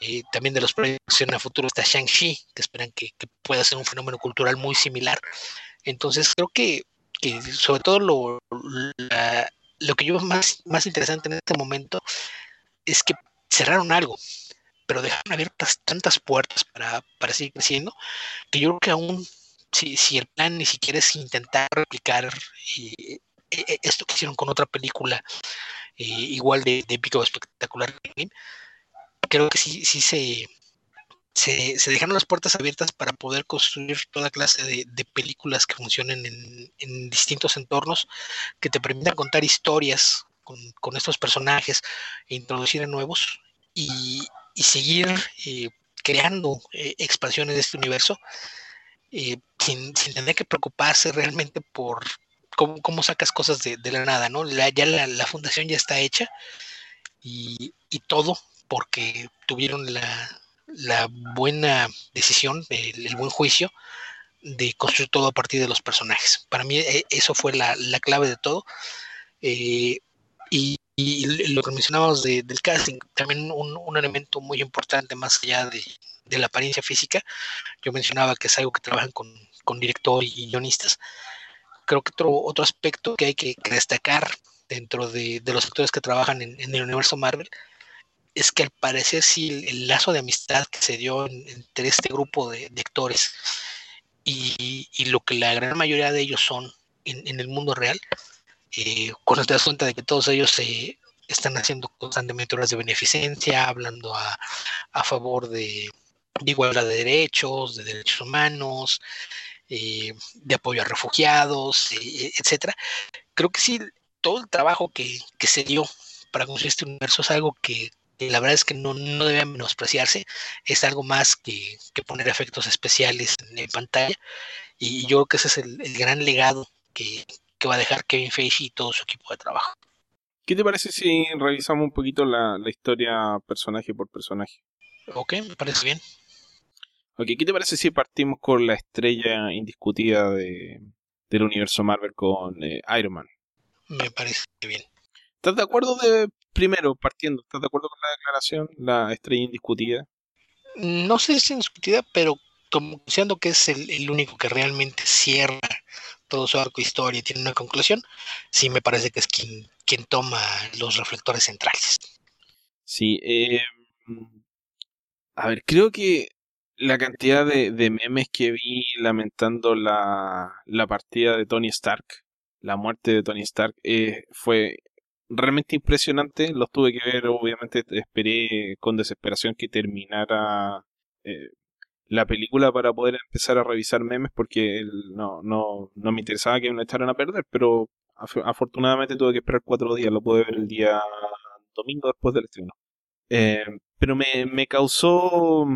eh, también de los proyectos el futuro está Shang-Chi, que esperan que, pueda ser un fenómeno cultural muy similar. Entonces creo que, que sobre todo lo, lo que yo veo más, más interesante en este momento es que cerraron algo, pero dejaron abiertas tantas puertas para, para seguir creciendo, que yo creo que aún si, si el plan ni siquiera es intentar replicar eh, eh, esto que hicieron con otra película igual de, de épico espectacular, creo que sí, sí se, se, dejaron las puertas abiertas para poder construir toda clase de, películas que funcionen en, distintos entornos, que te permitan contar historias con, estos personajes e introducir a nuevos y, seguir eh, creando eh, expansiones de este universo eh, sin, tener que preocuparse realmente por cómo, sacas cosas de, la nada, ¿no? ya la, fundación ya está hecha y, todo porque tuvieron la, buena decisión, el, buen juicio de construir todo a partir de los personajes. Para mí eso fue la, clave de todo. Y, lo que mencionábamos del casting, también un, elemento muy importante más allá de, la apariencia física, yo mencionaba que es algo que trabajan con, director y guionistas. Creo que otro, otro aspecto que hay que, destacar dentro de, los actores que trabajan en, el universo Marvel es que al parecer sí el, lazo de amistad que se dio entre este grupo de, actores y, lo que la gran mayoría de ellos son en el mundo real, eh, cuando te das cuenta de que todos ellos se están haciendo constantemente horas de beneficencia, hablando a, favor de, igualdad de derechos, de derechos humanos, eh, de apoyo a refugiados, eh, etcétera. Creo que sí, todo el trabajo que, se dio para construir este universo es algo que, la verdad es que no, debe menospreciarse, es algo más que, poner efectos especiales en, pantalla, y yo creo que ese es el, el gran legado que, que va a dejar Kevin Feige y todo su equipo de trabajo. ¿Qué te parece si revisamos un poquito la, historia personaje por personaje? Ok, me parece bien. Ok, ¿qué te parece si partimos con la estrella indiscutida de, del universo Marvel con eh, Iron Man? Me parece bien. ¿Estás de acuerdo de, primero, partiendo, ¿estás de acuerdo con la declaración, la estrella indiscutida? No sé si es indiscutida, pero como siendo que es el, el único que realmente cierra todo su arco historia y tiene una conclusión, sí me parece que es quien, quien toma los reflectores centrales. Sí, eh, a ver, creo que la cantidad de, memes que vi lamentando la, la, partida de Tony Stark, la muerte de Tony Stark, eh, fue realmente impresionante. Los tuve que ver, obviamente esperé con desesperación que terminara eh, la película para poder empezar a revisar memes porque no, no, no me interesaba que me echaran a perder, pero afortunadamente tuve que esperar cuatro días, lo pude ver el día domingo después del estreno. Eh, pero me, me, causó,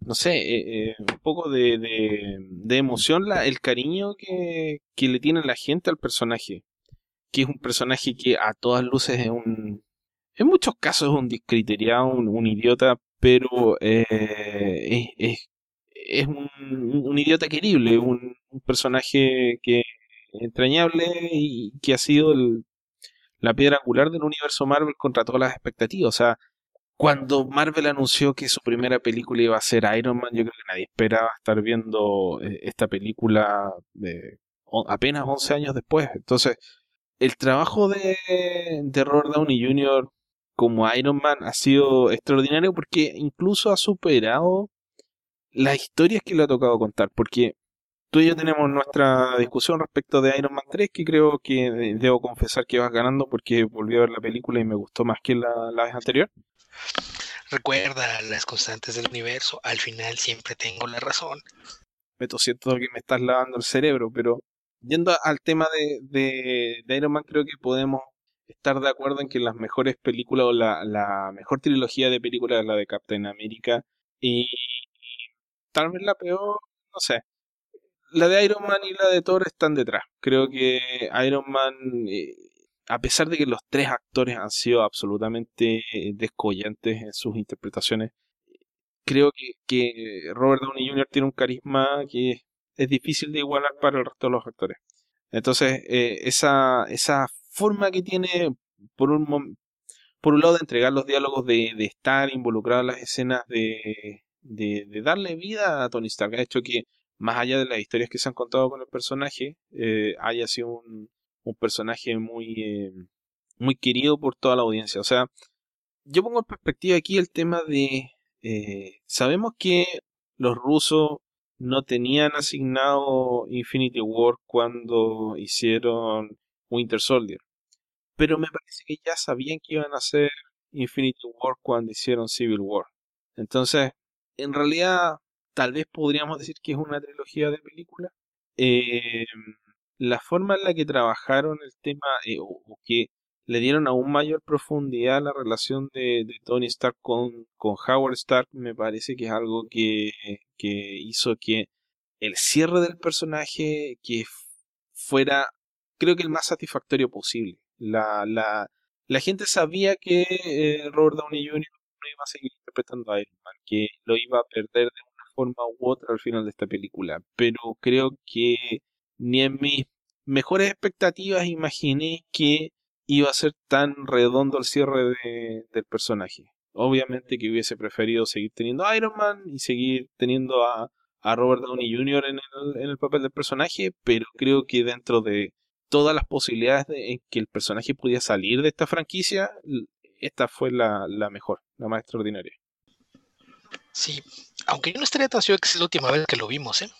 no sé, eh, un poco de, de, emoción la, el cariño que, que le tiene la gente al personaje, que es un personaje que a todas luces es un... En muchos casos es un discriteriado, un, idiota, pero eh, es, un, idiota querible, un, personaje que entrañable y que ha sido la piedra angular del universo Marvel contra todas las expectativas. O sea, cuando Marvel anunció que su primera película iba a ser Iron Man, yo creo que nadie esperaba estar viendo eh, esta película de, apenas 11 años después. Entonces, el trabajo de, de Robert Downey Jr como Iron Man ha sido extraordinario porque incluso ha superado las historias que le ha tocado contar. Porque tú y yo tenemos nuestra discusión respecto de Iron Man 3, que creo que debo confesar que vas ganando porque volví a ver la película y me gustó más que la, vez anterior. Recuerda las constantes del universo, al final siempre tengo la razón. Me siento que me estás lavando el cerebro, pero yendo al tema de, Iron Man, creo que podemos estar de acuerdo en que las mejores películas o la, mejor trilogía de películas es la de Captain America y, tal vez la peor, no sé. La de Iron Man y la de Thor están detrás. Creo que Iron Man, eh, a pesar de que los tres actores han sido absolutamente descollantes en sus interpretaciones, creo que, que Robert Downey Jr. tiene un carisma que es difícil de igualar para el resto de los actores. Entonces, eh, esa, esa forma que tiene, por un, por un lado, de entregar los diálogos, de, estar involucrado en las escenas, de, de, darle vida a Tony Stark, ha hecho que, más allá de las historias que se han contado con el personaje, eh, haya sido un, un personaje muy, eh, muy querido por toda la audiencia. O sea, yo pongo en perspectiva aquí el tema de, sabemos que los rusos no tenían asignado Infinity War cuando hicieron Winter Soldier pero me parece que ya sabían que iban a hacer Infinity War cuando hicieron Civil War. Entonces, en realidad tal vez podríamos decir que es una trilogía de películas. Eh, la forma en la que trabajaron el tema eh, o, que le dieron aún mayor profundidad a la relación de, Tony Stark con, con, Howard Stark me parece que es algo que, que hizo que el cierre del personaje que fuera creo que el más satisfactorio posible. La, la, la gente sabía que eh, Robert Downey Jr. no iba a seguir interpretando a Iron Man, que lo iba a perder de una forma u otra al final de esta película, pero creo que ni en mis mejores expectativas imaginé que iba a ser tan redondo el cierre del personaje. Obviamente que hubiese preferido seguir teniendo a Iron Man y seguir teniendo a, a Robert Downey Jr. En el, en el papel del personaje, pero creo que dentro de todas las posibilidades de que el personaje pudiera salir de esta franquicia, esta fue la, mejor, la más extraordinaria. Sí, aunque yo no estaría tan seguro que es la última vez que lo vimos, ¿eh?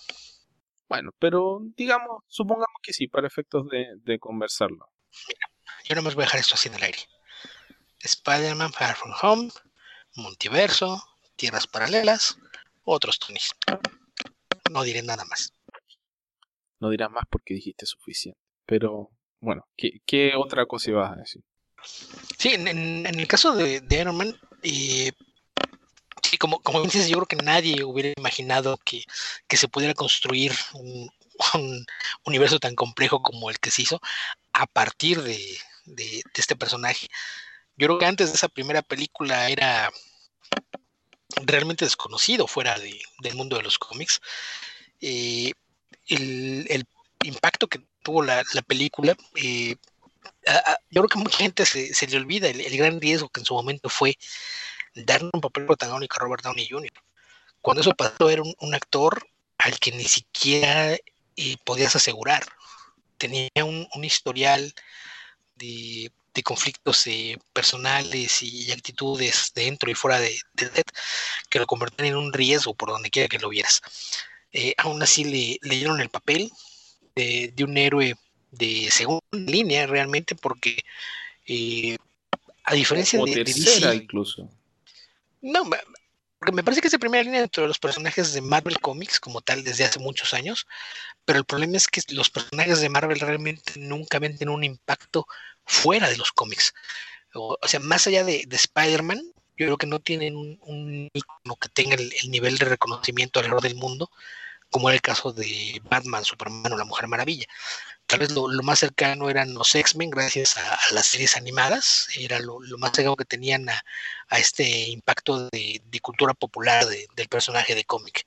Bueno, pero digamos, supongamos que sí, para efectos de, conversarlo. Mira, yo no me voy a dejar esto así en el aire. Spider-Man Far From Home, Multiverso, Tierras Paralelas, otros Tonys. No diré nada más. No dirás más porque dijiste suficiente. Pero bueno, ¿qué, otra cosa ibas a decir? Sí, en, el caso de, Iron Man, eh, sí, como, como dices, yo creo que nadie hubiera imaginado que, se pudiera construir un, universo tan complejo como el que se hizo a partir de, este personaje. Yo creo que antes de esa primera película era realmente desconocido fuera del mundo de los cómics. Eh, el, el, impacto que tuvo la, película, eh, yo creo que mucha gente se, le olvida el, gran riesgo que en su momento fue darle un papel protagónico a Robert Downey Jr. Cuando eso pasó era un, actor al que ni siquiera eh, podías asegurar. Tenía un, historial de, conflictos eh, personales y, actitudes dentro y fuera de, de que lo convertían en un riesgo por donde quiera que lo vieras. aún así le, le dieron el papel, de, un héroe de segunda línea realmente, porque eh, a diferencia de, tercera incluso. No, porque me parece que es de primera línea dentro de los personajes de Marvel Comics como tal desde hace muchos años, pero el problema es que los personajes de Marvel realmente nunca ven un impacto fuera de los cómics. O, sea, más allá de, Spider-Man, yo creo que no tienen un, un que tenga el, el, nivel de reconocimiento alrededor del mundo como era el caso de Batman, Superman o la Mujer Maravilla. Tal vez lo, más cercano eran los X-Men, gracias a, las series animadas, era lo, más cercano que tenían a, este impacto de, cultura popular del personaje de cómic.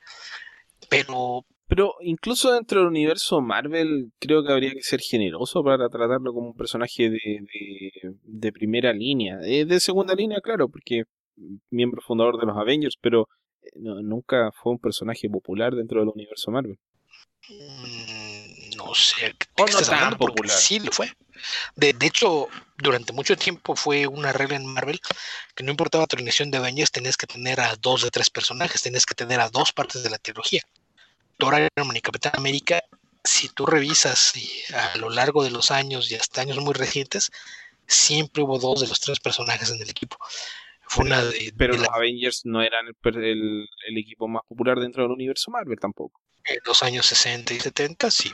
Pero, pero incluso dentro del universo Marvel, creo que habría que ser generoso para tratarlo como un personaje de, primera línea. Eh, de segunda línea, claro, porque miembro fundador de los Avengers, pero nunca fue un personaje popular dentro del universo Marvel. No sé. ¿qué no tan popular. Sí lo fue. De, hecho, durante mucho tiempo fue una regla en Marvel que no importaba tu alineación de Avengers, tenías que tener a dos de tres personajes, tenías que tener a dos partes de la trilogía. Thor, Iron Man y Capitán América, si tú revisas a lo largo de los años y hasta años muy recientes, siempre hubo dos de los tres personajes en el equipo pero los Avengers no eran el, equipo más popular dentro del universo Marvel tampoco. En los años 60 y 70, sí.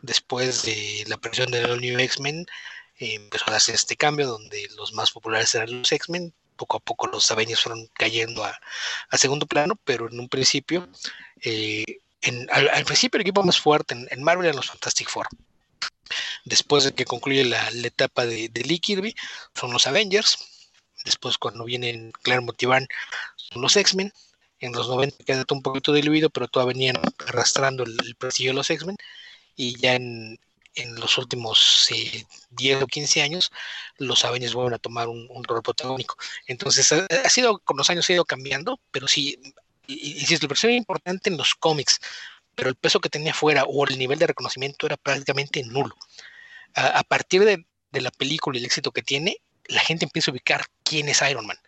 Después de la aparición de los New X-Men, eh, empezó a hacer este cambio donde los más populares eran los X-Men. Poco a poco los Avengers fueron cayendo a, segundo plano, pero en un principio, eh, al, principio el equipo más fuerte en, Marvel eran los Fantastic Four. Después de que concluye la, etapa de, de Lee Kirby, son los Avengers Después, cuando vienen Claremont y Van, son los X-Men. En los 90 queda un poquito diluido, pero todavía venían arrastrando el, prestigio de los X-Men. Y ya en, los últimos 10 eh, o 15 años, los Avengers vuelven a tomar un, rol protagónico. Entonces, ha, sido, con los años ha ido cambiando, pero sí, es la versión importante en los cómics, pero el peso que tenía fuera o el nivel de reconocimiento era prácticamente nulo. A, partir de, de, la película y el éxito que tiene, la gente empieza a ubicar quién es Iron Man.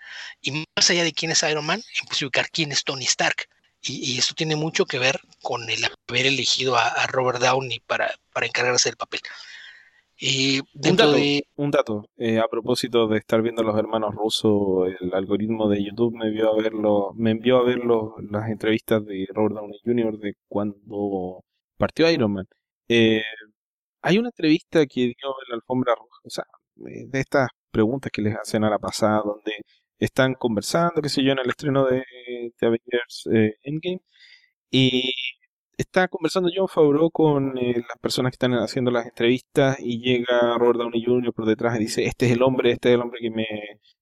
Y más allá de quién es Iron Man, empieza a ubicar quién es Tony Stark. Y, esto tiene mucho que ver con el haber elegido a, Robert Downey para, para, encargarse del papel. Y un dato, un dato eh, a propósito de estar viendo a los hermanos rusos, el algoritmo de YouTube me envió a verlo, me envió a ver las entrevistas de Robert Downey Jr. de cuando partió Iron Man. Eh, hay una entrevista que dio en la alfombra roja, o sea, eh, de estas preguntas que les hacen a la pasada, donde están conversando, qué sé yo, en el estreno de, de Avengers Endgame, y está conversando John Favreau con eh, las personas que están haciendo las entrevistas y llega Robert Downey Jr. por detrás y dice, este es el hombre, este es el hombre que me,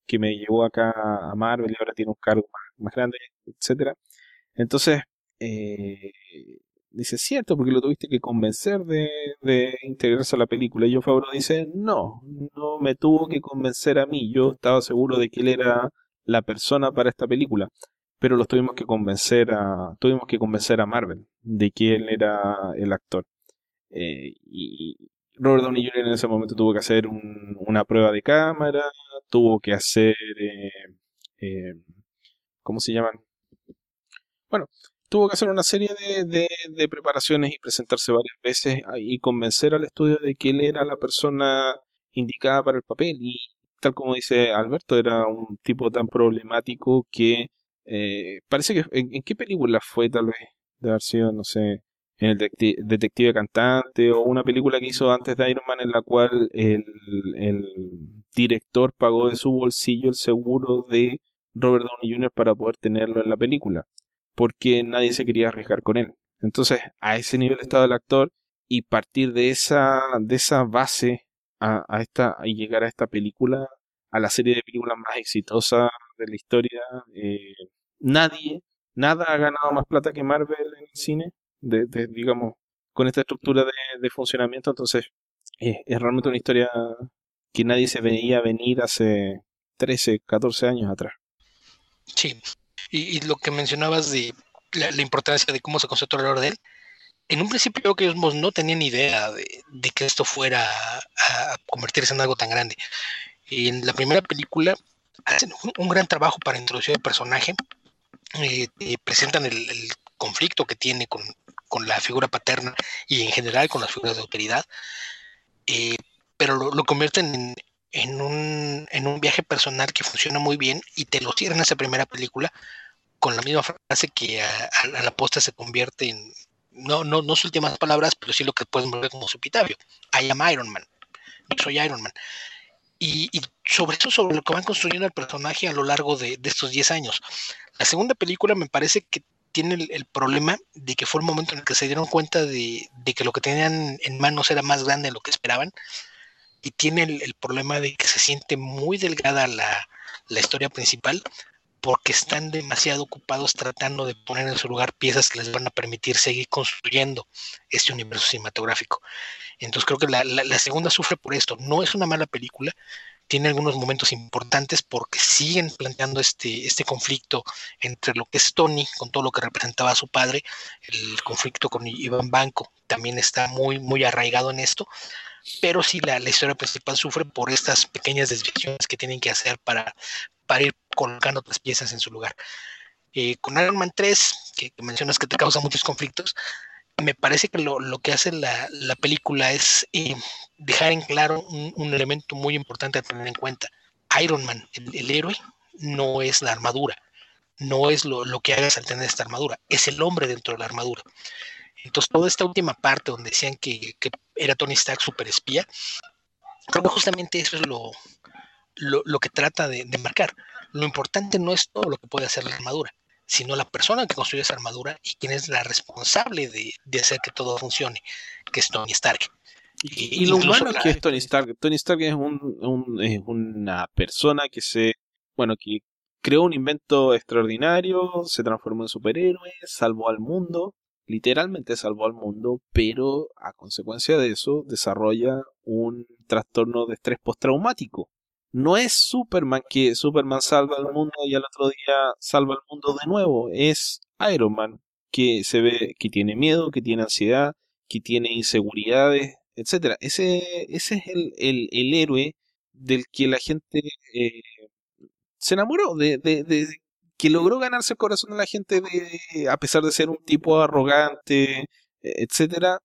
que me llevó acá a Marvel y ahora tiene un cargo más, grande, etcétera. Entonces, eh, dice, cierto, porque lo tuviste que convencer de, de integrarse a la película. Y John Favreau dice, no, no me tuvo que convencer a mí, yo estaba seguro de que él era la persona para esta película pero los tuvimos que convencer a tuvimos que convencer a Marvel de que él era el actor eh, y Robert Downey Jr. en ese momento tuvo que hacer una prueba de cámara tuvo que hacer eh, eh, ¿cómo se llaman? bueno tuvo que hacer una serie de, de, preparaciones y presentarse varias veces y convencer al estudio de que él era la persona indicada para el papel y tal como dice Alberto era un tipo tan problemático que eh, parece que. ¿en, qué película fue, tal vez? De haber sido, no sé. En el detective, Cantante o una película que hizo antes de Iron Man en la cual el, director pagó de su bolsillo el seguro de Robert Downey Jr. para poder tenerlo en la película. Porque nadie se quería arriesgar con él. Entonces, a ese nivel estaba el actor y partir de esa, de esa base a, esta, y llegar a esta película, a la serie de películas más exitosa de la historia, eh, nadie, nada ha ganado más plata que Marvel en el cine, digamos, con esta estructura de, funcionamiento, entonces es realmente una historia que nadie se veía venir hace 13, 14 años atrás. Sí, y, lo que mencionabas de la, importancia de cómo se conceptuó alrededor de él, en un principio creo que ellos no tenían idea de, que esto fuera a convertirse en algo tan grande. Y en la primera película hacen un gran trabajo para introducir el personaje, eh, eh, presentan el, conflicto que tiene con, la figura paterna y en general con las figuras de autoridad, eh, pero lo, convierten en, un, viaje personal que funciona muy bien y te lo cierran en esa primera película con la misma frase que a, la posta se convierte en, no, no, no sus últimas palabras, pero sí lo que puedes ver como su pitavio. I am Iron Man. Soy Iron Man. Y, sobre eso, sobre lo que van construyendo el personaje a lo largo de, estos 10 años. La segunda película me parece que tiene el, problema de que fue el momento en el que se dieron cuenta de, que lo que tenían en manos era más grande de lo que esperaban. Y tiene el, problema de que se siente muy delgada la, la historia principal porque están demasiado ocupados tratando de poner en su lugar piezas que les van a permitir seguir construyendo este universo cinematográfico. Entonces creo que la, segunda sufre por esto. No es una mala película, tiene algunos momentos importantes porque siguen planteando este, este conflicto entre lo que es Tony, con todo lo que representaba a su padre, el conflicto con Iván Banco también está muy, muy arraigado en esto, pero sí la, historia principal sufre por estas pequeñas desviaciones que tienen que hacer para, para ir colocando otras piezas en su lugar. Eh, con Iron Man 3, que mencionas que te causa muchos conflictos, me parece que lo, que hace la, película es eh, dejar en claro un, elemento muy importante a tener en cuenta. Iron Man, el, héroe, no es la armadura, no es lo, que hagas al tener esta armadura, es el hombre dentro de la armadura. Entonces, toda esta última parte donde decían que, era Tony Stark super espía, creo que justamente eso es lo, lo, que trata de, de marcar. Lo importante no es todo lo que puede hacer la armadura, sino la persona que construye esa armadura y quien es la responsable de, hacer que todo funcione, que es Tony Stark. Y, lo humano que es Tony Stark. Tony Stark es, un, es una persona que se, bueno, que creó un invento extraordinario, se transformó en superhéroe, salvó al mundo, literalmente salvó al mundo, pero a consecuencia de eso desarrolla un trastorno de estrés postraumático no es Superman que Superman salva al mundo y al otro día salva al mundo de nuevo. Es Iron Man que se ve que tiene miedo, que tiene ansiedad, que tiene inseguridades, etcétera. Ese, ese es el, el, héroe del que la gente eh, se enamoró, de, de, de, que logró ganarse el corazón de la gente de, a pesar de ser un tipo arrogante, etcétera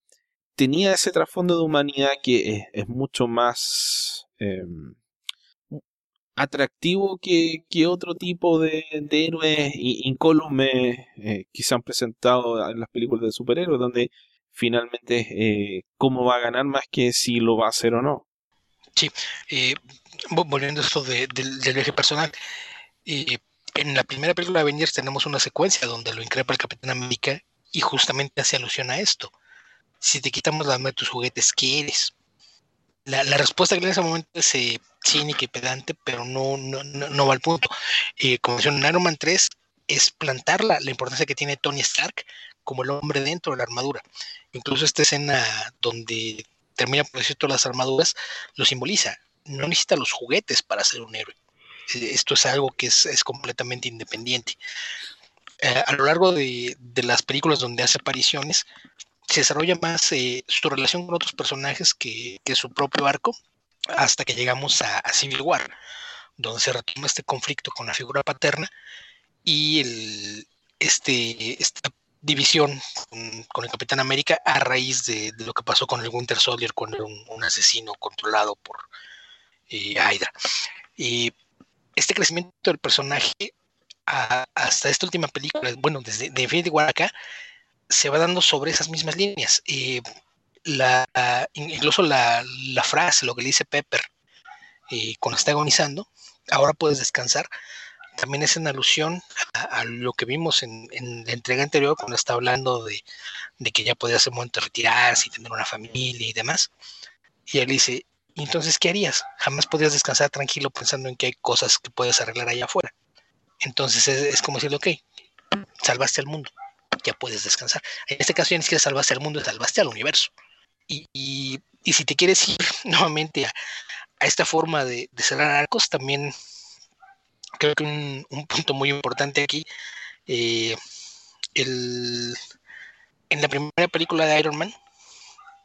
tenía ese trasfondo de humanidad que es, mucho más em, atractivo que, otro tipo de, héroes incólumes eh, que se han presentado en las películas de superhéroes, donde finalmente eh, cómo va a ganar más que si lo va a hacer o no. Sí, eh, volviendo a esto del eje personal, en la primera película de Avengers tenemos una secuencia donde lo increpa el Capitán América y justamente hace alusión a esto. Si te quitamos la de tus juguetes, ¿qué eres? La, respuesta que en ese momento es eh, cínica y pedante, pero no, no, no, va al punto. Eh, como decía en Iron Man 3, es plantar la, la importancia que tiene Tony Stark como el hombre dentro de la armadura. Incluso esta escena donde termina por decir todas las armaduras lo simboliza. No necesita los juguetes para ser un héroe. Eh, esto es algo que es, completamente independiente. Eh, a lo largo de, las películas donde hace apariciones, se desarrolla más eh, su relación con otros personajes que, su propio arco, hasta que llegamos a, Civil War, donde se retoma este conflicto con la figura paterna y el, este, esta división con, el Capitán América a raíz de, lo que pasó con el Winter Soldier, con un, un asesino controlado por eh, Hydra. Y este crecimiento del personaje hasta esta última película, bueno, desde de Infinity War acá, se va dando sobre esas mismas líneas. La, incluso la, frase, lo que le dice Pepper eh, cuando está agonizando, ahora puedes descansar, también es en alusión a, lo que vimos en, la entrega anterior cuando está hablando de, que ya podía ser momento de retirarse y tener una familia y demás. Y él dice, entonces, ¿qué harías? Jamás podrías descansar tranquilo pensando en que hay cosas que puedes arreglar allá afuera. Entonces es, como decirle, ok, salvaste al mundo, ya puedes descansar. En este caso ya ni siquiera salvaste al mundo, salvaste al universo. Y, si te quieres ir nuevamente a, esta forma de, cerrar arcos, también creo que un, punto muy importante aquí, eh, en la primera película de Iron Man,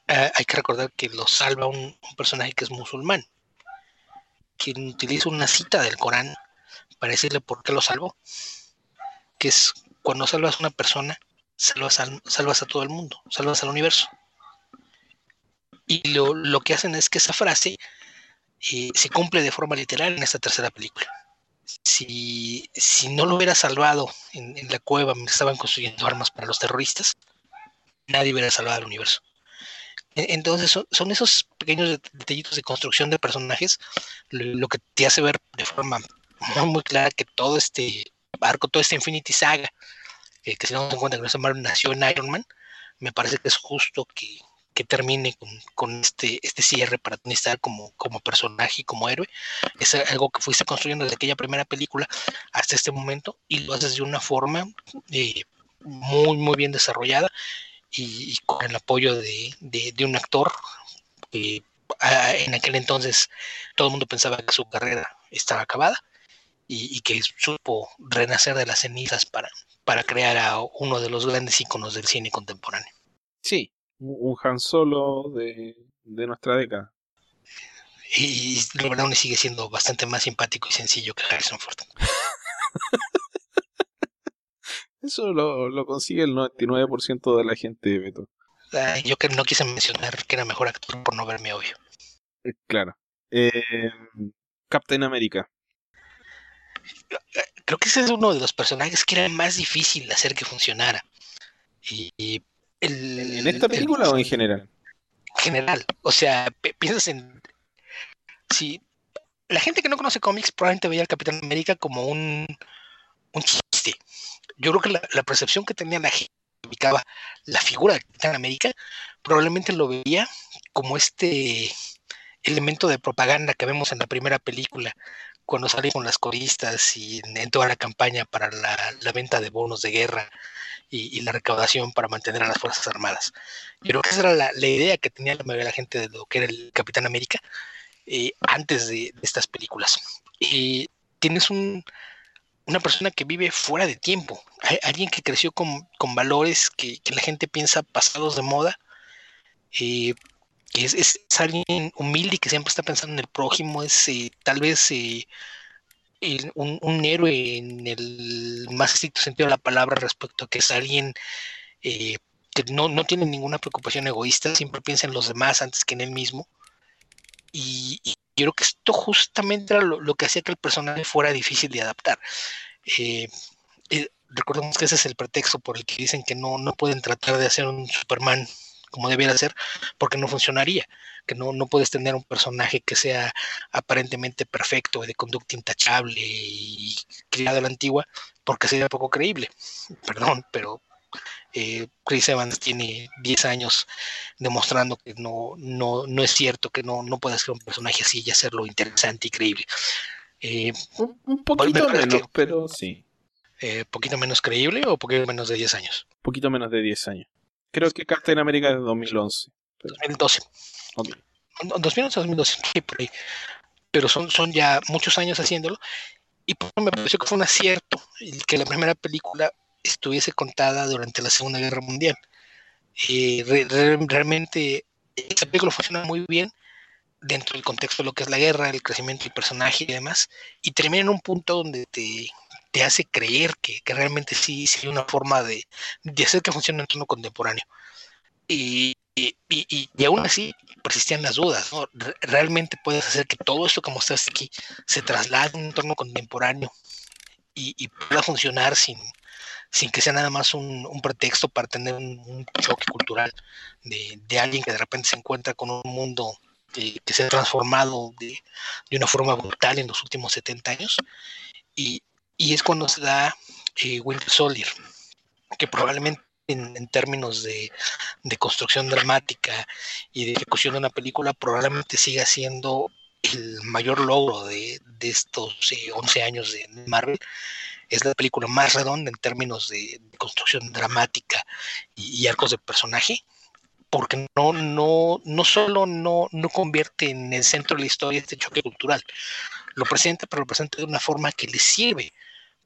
Ah, hay que recordar que lo salva un, personaje que es musulmán, quien utiliza una cita del Corán para decirle por qué lo salvó, que es cuando salvas a una persona, salvas, salvas a todo el mundo, salvas al universo. Y lo, que hacen es que esa frase eh, se cumple de forma literal en esta tercera película. Si, no lo hubiera salvado en, en la cueva donde estaban construyendo armas para los terroristas, nadie hubiera salvado al universo. E-, entonces son, esos pequeños detallitos de construcción de personajes lo, que te hace ver de forma muy, clara que todo este arco, todo este Infinity Saga, eh, que si no se cuenta que Marvel nació en Iron Man, me parece que es justo que, termine con, este, este cierre para Tony como, como personaje y como héroe. Es algo que fuiste construyendo desde aquella primera película hasta este momento y lo haces de una forma eh, muy, muy bien desarrollada y, con el apoyo de, un actor que en aquel entonces todo el mundo pensaba que su carrera estaba acabada y, que supo renacer de las cenizas para, para crear a uno de los grandes íconos del cine contemporáneo. Sí, un Han Solo de, nuestra década. Y, Robert Downey sigue siendo bastante más simpático y sencillo que Harrison Ford. Eso lo, consigue el 99% de la gente, Beto. yo que no quise mencionar que era mejor actor por no verme obvio. Eh, claro. Eh, Captain America. Creo que ese es uno de los personajes que era más difícil de hacer que funcionara. Y, ¿En esta película o en general? En general. O sea, piensas en. Si la gente que no conoce cómics probablemente veía al Capitán América como un, un yo creo que la, percepción que tenía la gente que la figura de Capitán América probablemente lo veía como este elemento de propaganda que vemos en la primera película cuando sale con las coristas y en, toda la campaña para la, venta de bonos de guerra y, la recaudación para mantener a las Fuerzas Armadas. Yo creo que esa era la, idea que tenía la mayoría de la gente de lo que era el Capitán América eh, antes de, estas películas. Y tienes un, una persona que vive fuera de tiempo, alguien que creció con, valores que, la gente piensa pasados de moda, eh, es, es, alguien humilde que siempre está pensando en el prójimo, es eh, tal vez eh, un, héroe en el más estricto sentido de la palabra respecto a que es alguien que no, no tiene ninguna preocupación egoísta, siempre piensa en los demás antes que en él mismo. Y, yo creo que esto justamente era lo, que hacía que el personaje fuera difícil de adaptar. Eh, eh, recordemos que ese es el pretexto por el que dicen que no, no pueden tratar de hacer un Superman como debiera ser, porque no funcionaría, que no, no puedes tener un personaje que sea aparentemente perfecto, de conducta intachable y criado a la antigua, porque sería poco creíble. Perdón, pero eh, Chris Evans tiene 10 años demostrando que no, no, no es cierto, que no, no puede ser un personaje así y hacerlo interesante y creíble. Eh, un, poquito menos, pero sí. Eh, ¿Poquito menos creíble o poquito menos de 10 años? Poquito menos de 10 años. Creo que Captain América es de 2011. 2012. 2011 2012, Pero son, son ya muchos años haciéndolo. Y me pareció que fue un acierto el que la primera película estuviese contada durante la Segunda Guerra Mundial. Eh, realmente esta película funciona muy bien dentro del contexto de lo que es la guerra, el crecimiento del personaje y demás, y termina en un punto donde te, te hace creer que, realmente sí, sí hay una forma de, de hacer que funcione en un entorno contemporáneo. Y, y, y, aún así persistían las dudas, ¿no? Realmente puedes hacer que todo esto que mostraste aquí se traslade a un entorno contemporáneo y, y pueda funcionar sin, sin que sea nada más un, pretexto para tener un, choque cultural de, alguien que de repente se encuentra con un mundo que, se ha transformado de, una forma brutal en los últimos 70 años. Y, es cuando se da eh, Winter Soldier, que probablemente en, términos de, construcción dramática y de ejecución de una película, probablemente siga siendo el mayor logro de, estos 11 eh, años de Marvel es la película más redonda en términos de, construcción dramática y, arcos de personaje, porque no, no, no solo no, no convierte en el centro de la historia este choque cultural, lo presenta, pero lo presenta de una forma que le sirve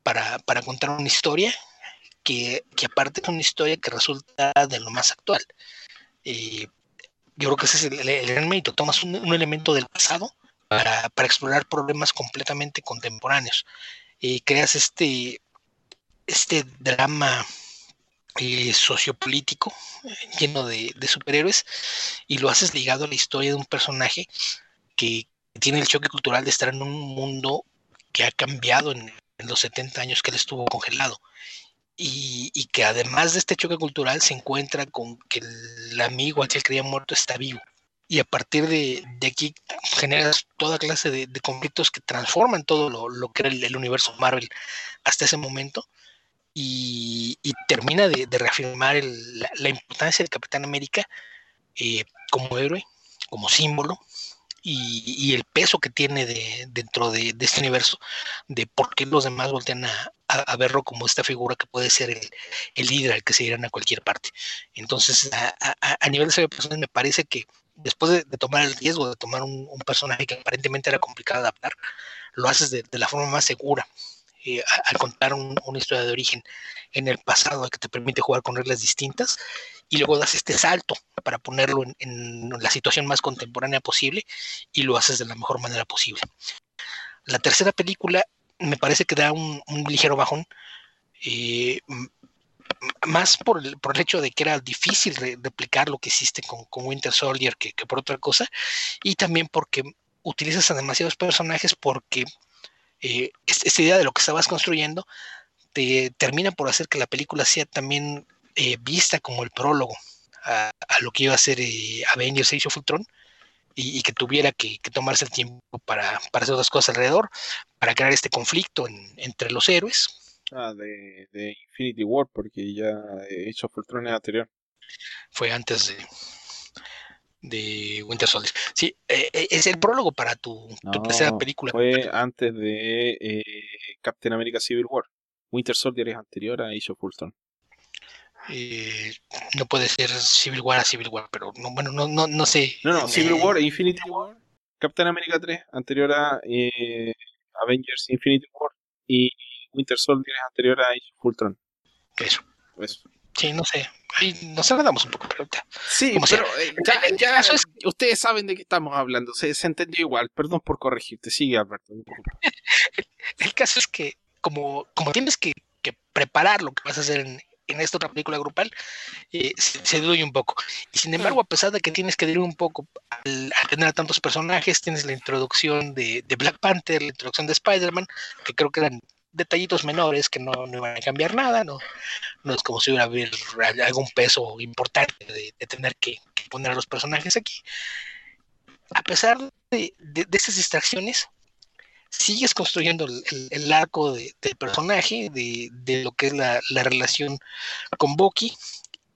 para, contar una historia que, aparte es una historia que resulta de lo más actual. Eh, yo creo que ese es el, el, gran mérito. Tomas un, elemento del pasado para, para, explorar problemas completamente contemporáneos creas este, este drama eh, sociopolítico eh, lleno de, superhéroes y lo haces ligado a la historia de un personaje que tiene el choque cultural de estar en un mundo que ha cambiado en, los 70 años que él estuvo congelado. Y, y, que además de este choque cultural se encuentra con que el amigo al que él creía muerto está vivo y a partir de, aquí generas toda clase de, conflictos que transforman todo lo, que era el, universo Marvel hasta ese momento y, termina de, reafirmar la, importancia del Capitán América eh, como héroe, como símbolo y, el peso que tiene dentro de, este universo, de por qué los demás voltean a, verlo como esta figura que puede ser el, líder al que se irán a cualquier parte. Entonces, a, nivel de personas me parece que después de, tomar el riesgo de tomar un, personaje que aparentemente era complicado de adaptar, lo haces de, la forma más segura. Eh, al contar una historia de origen en el pasado que te permite jugar con reglas distintas y luego das este salto para ponerlo en, la situación más contemporánea posible y lo haces de la mejor manera posible. La tercera película me parece que da un, ligero bajón, eh, más por el, por el hecho de que era difícil replicar lo que hiciste con, Winter Soldier que, por otra cosa, y también porque utilizas a demasiados personajes porque eh, esta idea de lo que estabas construyendo te termina por hacer que la película sea también eh, vista como el prólogo a, lo que iba a ser eh, Avengers Age of Ultron y, que tuviera que, tomarse el tiempo para, para, hacer otras cosas alrededor, para crear este conflicto entre los héroes De, de Infinity War, porque ya Age of Ultron es anterior. Fue antes de, de Winter Soldier. Sí, eh, eh, es el prólogo para tu, tercera película. Fue antes de eh, Captain America Civil War. Winter Soldier es anterior a Age of Ultron. no puede ser Civil War a Civil War, pero no, bueno, no, no, no sé. No, no, Civil War, Infinity War, Captain America 3, anterior a Avengers Infinity War y Winter Soldier es anterior a Age of Ultron. Eso. Eso. Sí, no sé. Ahí nos agradamos un poco, pero Sí, pero eh, ya, ustedes saben de qué estamos hablando. Se, se, entendió igual. Perdón por corregirte. Sigue, Alberto. el caso es que, como, como tienes que, preparar lo que vas a hacer en, en esta otra película grupal eh, se, se diluye un poco. Y sin embargo, a pesar de que tienes que diluir un poco al, tener a tantos personajes, tienes la introducción de, de Black Panther, la introducción de Spider-Man, que creo que eran detallitos menores que no, no, iban a cambiar nada, no, no es como si hubiera haber algún peso importante de, de tener que, poner a los personajes aquí. A pesar de, de, de estas distracciones, sigues construyendo el, el, arco del personaje, de, lo que es la, la, relación con Bucky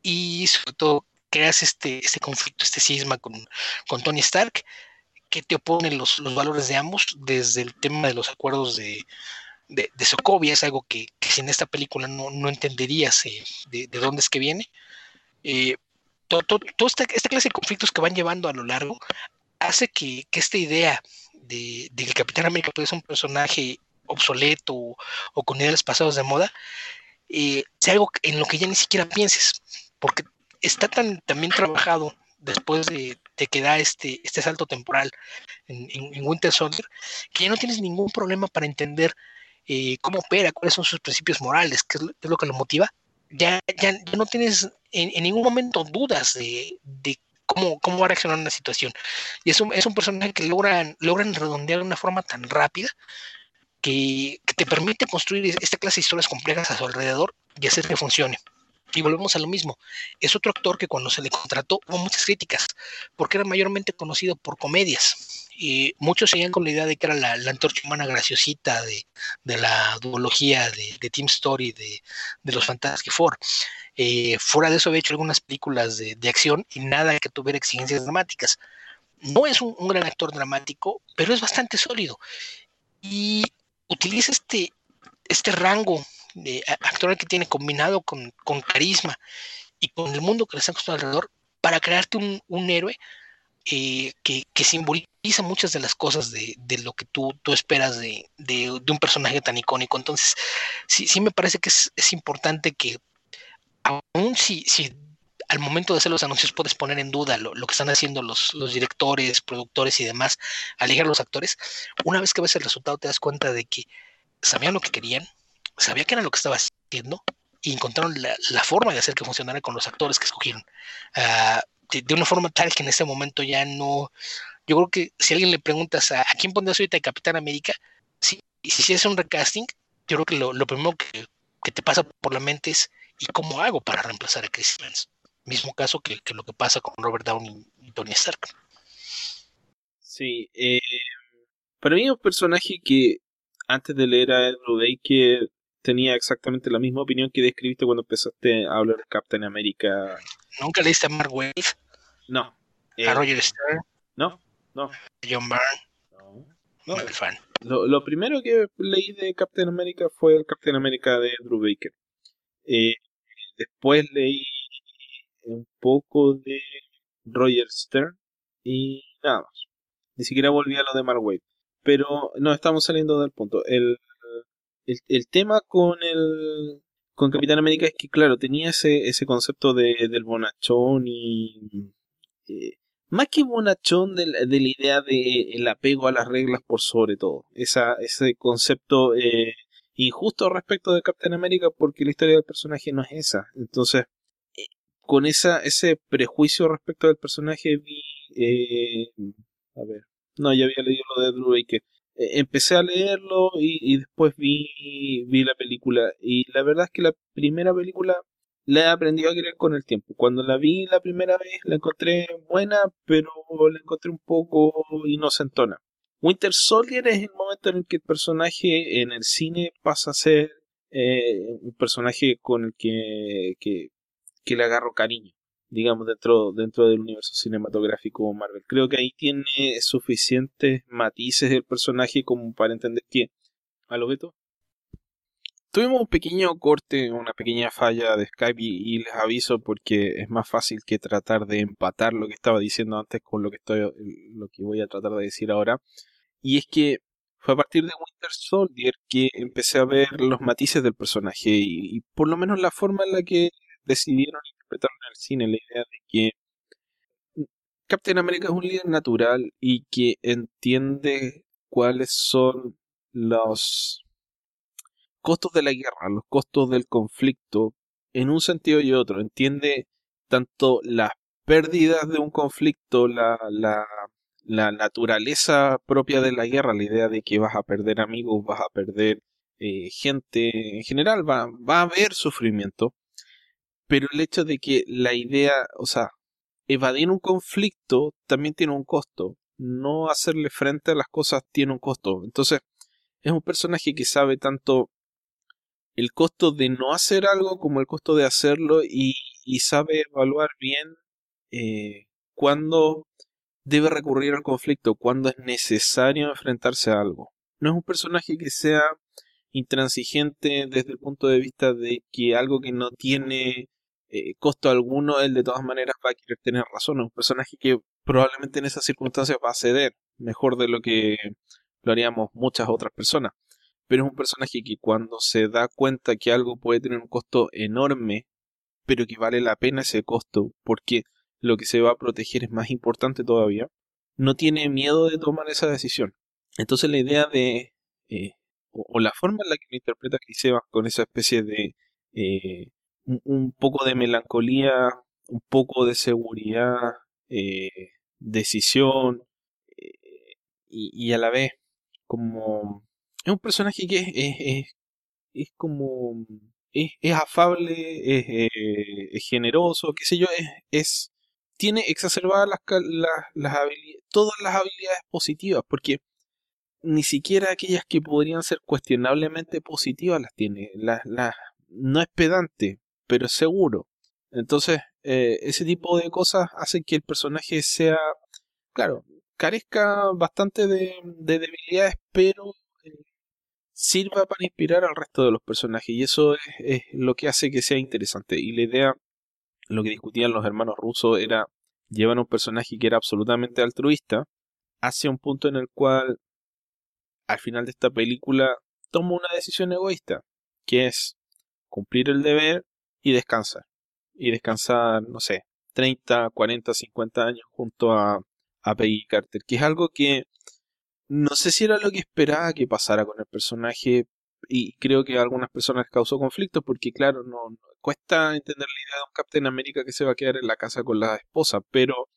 y sobre todo creas este, este conflicto, este cisma con, con Tony Stark que te opone los, los valores de ambos desde el tema de los acuerdos de, de, de Sokovia, es algo que, que esta película no, no entenderías eh, de, de, dónde es que viene. Eh, Toda to, to esta, esta, clase de conflictos que van llevando a lo largo hace que, que esta idea de, de, que Capitán América puede ser un personaje obsoleto o, o con ideales pasados de moda, eh, sea algo en lo que ya ni siquiera pienses, porque está tan también trabajado después de, de que da este, este salto temporal en, en, en Winter Soldier, que ya no tienes ningún problema para entender eh, cómo opera, cuáles son sus principios morales, qué es lo, que lo motiva, ya, ya, ya, no tienes en, en ningún momento dudas de, de, cómo, cómo va a reaccionar una situación. Y es un, es un personaje que logran, logran redondear de una forma tan rápida que, que, te permite construir esta clase de historias complejas a su alrededor y hacer que funcione. Y volvemos a lo mismo. Es otro actor que cuando se le contrató hubo muchas críticas, porque era mayormente conocido por comedias. Y muchos seguían con la idea de que era la, la antorcha humana graciosita de, de la duología de, de, Team Story de, de los Fantastic Four. Eh, fuera de eso había hecho algunas películas de, de, acción y nada que tuviera exigencias dramáticas. No es un, un gran actor dramático, pero es bastante sólido. Y utiliza este, este rango de actor que tiene combinado con, con, carisma y con el mundo que le está costando alrededor para crearte un, un héroe eh, que, que, simboliza muchas de las cosas de, de lo que tú, tú esperas de, de, un personaje tan icónico. Entonces, sí, sí me parece que es, importante que, aún si, si, al momento de hacer los anuncios puedes poner en duda lo, lo que están haciendo los, los, directores, productores y demás, al llegar los actores, una vez que ves el resultado te das cuenta de que sabían lo que querían, sabía que era lo que estaba haciendo y encontraron la, la forma de hacer que funcionara con los actores que escogieron. Uh, de, de, una forma tal que en este momento ya no. Yo creo que si alguien le preguntas a, a quién pondrías ahorita de Capitán América, si, si es un recasting, yo creo que lo, lo primero que, que, te pasa por la mente es: ¿y cómo hago para reemplazar a Chris Evans? Mismo caso que, que lo que pasa con Robert Downey y Tony Stark. Sí, eh, para mí es un personaje que antes de leer a Andrew Baker tenía exactamente la misma opinión que describiste cuando empezaste a hablar de Captain America. ¿Nunca leíste a Mark Wade? No. Eh, ¿A Roger Stern? No, no. ¿John Byrne? No. no. El fan. Lo, lo, primero que leí de Captain America fue el Captain America de Andrew Baker. Eh, después leí un poco de Roger Stern y nada más. Ni siquiera volví a lo de Mark Wade. Pero no estamos saliendo del punto. El, el, el, tema con el con Capitán América es que claro tenía ese, ese concepto de, del bonachón y eh, más que bonachón de, de, la idea de el apego a las reglas por sobre todo. Esa, ese concepto eh, injusto respecto de Capitán América porque la historia del personaje no es esa. Entonces eh, con esa ese prejuicio respecto del personaje vi eh, a ver no ya había leído lo de Drew Baker. Empecé a leerlo y, y, después vi, vi la película. Y la verdad es que la primera película la he aprendido a querer con el tiempo. Cuando la vi la primera vez la encontré buena, pero la encontré un poco inocentona. Winter Soldier es el momento en el que el personaje en el cine pasa a ser eh, un personaje con el que, que, que le agarro cariño digamos, dentro, dentro del universo cinematográfico Marvel. Creo que ahí tiene suficientes matices del personaje como para entender que... ¿A lo Beto? Tuvimos un pequeño corte, una pequeña falla de Skype y, les aviso porque es más fácil que tratar de empatar lo que estaba diciendo antes con lo que estoy, lo que voy a tratar de decir ahora. Y es que fue a partir de Winter Soldier que empecé a ver los matices del personaje y, y por lo menos la forma en la que decidieron interpretaron en el cine la idea de que Captain America es un líder natural y que entiende cuáles son los costos de la guerra, los costos del conflicto en un sentido y otro. Entiende tanto las pérdidas de un conflicto, la, naturaleza propia de la guerra, la idea de que vas a perder amigos, vas a perder eh, gente, en general va, va a haber sufrimiento, pero el hecho de que la idea, o sea, evadir un conflicto también tiene un costo. No hacerle frente a las cosas tiene un costo. Entonces, es un personaje que sabe tanto el costo de no hacer algo como el costo de hacerlo y, sabe evaluar bien eh, cuándo debe recurrir al conflicto, cuándo es necesario enfrentarse a algo. No es un personaje que sea intransigente desde el punto de vista de que algo que no tiene eh, costo alguno, él de todas maneras va a querer tener razón. Es un personaje que probablemente en esas circunstancias va a ceder mejor de lo que lo haríamos muchas otras personas. Pero es un personaje que cuando se da cuenta que algo puede tener un costo enorme, pero que vale la pena ese costo, porque lo que se va a proteger es más importante todavía, no tiene miedo de tomar esa decisión. Entonces la idea de, eh, o, la forma en la que lo interpreta Chris Evans con esa especie de eh, un, poco de melancolía, un poco de seguridad, eh, decisión, y, a la vez como es un personaje que es, es, como es, afable, es, es, generoso, qué sé yo, es, es tiene exacerbadas las, las, habilidades, todas las habilidades positivas, porque ni siquiera aquellas que podrían ser cuestionablemente positivas las tiene. Las, las, no es pedante, pero es seguro. Entonces, eh, ese tipo de cosas hacen que el personaje sea, claro, carezca bastante de, debilidades, pero eh, sirva para inspirar al resto de los personajes. Y eso es, lo que hace que sea interesante. Y la idea, lo que discutían los hermanos rusos, era llevar a un personaje que era absolutamente altruista hacia un punto en el cual, al final de esta película, toma una decisión egoísta, que es cumplir el deber y descansar. Y descansar, no sé, 30, 40, 50 años junto a a Peggy Carter, que es algo que no sé si era lo que esperaba que pasara con el personaje y creo que a algunas personas causó conflicto porque claro, no, cuesta entender la idea de un Captain América que se va a quedar en la casa con la esposa, pero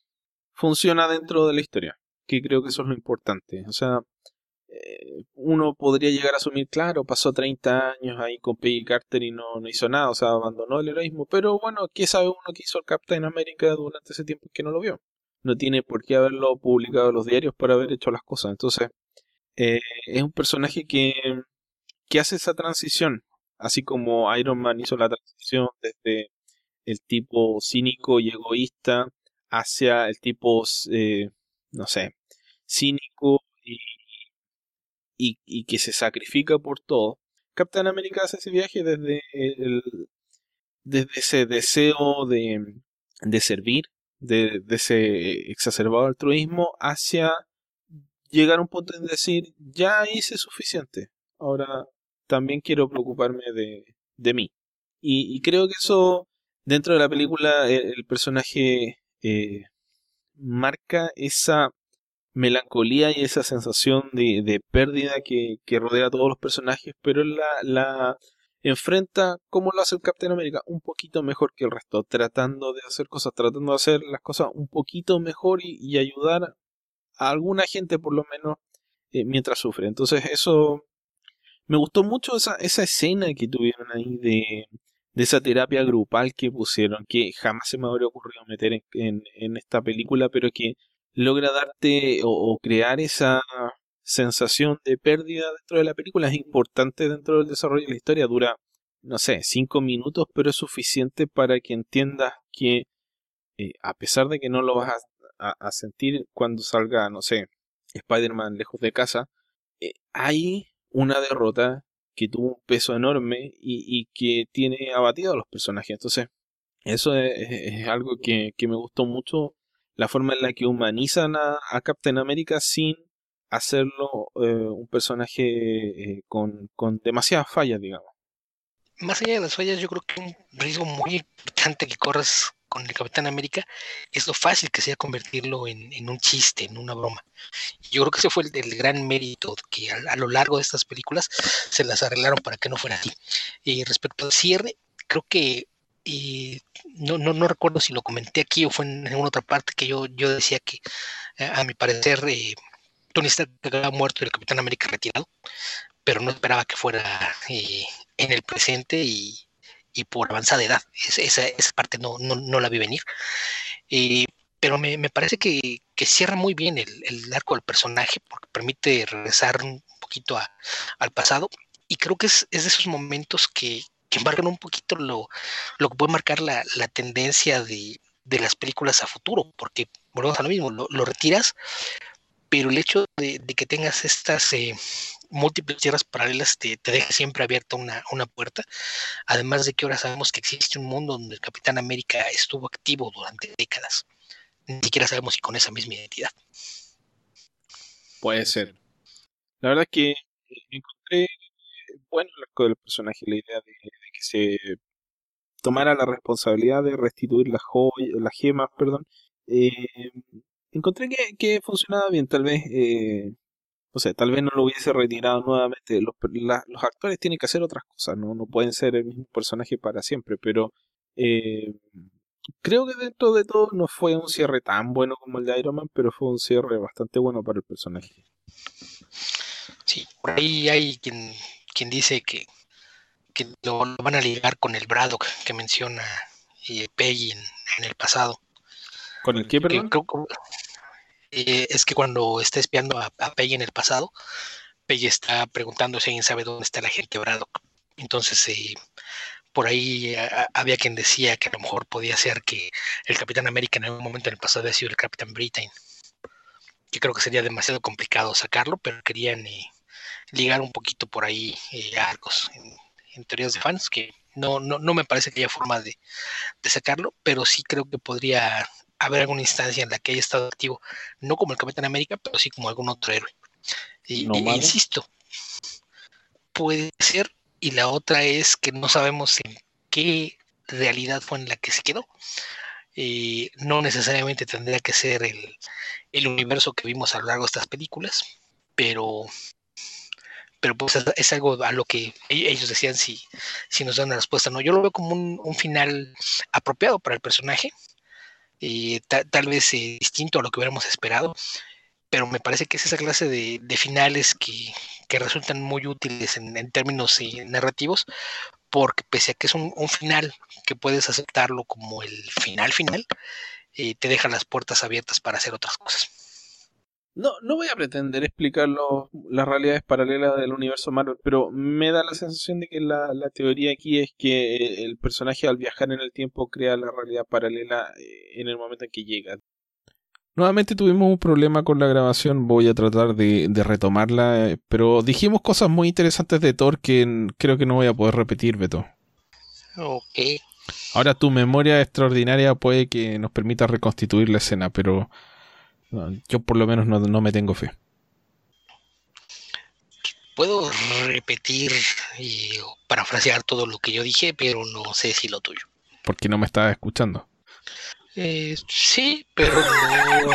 funciona dentro de la historia, que creo que eso es lo importante. O sea, eh, uno podría llegar a asumir, claro, pasó 30 años ahí con Peggy Carter y no, no hizo nada, o sea, abandonó el heroísmo, pero bueno, ¿qué sabe uno que hizo el Captain América durante ese tiempo que no lo vio? No tiene por qué haberlo publicado en los diarios para haber hecho las cosas. Entonces, eh, es un personaje que, que hace esa transición, así como Iron Man hizo la transición desde el tipo cínico y egoísta hacia el tipo, eh, no sé, cínico y, y, que se sacrifica por todo. Captain America hace ese viaje desde, el, desde ese deseo de, de servir, de, ese exacerbado altruismo hacia llegar a un punto en decir, ya hice suficiente, ahora también quiero preocuparme de, de mí. Y, creo que eso, dentro de la película, el, personaje eh, marca esa melancolía y esa sensación de, de pérdida que, que, rodea a todos los personajes, pero la, la, enfrenta como lo hace el Captain América, un poquito mejor que el resto, tratando de hacer cosas, tratando de hacer las cosas un poquito mejor y, ayudar a alguna gente por lo menos eh, mientras sufre. Entonces eso me gustó mucho esa, esa escena que tuvieron ahí de, de esa terapia grupal que pusieron, que jamás se me habría ocurrido meter en, en, esta película, pero que logra darte o crear esa sensación de pérdida dentro de la película es importante dentro del desarrollo de la historia. Dura, no sé, cinco minutos, pero es suficiente para que entiendas que eh, a pesar de que no lo vas a, sentir cuando salga, no sé, Spider-Man lejos de casa, eh, hay una derrota que tuvo un peso enorme y, que tiene abatido a los personajes. Entonces, eso es, algo que, me gustó mucho, la forma en la que humanizan a Captain America sin hacerlo eh, un personaje eh, con, con demasiadas fallas, digamos. Más allá de las fallas, yo creo que un riesgo muy importante que corres con el Capitán América es lo fácil que sea convertirlo en, un chiste, en una broma. Yo creo que ese fue el, gran mérito que a, lo largo de estas películas se las arreglaron para que no fuera así. Y respecto al cierre, creo que y no, no, no recuerdo si lo comenté aquí o fue en, en otra parte que yo, yo decía que a mi parecer eh, Tony Stark había muerto y el Capitán América retirado, pero no esperaba que fuera eh, en el presente y, y, por avanzada edad. esa, esa, parte no, no, no, la vi venir. Eh, pero me, me parece que, que, cierra muy bien el, el, arco del personaje porque permite regresar un poquito a, al pasado y creo que es, es de esos momentos que, que un poquito lo, lo que puede marcar la, la tendencia de, de, las películas a futuro, porque volvemos a lo mismo, lo, lo retiras, pero el hecho de, que tengas estas eh, múltiples tierras paralelas te, deja siempre abierta una, una, puerta, además de que ahora sabemos que existe un mundo donde el Capitán América estuvo activo durante décadas, ni siquiera sabemos si con esa misma identidad. Puede ser. La verdad que encontré bueno el arco del personaje, la idea de, de, que se tomara la responsabilidad de restituir las joyas, las gemas, perdón. Eh, encontré que, que, funcionaba bien, tal vez, eh, no sé, tal vez no lo hubiese retirado nuevamente. Los, la, los, actores tienen que hacer otras cosas, no, no pueden ser el mismo personaje para siempre, pero eh, creo que dentro de todo no fue un cierre tan bueno como el de Iron Man, pero fue un cierre bastante bueno para el personaje. Sí, por ahí hay quien quien dice que, que lo, lo, van a ligar con el Braddock que menciona eh, Peggy en, en, el pasado. ¿Con el qué, perdón? Que, eh, es que cuando está espiando a, a, en el pasado, Peggy está preguntando si alguien sabe dónde está la gente Braddock. Entonces, eh, por ahí había quien decía que a lo mejor podía ser que el Capitán América en algún momento en el pasado había sido el Capitán Britain. Que creo que sería demasiado complicado sacarlo, pero querían eh, ligar un poquito por ahí arcos en, teorías de fans, que no, no, no me parece que haya forma de, sacarlo, pero sí creo que podría haber alguna instancia en la que haya estado activo, no como el Capitán América, pero sí como algún otro héroe. Y, no, e, insisto, puede ser, y la otra es que no sabemos en qué realidad fue en la que se quedó. Eh, no necesariamente tendría que ser el, el universo que vimos a lo largo de estas películas, pero pero pues es, es, algo a lo que e, ellos decían si, si nos dan una respuesta. No, yo lo veo como un, un final apropiado para el personaje, y ta, tal vez eh, distinto a lo que hubiéramos esperado, pero me parece que es esa clase de, finales que, resultan muy útiles en, en términos eh, narrativos, porque pese a que es un, un, final que puedes aceptarlo como el final final, eh, te deja las puertas abiertas para hacer otras cosas. No, no voy a pretender explicar lo, las realidades paralelas del universo Marvel, pero me da la sensación de que la, la, teoría aquí es que el personaje al viajar en el tiempo crea la realidad paralela eh, en el momento en que llega. Nuevamente tuvimos un problema con la grabación, voy a tratar de, de retomarla, eh, pero dijimos cosas muy interesantes de Thor que creo que no voy a poder repetir, Beto. Ok. Ahora tu memoria extraordinaria puede que nos permita reconstituir la escena, pero yo por lo menos no, no, me tengo fe. Puedo repetir y parafrasear todo lo que yo dije, pero no sé si lo tuyo. Porque no me estaba escuchando. Eh, sí, pero no.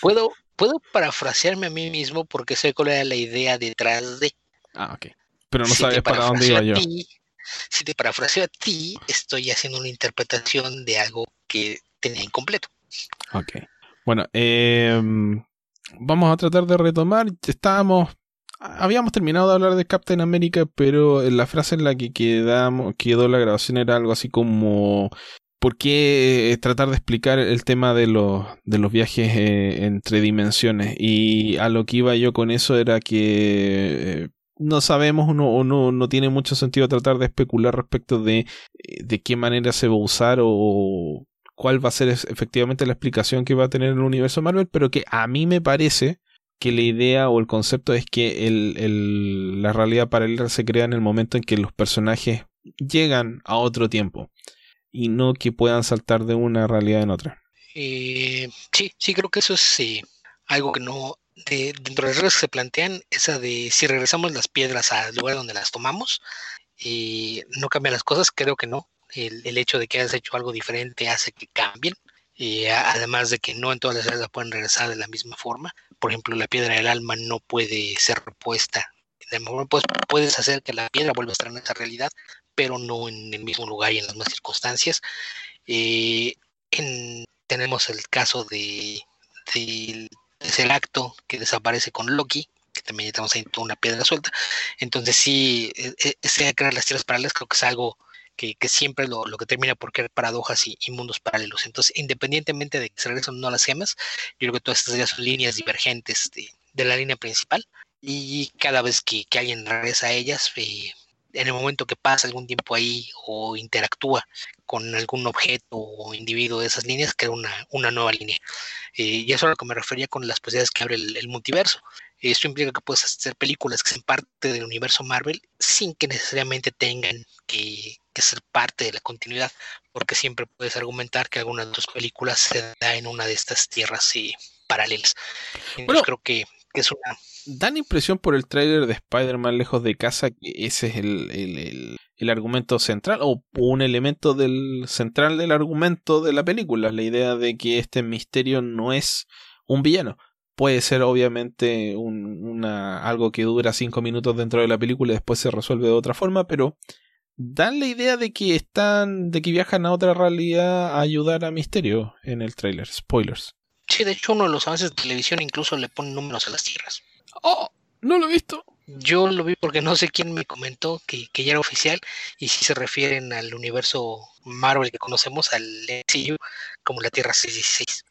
puedo, puedo parafrasearme a mí mismo porque sé cuál era la idea detrás de. Ah, ok. Pero no si sabes para dónde iba yo. Ti, si te parafraseo a ti, estoy haciendo una interpretación de algo que tenía incompleto. Ok. Bueno, eh, vamos a tratar de retomar. Estábamos. Habíamos terminado de hablar de Captain America, pero la frase en la que quedamos, quedó la grabación era algo así como. ¿Por qué tratar de explicar el tema de los, de los viajes eh, entre dimensiones? Y a lo que iba yo con eso era que. Eh, no sabemos o no, no, tiene mucho sentido tratar de especular respecto de, de qué manera se va a usar o, cuál va a ser efectivamente la explicación que va a tener el universo Marvel, pero que a mí me parece que la idea o el concepto es que el, la realidad paralela se crea en el momento en que los personajes llegan a otro tiempo y no que puedan saltar de una realidad en otra. Eh, sí, sí, creo que eso es eh, algo que no, de, dentro de las reglas que se plantean, esa de si regresamos las piedras al lugar donde las tomamos, eh, no cambia las cosas, creo que no el, hecho de que hayas hecho algo diferente hace que cambien. Y además de que no en todas las áreas pueden regresar de la misma forma. Por ejemplo, la piedra del alma no puede ser repuesta. De mejor pues, puedes hacer que la piedra vuelva a estar en esa realidad, pero no en el mismo lugar y en las mismas circunstancias. Eh, tenemos el caso de, de, acto que desaparece con Loki, que también tenemos ahí una piedra suelta. Entonces sí, e, e, ese crear las tierras paralelas creo que es algo que, siempre lo, que termina por crear paradojas y, mundos paralelos. Entonces, independientemente de que se regresen no las gemas, yo creo que todas estas son líneas divergentes de, la línea principal y cada vez que, alguien regresa a ellas, eh, en el momento que pasa algún tiempo ahí o interactúa con algún objeto o individuo de esas líneas, crea una, una nueva línea. Eh, y eso es a lo que me refería con las posibilidades que abre el, multiverso. Esto implica que puedes hacer películas que sean parte del universo Marvel sin que necesariamente tengan que, ser parte de la continuidad, porque siempre puedes argumentar que alguna de tus películas se da en una de estas tierras eh, paralelas. Entonces creo que es una... Dan impresión por el tráiler de Spider-Man lejos de casa que ese es el, argumento central o un elemento del central del argumento de la película, la idea de que este misterio no es un villano. Puede ser obviamente una, algo que dura cinco minutos dentro de la película y después se resuelve de otra forma, pero dan la idea de que están, de que viajan a otra realidad a ayudar a Misterio en el tráiler. Spoilers. Sí, de hecho uno de los avances de televisión incluso le pone números a las tierras. ¡Oh! No lo he visto. Yo lo vi porque no sé quién me comentó que, ya era oficial y si se refieren al universo Marvel que conocemos, al MCU, como la Tierra 616.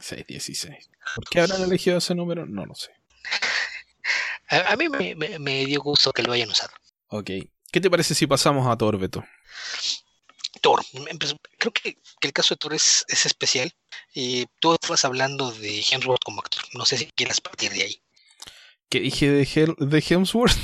616. ¿Por qué habrán elegido ese número? No lo sé. A, mí me, dio gusto que lo hayan usado. Ok. ¿Qué te parece si pasamos a Thor, Beto? Thor. Pues, creo que, el caso de Thor es, es especial y tú estás hablando de Hemsworth como actor. No sé si quieras partir de ahí. ¿Qué dije de, de Hemsworth?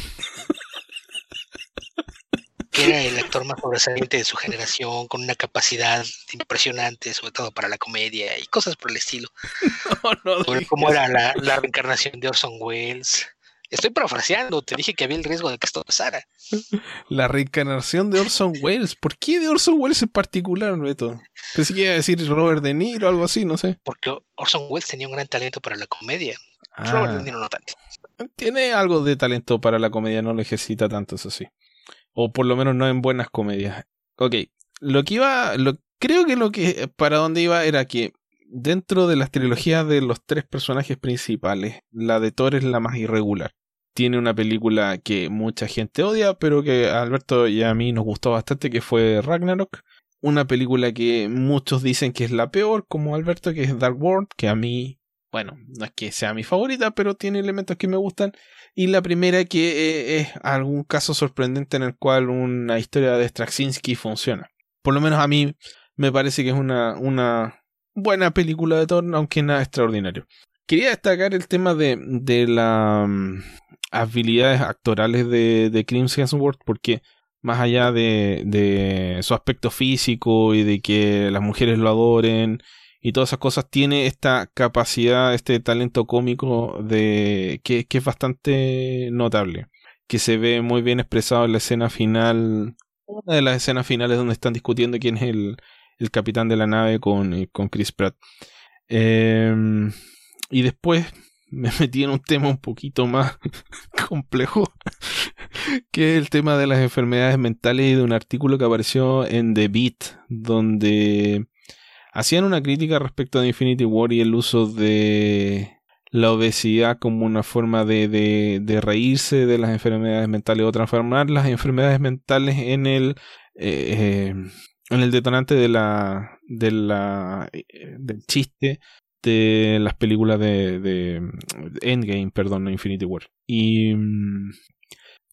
que era el actor más sobresaliente de su generación, con una capacidad impresionante, sobre todo para la comedia y cosas por el estilo. No, no cómo era la, la, reencarnación de Orson Welles. Estoy parafraseando, te dije que había el riesgo de que esto pasara. La reencarnación de Orson Welles. ¿Por qué de Orson Welles en particular, Beto? Pensé que iba a decir Robert De Niro o algo así, no sé. Porque Orson Welles tenía un gran talento para la comedia. Ah. Robert De Niro no tanto. Tiene algo de talento para la comedia, no lo ejercita tanto, eso sí. O por lo menos no en buenas comedias. Ok, lo que iba, lo, creo que lo que, para donde iba era que dentro de las trilogías de los tres personajes principales, la de Thor es la más irregular. Tiene una película que mucha gente odia, pero que a Alberto y a mí nos gustó bastante, que fue Ragnarok. Una película que muchos dicen que es la peor, como Alberto, que es Dark World, que a mí, bueno, no es que sea mi favorita, pero tiene elementos que me gustan. Y la primera que eh, es algún caso sorprendente en el cual una historia de Straczynski funciona. Por lo menos a mí me parece que es una, una buena película de Thor, aunque nada extraordinario. Quería destacar el tema de, de las mm, habilidades actorales de, de Chris Hemsworth, porque más allá de, de su aspecto físico y de que las mujeres lo adoren y todas esas cosas, tiene esta capacidad, este talento cómico de que, que es bastante notable, que se ve muy bien expresado en la escena final, una de las escenas finales donde están discutiendo quién es el, el capitán de la nave con, eh, con Chris Pratt. Em, y después me metí en un tema un poquito más complejo, que es el tema de las enfermedades mentales y de un artículo que apareció en The Beat, donde hacían una crítica respecto a Infinity War y el uso de la obesidad como una forma de, de, reírse de las enfermedades mentales o transformar las enfermedades mentales en el eh, en el detonante de la, de la eh, del chiste de las películas de, de Endgame, perdón, Infinity War. Y mm,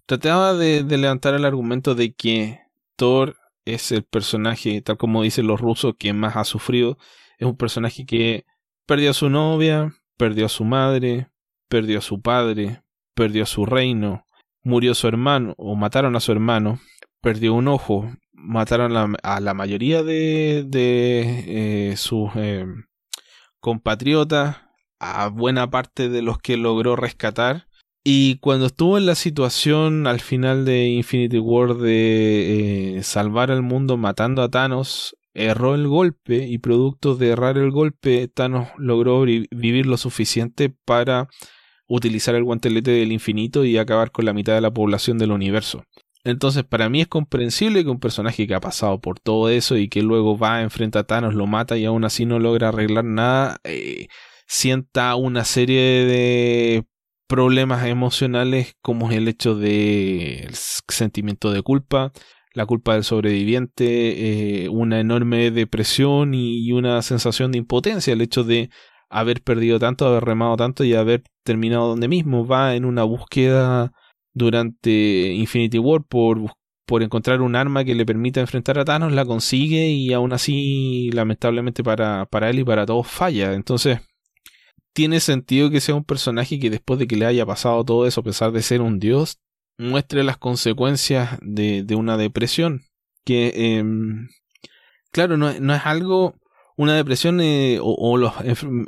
trataba de, de, levantar el argumento de que Thor es el personaje, tal como dicen los rusos, que más ha sufrido. Es un personaje que perdió a su novia, perdió a su madre, perdió a su padre, perdió a su reino, murió su hermano o mataron a su hermano, perdió un ojo, mataron a la mayoría de, de eh, sus eh, compatriotas, a buena parte de los que logró rescatar. Y cuando estuvo en la situación al final de Infinity War de eh, salvar al mundo matando a Thanos, erró el golpe y producto de errar el golpe, Thanos logró vivir lo suficiente para utilizar el guantelete del infinito y acabar con la mitad de la población del universo. Entonces, para mí es comprensible que un personaje que ha pasado por todo eso y que luego va, enfrenta a Thanos, lo mata y aún así no logra arreglar nada, eh, sienta una serie de problemas emocionales como el hecho de sentimiento de culpa, la culpa del sobreviviente, eh, una enorme depresión y, una sensación de impotencia, el hecho de haber perdido tanto, haber remado tanto y haber terminado donde mismo, va en una búsqueda durante Infinity War por, por encontrar un arma que le permita enfrentar a Thanos, la consigue y aún así, lamentablemente para, para él y para todos, falla. Entonces, tiene sentido que sea un personaje que después de que le haya pasado todo eso, a pesar de ser un dios, muestre las consecuencias de, de una depresión. Que, em, claro, no, no, es algo, una depresión eh, o, las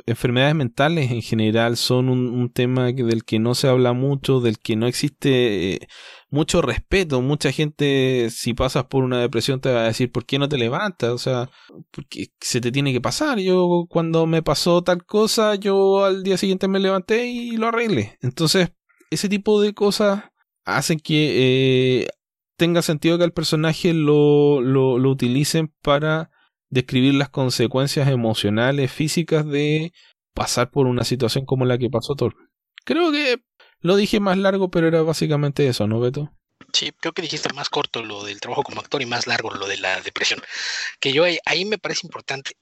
enfermedades mentales en general son un, un, tema del que no se habla mucho, del que no existe eh, mucho respeto. Mucha gente, si pasas por una depresión, te va a decir, ¿por qué no te levantas? O sea, porque se te tiene que pasar. Yo, cuando me pasó tal cosa, yo al día siguiente me levanté y lo arreglé. Entonces, ese tipo de cosas hacen que eh, tenga sentido que el personaje lo, lo, lo utilicen para describir las consecuencias emocionales, físicas de pasar por una situación como la que pasó Thor. Creo que lo dije más largo, pero era básicamente eso, ¿no, Beto? Sí, creo que dijiste más corto lo del trabajo como actor y más largo lo de la depresión. Que yo ahí, me parece importante.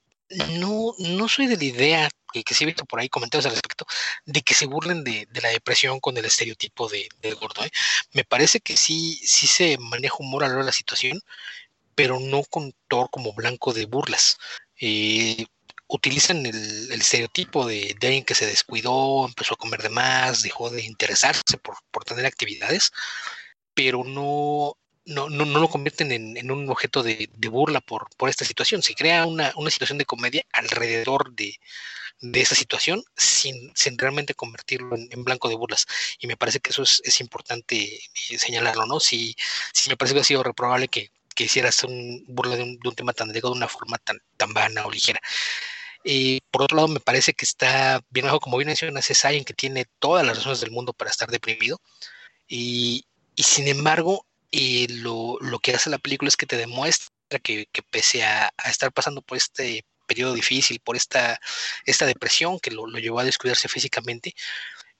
No, no soy de la idea que, que sí he visto por ahí comentarios al respecto de que se burlen de, de la depresión con el estereotipo de, del gordo. ¿eh? Me parece que sí, sí se maneja humor a lo de la situación, pero no con Thor como blanco de burlas. Eh, utilizan el, estereotipo de, alguien que se descuidó, empezó a comer de más, dejó de interesarse por, por tener actividades, pero no, no, no, no lo convierten en, en un objeto de, de, burla por, por esta situación. Se crea una, una situación de comedia alrededor de, de esa situación sin, sin realmente convertirlo en, en, blanco de burlas. Y me parece que eso es, es importante eh, señalarlo, ¿no? Si, si me parece que ha sido reprobable que, que hicieras un burla de un, tema tan delicado de una forma tan, tan vana o ligera. Eh, por otro lado, me parece que está bien bajo, como bien mencionas, es alguien que tiene todas las razones del mundo para estar deprimido. Y, y sin embargo, eh, lo, lo, que hace la película es que te demuestra que, que pese a, a, estar pasando por este periodo difícil, por esta, esta depresión que lo, lo llevó a descuidarse físicamente,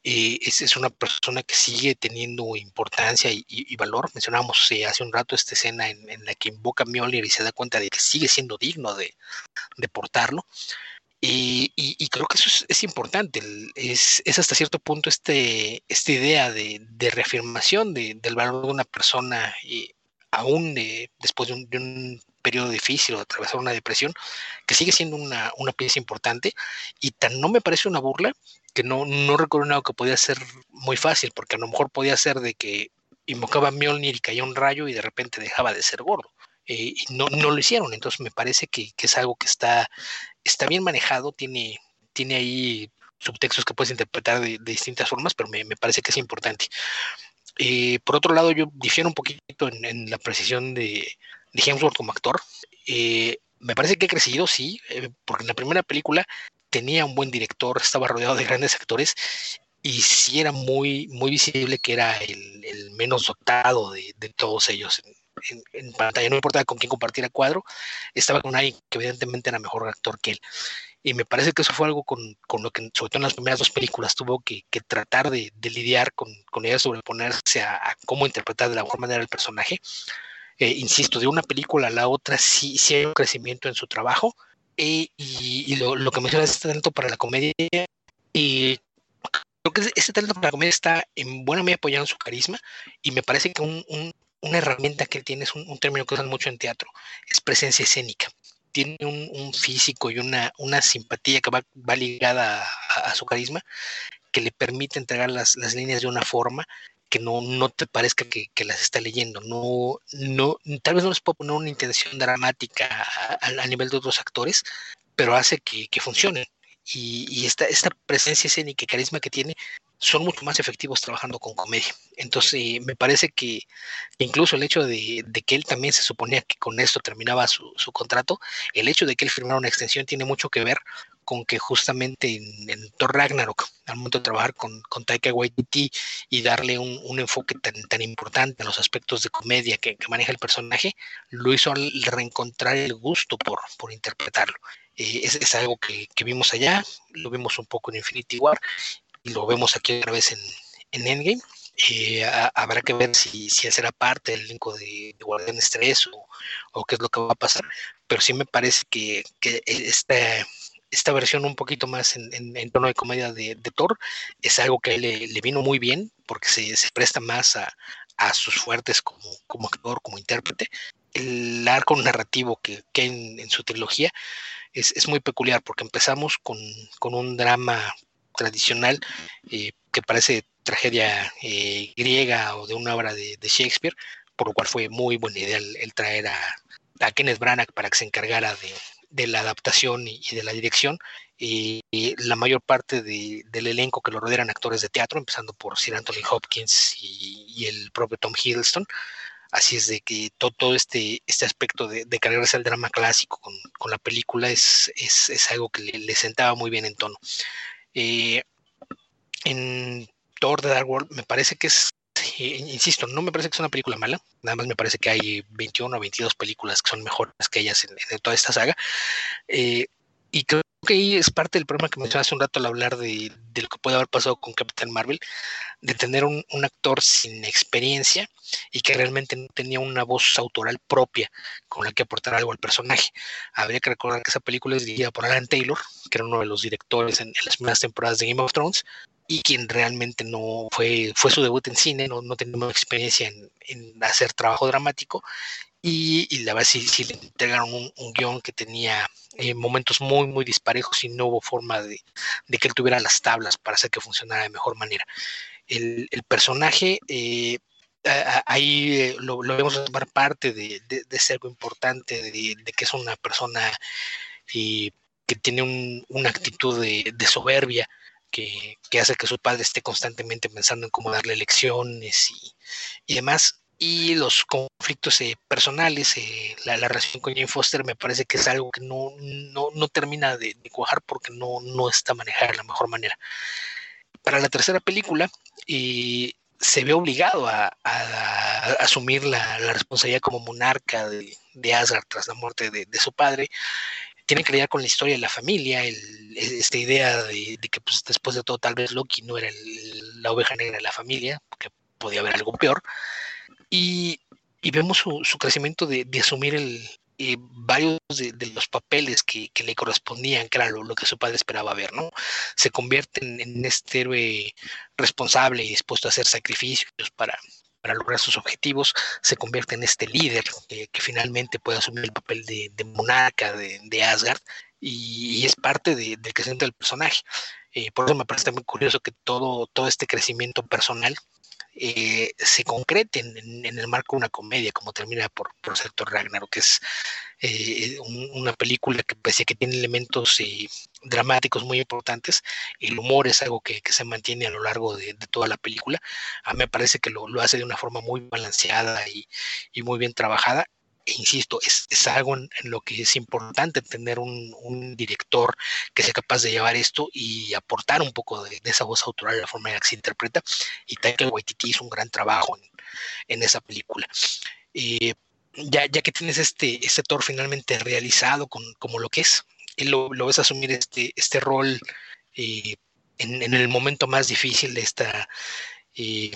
eh, es, es, una persona que sigue teniendo importancia y, y, y valor. Mencionábamos eh, hace un rato esta escena en, la que invoca a Mjolnir y se da cuenta de que sigue siendo digno de, de portarlo. Y, y, creo que eso es, importante, es, es, hasta cierto punto este, esta idea de, de reafirmación de, del valor de una persona, y aún de, después de un, de un, periodo difícil o atravesar una depresión, que sigue siendo una, una, pieza importante y tan no me parece una burla que no, no recuerdo nada que podía ser muy fácil, porque a lo mejor podía ser de que invocaba Mjolnir y caía un rayo y de repente dejaba de ser gordo. Eh, y no, no lo hicieron, entonces me parece que, que es algo que está está bien manejado, tiene, tiene ahí subtextos que puedes interpretar de, distintas formas, pero me, me, parece que es importante. Eh, por otro lado, yo difiero un poquito en, en la precisión de, de, Hemsworth como actor. Eh, me parece que ha crecido, sí, eh, porque en la primera película tenía un buen director, estaba rodeado de grandes actores y sí era muy, muy visible que era el, menos dotado de, de todos ellos en, en, pantalla, no importaba con quién compartiera cuadro, estaba con alguien que evidentemente era mejor actor que él. Y me parece que eso fue algo con, con lo que, sobre todo en las primeras dos películas, tuvo que, tratar de, lidiar con, con ella, sobreponerse a, a, cómo interpretar de la mejor manera el personaje. Eh, insisto, de una película a la otra sí, sí hay un crecimiento en su trabajo. Y, y lo, lo, que mencionas es este talento para la comedia. Y creo que ese talento para la comedia está en buena medida apoyado en su carisma. Y me parece que un, un una herramienta que él tiene, es un, un, término que usan mucho en teatro, es presencia escénica. Tiene un, un físico y una, una, simpatía que va, va ligada a, a, su carisma, que le permite entregar las, las líneas de una forma que no, no te parezca que, que, las está leyendo. No, no, tal vez no les puedo poner una intención dramática a, a nivel de otros actores, pero hace que, que funcione. Y, y, esta, esta presencia escénica y carisma que tiene son mucho más efectivos trabajando con comedia. Entonces, eh, me parece que incluso el hecho de, de, que él también se suponía que con esto terminaba su, su, contrato, el hecho de que él firmara una extensión tiene mucho que ver con que justamente en, Thor Ragnarok, al momento de trabajar con, con Taika Waititi y darle un, enfoque tan, tan importante a los aspectos de comedia que, maneja el personaje, lo hizo al reencontrar el gusto por, por interpretarlo. Eh, es, algo que, vimos allá, lo vimos un poco en Infinity War y lo vemos aquí otra vez en, en Endgame. Eh, habrá que ver si, si será parte del elenco de, de Guardianes 3 o, o, qué es lo que va a pasar, pero sí me parece que, que esta, esta versión un poquito más en, tono de comedia de, Thor es algo que le, le vino muy bien porque se, se presta más a, sus fuertes como, actor, como intérprete. El arco narrativo que, que en, su trilogía es, muy peculiar porque empezamos con, un drama tradicional eh, que parece tragedia eh, griega o de una obra de, Shakespeare, por lo cual fue muy buena idea el, traer a, a Kenneth Branagh para que se encargara de, de la adaptación y, de la dirección. Y, la mayor parte del elenco que lo rodean actores de teatro, empezando por Sir Anthony Hopkins y, el propio Tom Hiddleston. Así es de que todo, este, este aspecto de, cargarse al drama clásico con, la película es, es, algo que le, sentaba muy bien en tono. Eh, en Thor The Dark World me parece que es insisto, no me parece que sea una película mala, nada más me parece que hay 21 o 22 películas que son mejores que ellas en, toda esta saga. Eh, y creo que ahí es parte del problema que mencioné hace un rato al hablar de, lo que puede haber pasado con Captain Marvel, de tener un, actor sin experiencia y que realmente no tenía una voz autoral propia con la que aportar algo al personaje. Habría que recordar que esa película es dirigida por Alan Taylor, que era uno de los directores en las primeras temporadas de Game of Thrones, y quien realmente no fue, fue su debut en cine, no, no tenía experiencia en, hacer trabajo dramático y, la verdad sí, le entregaron un, guion que tenía eh, momentos muy, muy disparejos y no hubo forma de, que él tuviera las tablas para hacer que funcionara de mejor manera. El, personaje, eh, ahí eh, lo, vemos tomar parte de, de, ser algo importante, de, que es una persona que tiene una actitud de, soberbia, que, hace que su padre esté constantemente pensando en cómo darle lecciones y, demás. Y los conflictos eh, personales, eh, la, relación con Jane Foster me parece que es algo que no, no, termina de, cuajar porque no, no está manejada de la mejor manera. Para la tercera película, eh, se ve obligado a, asumir la, responsabilidad como monarca de, Asgard tras la muerte de, su padre tienen que lidiar con la historia de la familia, el, esta idea de, que pues, después de todo tal vez Loki no era la oveja negra de la familia, que podía haber algo peor, y, vemos su, crecimiento de, asumir el, eh, varios de, los papeles que, le correspondían, que era lo, que su padre esperaba ver, ¿no? Se convierte en, en este héroe responsable y dispuesto a hacer sacrificios para, para lograr sus objetivos, se convierte en este líder que finalmente puede asumir el papel de, monarca de, Asgard y, es parte del crecimiento del personaje. Eh, por eso me parece muy curioso que todo, todo este crecimiento personal eh, se concrete en, el marco de una comedia, como termina por, por Sector Ragnarok, que es eh, una película que que tiene elementos eh, dramáticos muy importantes, el humor es algo que, se mantiene a lo largo de, toda la película. A mí me parece que lo, hace de una forma muy balanceada y, muy bien trabajada insisto, es, es algo en, lo que es importante tener un, un, director que sea capaz de llevar esto y aportar un poco de, esa voz autoral, la forma en la que se interpreta. Y Taika Waititi hizo un gran trabajo en, en esa película. Eh, ya, ya que tienes este, este Thor finalmente realizado con, como lo que es, y lo, lo ves asumir este, este rol eh, en, en, el momento más difícil de esta eh,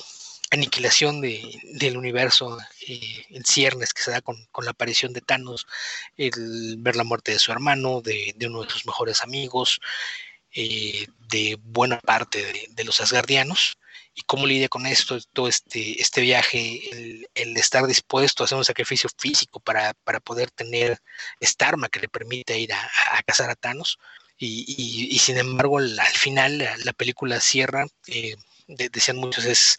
aniquilación de, del universo eh, en ciernes que se da con, la aparición de Thanos, el ver la muerte de su hermano, de, uno de sus mejores amigos, eh, de buena parte de, los asgardianos, y cómo lidia con esto, todo este, este viaje, el, estar dispuesto a hacer un sacrificio físico para, poder tener esta arma que le permite ir a, cazar a Thanos. Y, sin embargo, al, final la, película cierra, eh, decían muchos, es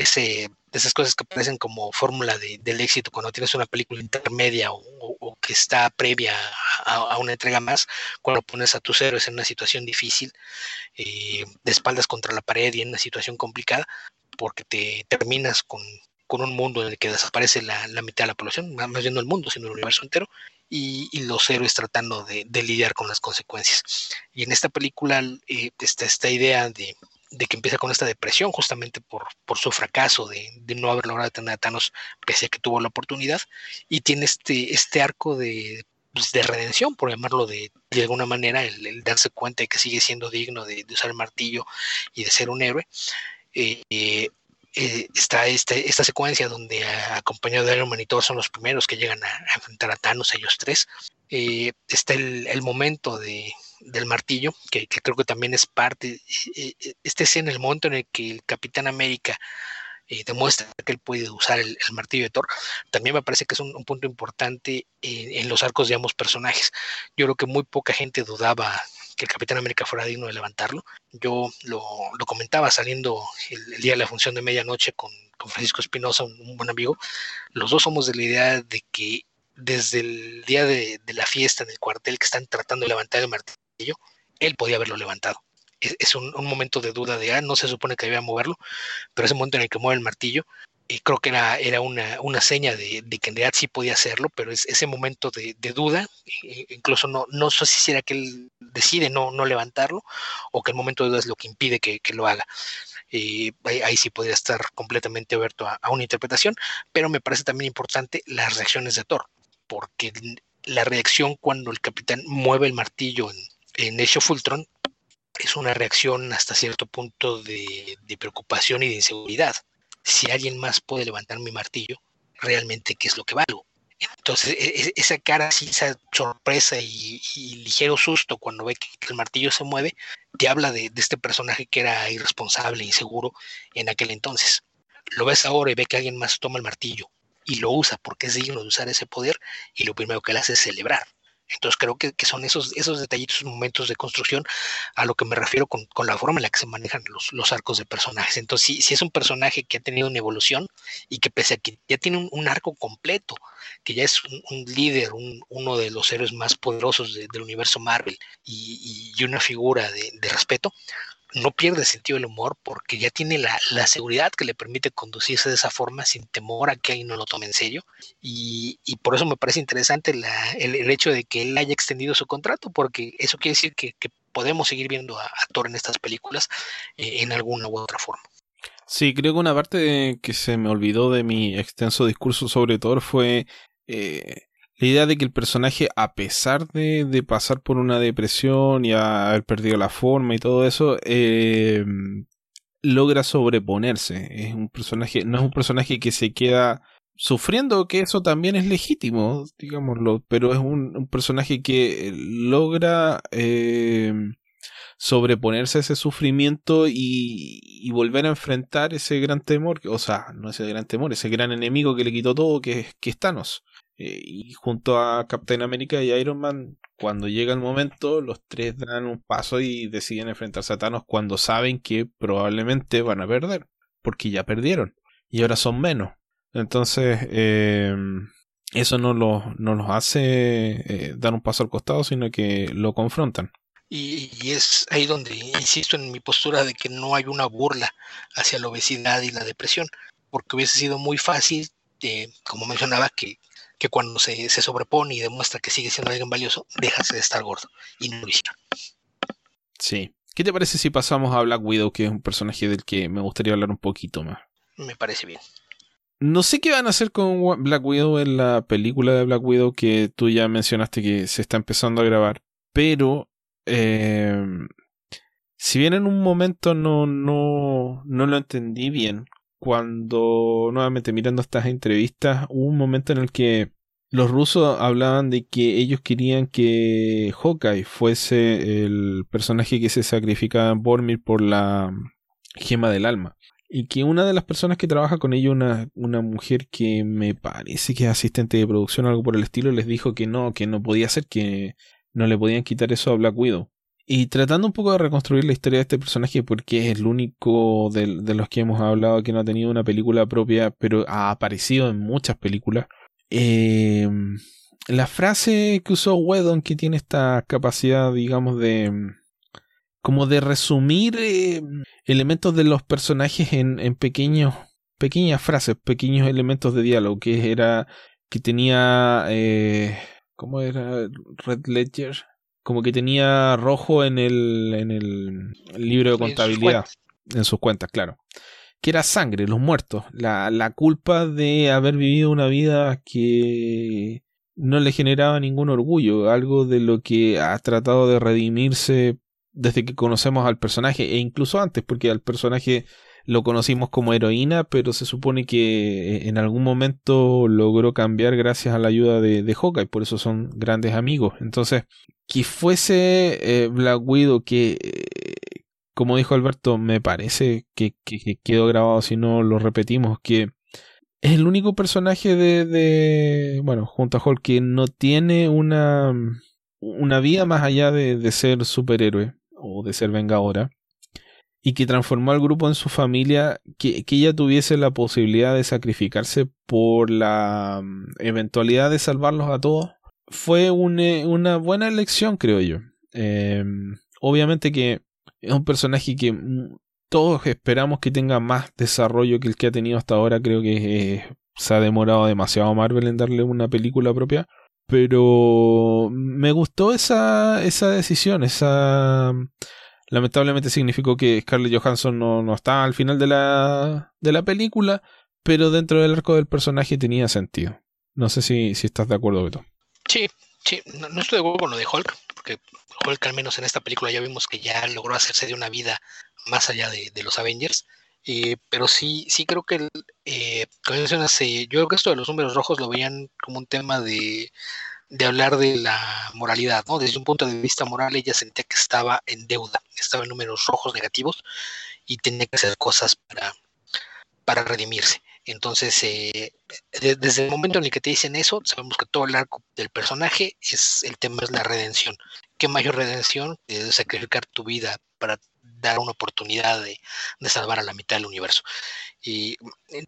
ese, esas cosas que parecen como fórmula del éxito cuando tienes una película intermedia o, que está previa a, una entrega más, cuando pones a tus héroes en una situación difícil, eh, de espaldas contra la pared y en una situación complicada, porque te terminas con, un mundo en el que desaparece la, mitad de la población, más bien no el mundo, sino el universo entero, y, los héroes tratando de, lidiar con las consecuencias. Y en esta película eh, está esta idea de, que empieza con esta depresión justamente por, por su fracaso de, no haber logrado tener a Thanos pese a que tuvo la oportunidad y tiene este, este arco de, pues, de redención, por llamarlo de, de alguna manera, el, darse cuenta de que sigue siendo digno de, usar el martillo y de ser un héroe. Eh, eh, está este, esta secuencia donde acompañado de Iron Man y todos son los primeros que llegan a, enfrentar a Thanos, ellos tres. Eh, está el, momento de, del martillo, que, creo que también es parte, este es en el momento en el que el Capitán América demuestra que él puede usar el, martillo de Thor, también me parece que es un, punto importante en, los arcos de ambos personajes. Yo creo que muy poca gente dudaba que el Capitán América fuera digno de levantarlo. Yo lo, comentaba saliendo el, día de la función de medianoche con, con Francisco Espinosa, un, buen amigo. Los dos somos de la idea de que desde el día de la fiesta en el cuartel que están tratando de levantar el martillo, él podía haberlo levantado es, un, momento de duda de, ah, no se supone que debía moverlo, pero ese momento en el que mueve el martillo, y creo que era, una, una seña de, que en realidad sí podía hacerlo, pero es ese momento de, duda, incluso no, no sé si era que él decide no, no levantarlo o que el momento de duda es lo que impide que, lo haga. ahí, ahí, sí podría estar completamente abierto a, una interpretación, pero me parece también importante las reacciones de Thor, porque la reacción cuando el capitán mueve el martillo en, en Age of es una reacción hasta cierto punto de, preocupación y de inseguridad. Si alguien más puede levantar mi martillo, realmente qué es lo que valgo. Entonces, e, e, esa cara esa sorpresa y, ligero susto cuando ve que, el martillo se mueve, te habla de, este personaje que era irresponsable, inseguro en aquel entonces. Lo ves ahora y ve que alguien más toma el martillo y lo usa porque es digno de usar ese poder y lo primero que él hace es celebrar. Entonces creo que, son esos, esos detallitos, momentos de construcción a lo que me refiero con, la forma en la que se manejan los, arcos de personajes. Entonces, si, si, es un personaje que ha tenido una evolución y que pese a que ya tiene un, arco completo, que ya es un, líder, uno de los héroes más poderosos del universo Marvel y, una figura de respeto, no pierde sentido del humor porque ya tiene la, seguridad que le permite conducirse de esa forma sin temor a que alguien no lo tome en serio. Y, por eso me parece interesante el, hecho de que él haya extendido su contrato, porque eso quiere decir que, podemos seguir viendo a, Thor en estas películas eh, en alguna u otra forma. Sí, creo que una parte que se me olvidó de mi extenso discurso sobre Thor fue eh, la idea de que el personaje, a pesar de, pasar por una depresión y haber perdido la forma y todo eso, eh, logra sobreponerse. Es un personaje, no es un personaje que se queda sufriendo, que eso también es legítimo, digámoslo, pero es un, personaje que logra eh, sobreponerse a ese sufrimiento y, volver a enfrentar ese gran temor, o sea, no ese gran temor, ese gran enemigo que le quitó todo, que, que es Thanos. Eh, y junto a Captain America y Iron Man, cuando llega el momento, los tres dan un paso y deciden enfrentarse a Thanos cuando saben que probablemente van a perder, porque ya perdieron y ahora son menos. Entonces, eh, eso no, lo, no los hace eh, dar un paso al costado, sino que lo confrontan. Y, es ahí donde insisto en mi postura de que no hay una burla hacia la obesidad y la depresión, porque hubiese sido muy fácil, como mencionaba, que que cuando se, sobrepone y demuestra que sigue siendo alguien valioso, déjase de estar gordo. Y no lo hicieron. Sí. ¿Qué te parece si pasamos a Black Widow, que es un personaje del que me gustaría hablar un poquito más? Me parece bien. No sé qué van a hacer con Black Widow en la película de Black Widow que tú ya mencionaste que se está empezando a grabar, pero eh, si bien en un momento no, no, no lo entendí bien, cuando nuevamente mirando estas entrevistas hubo un momento en el que los rusos hablaban de que ellos querían que Hawkeye fuese el personaje que se sacrificaba en Bormir por la gema del alma. Y que una de las personas que trabaja con ellos, una, una mujer que me parece que es asistente de producción o algo por el estilo, les dijo que no, que no podía ser, que no le podían quitar eso a Black Widow. Y tratando un poco de reconstruir la historia de este personaje, porque es el único de, los que hemos hablado que no ha tenido una película propia, pero ha aparecido en muchas películas. Em, la frase que usó Wedon, que tiene esta capacidad, digamos, de como de resumir em, elementos de los personajes en, en pequeños pequeñas frases, pequeños elementos de diálogo, que era que tenía eh, ¿Cómo era? Red Ledger. Como que tenía rojo en el, en el libro de contabilidad. En sus cuentas, claro. Que era sangre, los muertos. La, la culpa de haber vivido una vida que no le generaba ningún orgullo. Algo de lo que ha tratado de redimirse desde que conocemos al personaje. E incluso antes, porque al personaje lo conocimos como heroína, pero se supone que eh, en algún momento logró cambiar gracias a la ayuda de, de Hawkeye, por eso son grandes amigos. Entonces, que fuese eh, Black Widow, que, eh, como dijo Alberto, me parece que, quedó grabado si no lo repetimos, que es el único personaje de, bueno, junto a Hulk que no tiene una, una vida más allá de, de ser superhéroe o de ser vengadora y que transformó al grupo en su familia, que, que, ella tuviese la posibilidad de sacrificarse por la mm, eventualidad de salvarlos a todos, fue una buena elección, creo yo. Em, obviamente que es un personaje que todos esperamos que tenga más desarrollo que el que ha tenido hasta ahora. Creo que se ha demorado demasiado Marvel en darle una película propia. Pero me gustó esa, esa decisión, esa Lamentablemente significó que Scarlett Johansson no, no está al final de la, de la película, pero dentro del arco del personaje tenía sentido. No sé si, si estás de acuerdo, Beto. Sí, sí, no, estoy de acuerdo con lo de Hulk, porque Hulk al menos en esta película ya vimos que ya logró hacerse de una vida más allá de, los Avengers. Pero sí, sí creo que, eh, como mencionas, eh, yo creo que esto de los números rojos lo veían como un tema de, de hablar de la moralidad, ¿no? Desde un punto de vista moral, ella sentía que estaba en deuda, estaba en números rojos negativos y tenía que hacer cosas para, para redimirse. Entonces, eh, desde el momento en el que te dicen eso, sabemos que todo el arco del personaje es el tema es la redención. ¿Qué mayor redención que sacrificar tu vida para dar una oportunidad de, de salvar a la mitad del universo? Y eh,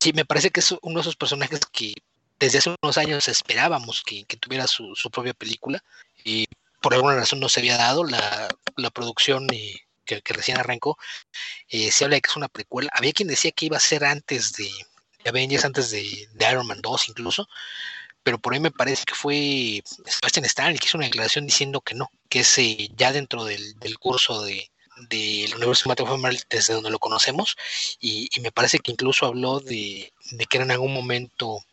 sí, me parece que es uno de esos personajes que desde hace unos años esperábamos que, tuviera su, propia película y por alguna razón no se había dado la, producción eh, que, recién arrancó. Eh, se habla de que es una precuela. Había quien decía que iba a ser antes de, Avengers, antes de, Iron Man 2 incluso, pero por ahí me parece que fue Sebastian Stan el que hizo una declaración diciendo que no, que es eh, ya dentro del, curso de, del universo cinematográfico desde donde lo conocemos y, me parece que incluso habló de, de, que era en algún momento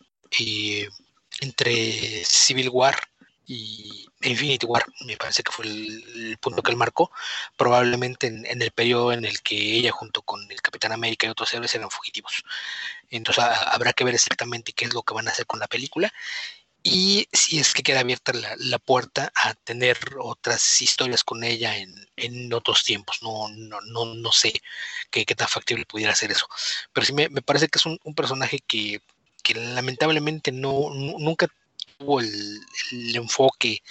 entre Civil War y Infinity War, me parece que fue el, punto que él marcó, probablemente en, el periodo en el que ella junto con el Capitán América y otros héroes eran fugitivos. Entonces habrá que ver exactamente qué es lo que van a hacer con la película y si es que queda abierta la, puerta a tener otras historias con ella en, otros tiempos. No, no, no, no sé qué, qué, tan factible pudiera ser eso. Pero sí me, parece que es un personaje que que lamentablemente no, nunca tuvo el, enfoque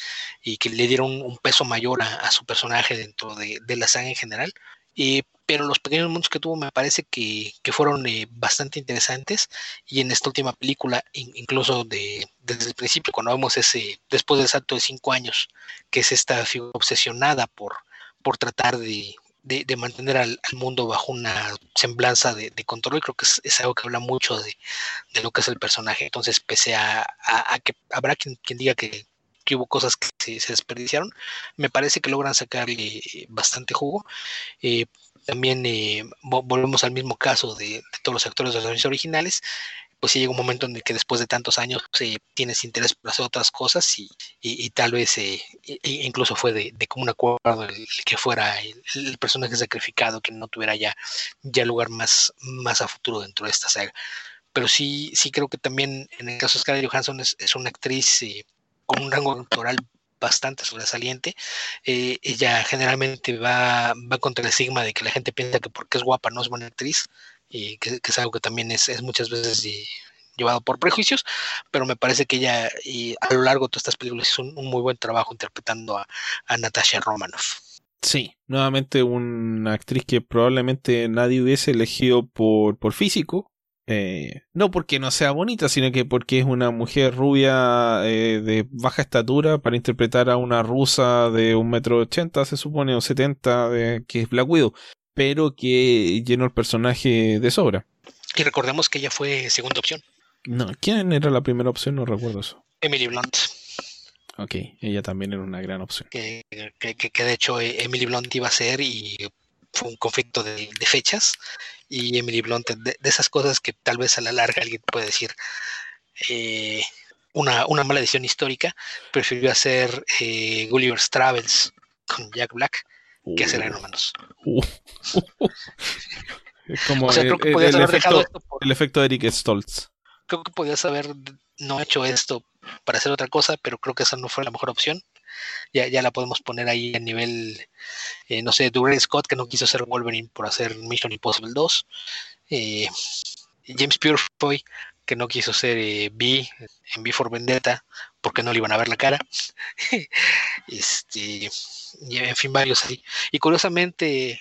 y que le dieron un, peso mayor a, su personaje dentro de, la saga en general. Eh, pero los pequeños mundos que tuvo me parece que, fueron eh, bastante interesantes y en esta última película, incluso de, desde el principio, cuando vemos ese, después del salto de cinco años, que es esta figura obsesionada por, por tratar de, de, mantener al, mundo bajo una semblanza de, control y creo que es, algo que habla mucho de, lo que es el personaje. Entonces, pese a, que habrá quien, diga que, hubo cosas que se, desperdiciaron, me parece que logran sacarle bastante jugo. Eh, también eh, volvemos al mismo caso de, todos los actores de los originales pues sí llega un momento en el que después de tantos años eh, tienes interés por hacer otras cosas y, y, tal vez eh, incluso fue de, de común acuerdo el, que fuera el, personaje sacrificado, que no tuviera ya, ya lugar más, más a futuro dentro de esta saga. Pero sí, sí creo que también en el caso de Scarlett Johansson es, es una actriz eh, con un rango actoral bastante sobresaliente. Eh, ella generalmente va, va contra el estigma de que la gente piensa que porque es guapa no es buena actriz y que, es algo que también es, muchas veces llevado por prejuicios, pero me parece que ella y a lo largo de todas estas películas hizo un, muy buen trabajo interpretando a, Natasha Romanoff. Sí, nuevamente una actriz que probablemente nadie hubiese elegido por, por físico. Eh, no porque no sea bonita, sino que porque es una mujer rubia eh, de baja estatura para interpretar a una rusa de un metro ochenta, se supone, o setenta, que es Black Widow pero que llenó el personaje de sobra. Y recordemos que ella fue segunda opción. No, ¿quién era la primera opción? No recuerdo eso. Emily Blunt. Ok, ella también era una gran opción. Que, que, de hecho eh, Emily Blunt iba a ser y fue un conflicto de, fechas. Y Emily Blunt, de, esas cosas que tal vez a la larga alguien puede decir, eh, una, una, mala decisión histórica, prefirió hacer eh, Gulliver's Travels con Jack Black que hacer Iron Man como el, efecto, el efecto de Eric Stoltz. Creo que podías haber no hecho esto para hacer otra cosa, pero creo que esa no fue la mejor opción. Ya, ya la podemos poner ahí a nivel, eh, no sé, Durrell Scott, que no quiso hacer Wolverine por hacer Mission Impossible 2. Eh, James Purefoy, que no quiso ser eh, B en B for Vendetta, porque no le iban a ver la cara. este, y en fin, varios ahí. Y curiosamente,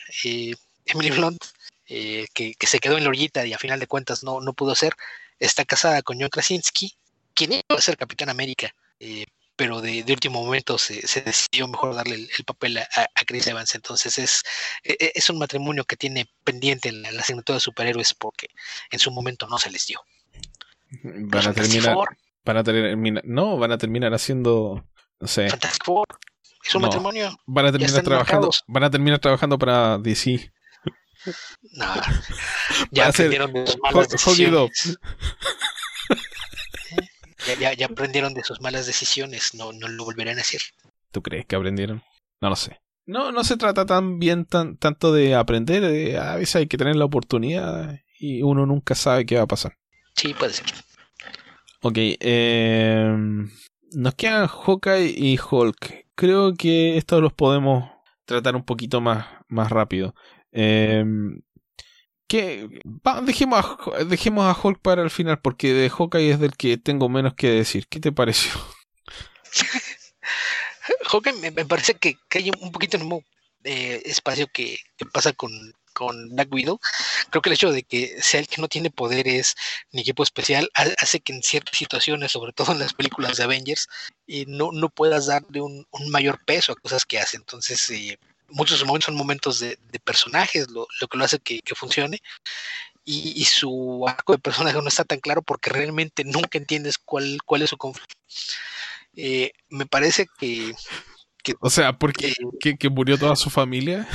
Emily Blunt, que, se quedó en la orillita y a final de cuentas no, no pudo ser, está casada con John Krasinski, quien iba a ser Capitán América, eh, pero de, último momento se, decidió mejor darle el, papel a, Chris Evans. Entonces es, e, e, es un matrimonio que tiene pendiente la, la asignatura de superhéroes porque en su momento no se les dio. Van a terminar, van a terminar, no, van a terminar haciendo, no sé. Fantastic Four. Es un matrimonio. Van a terminar trabajando, van a terminar trabajando para DC. No, ya aprendieron de sus malas decisiones. ya, ya, aprendieron de sus malas decisiones, no, no lo volverán a hacer. ¿Tú crees que aprendieron? No lo sé. No, no se trata tan bien tan, tanto de aprender, eh, a veces hay que tener la oportunidad y uno nunca sabe qué va a pasar. Sí, puede ser. Ok, eh, nos quedan Hawkeye y Hulk. Creo que estos los podemos tratar un poquito más, más rápido. Eh, dejemos, a, dejemos a Hulk para el final, porque de Hawkeye es del que tengo menos que decir. ¿Qué te pareció? Hawkeye me, parece que, hay un poquito mismo eh, espacio que, pasa con, con Black Widow. Creo que el hecho de que sea el que no tiene poderes ni equipo especial hace que en ciertas situaciones, sobre todo en las películas de Avengers, eh, no, no puedas darle un, un, mayor peso a cosas que hace. Entonces, eh, muchos momentos son momentos de, personajes, lo, que lo hace que, funcione. Y, su arco de personaje no está tan claro porque realmente nunca entiendes cuál, cuál es su conflicto. Eh, me parece que, O sea, porque que, murió toda su familia.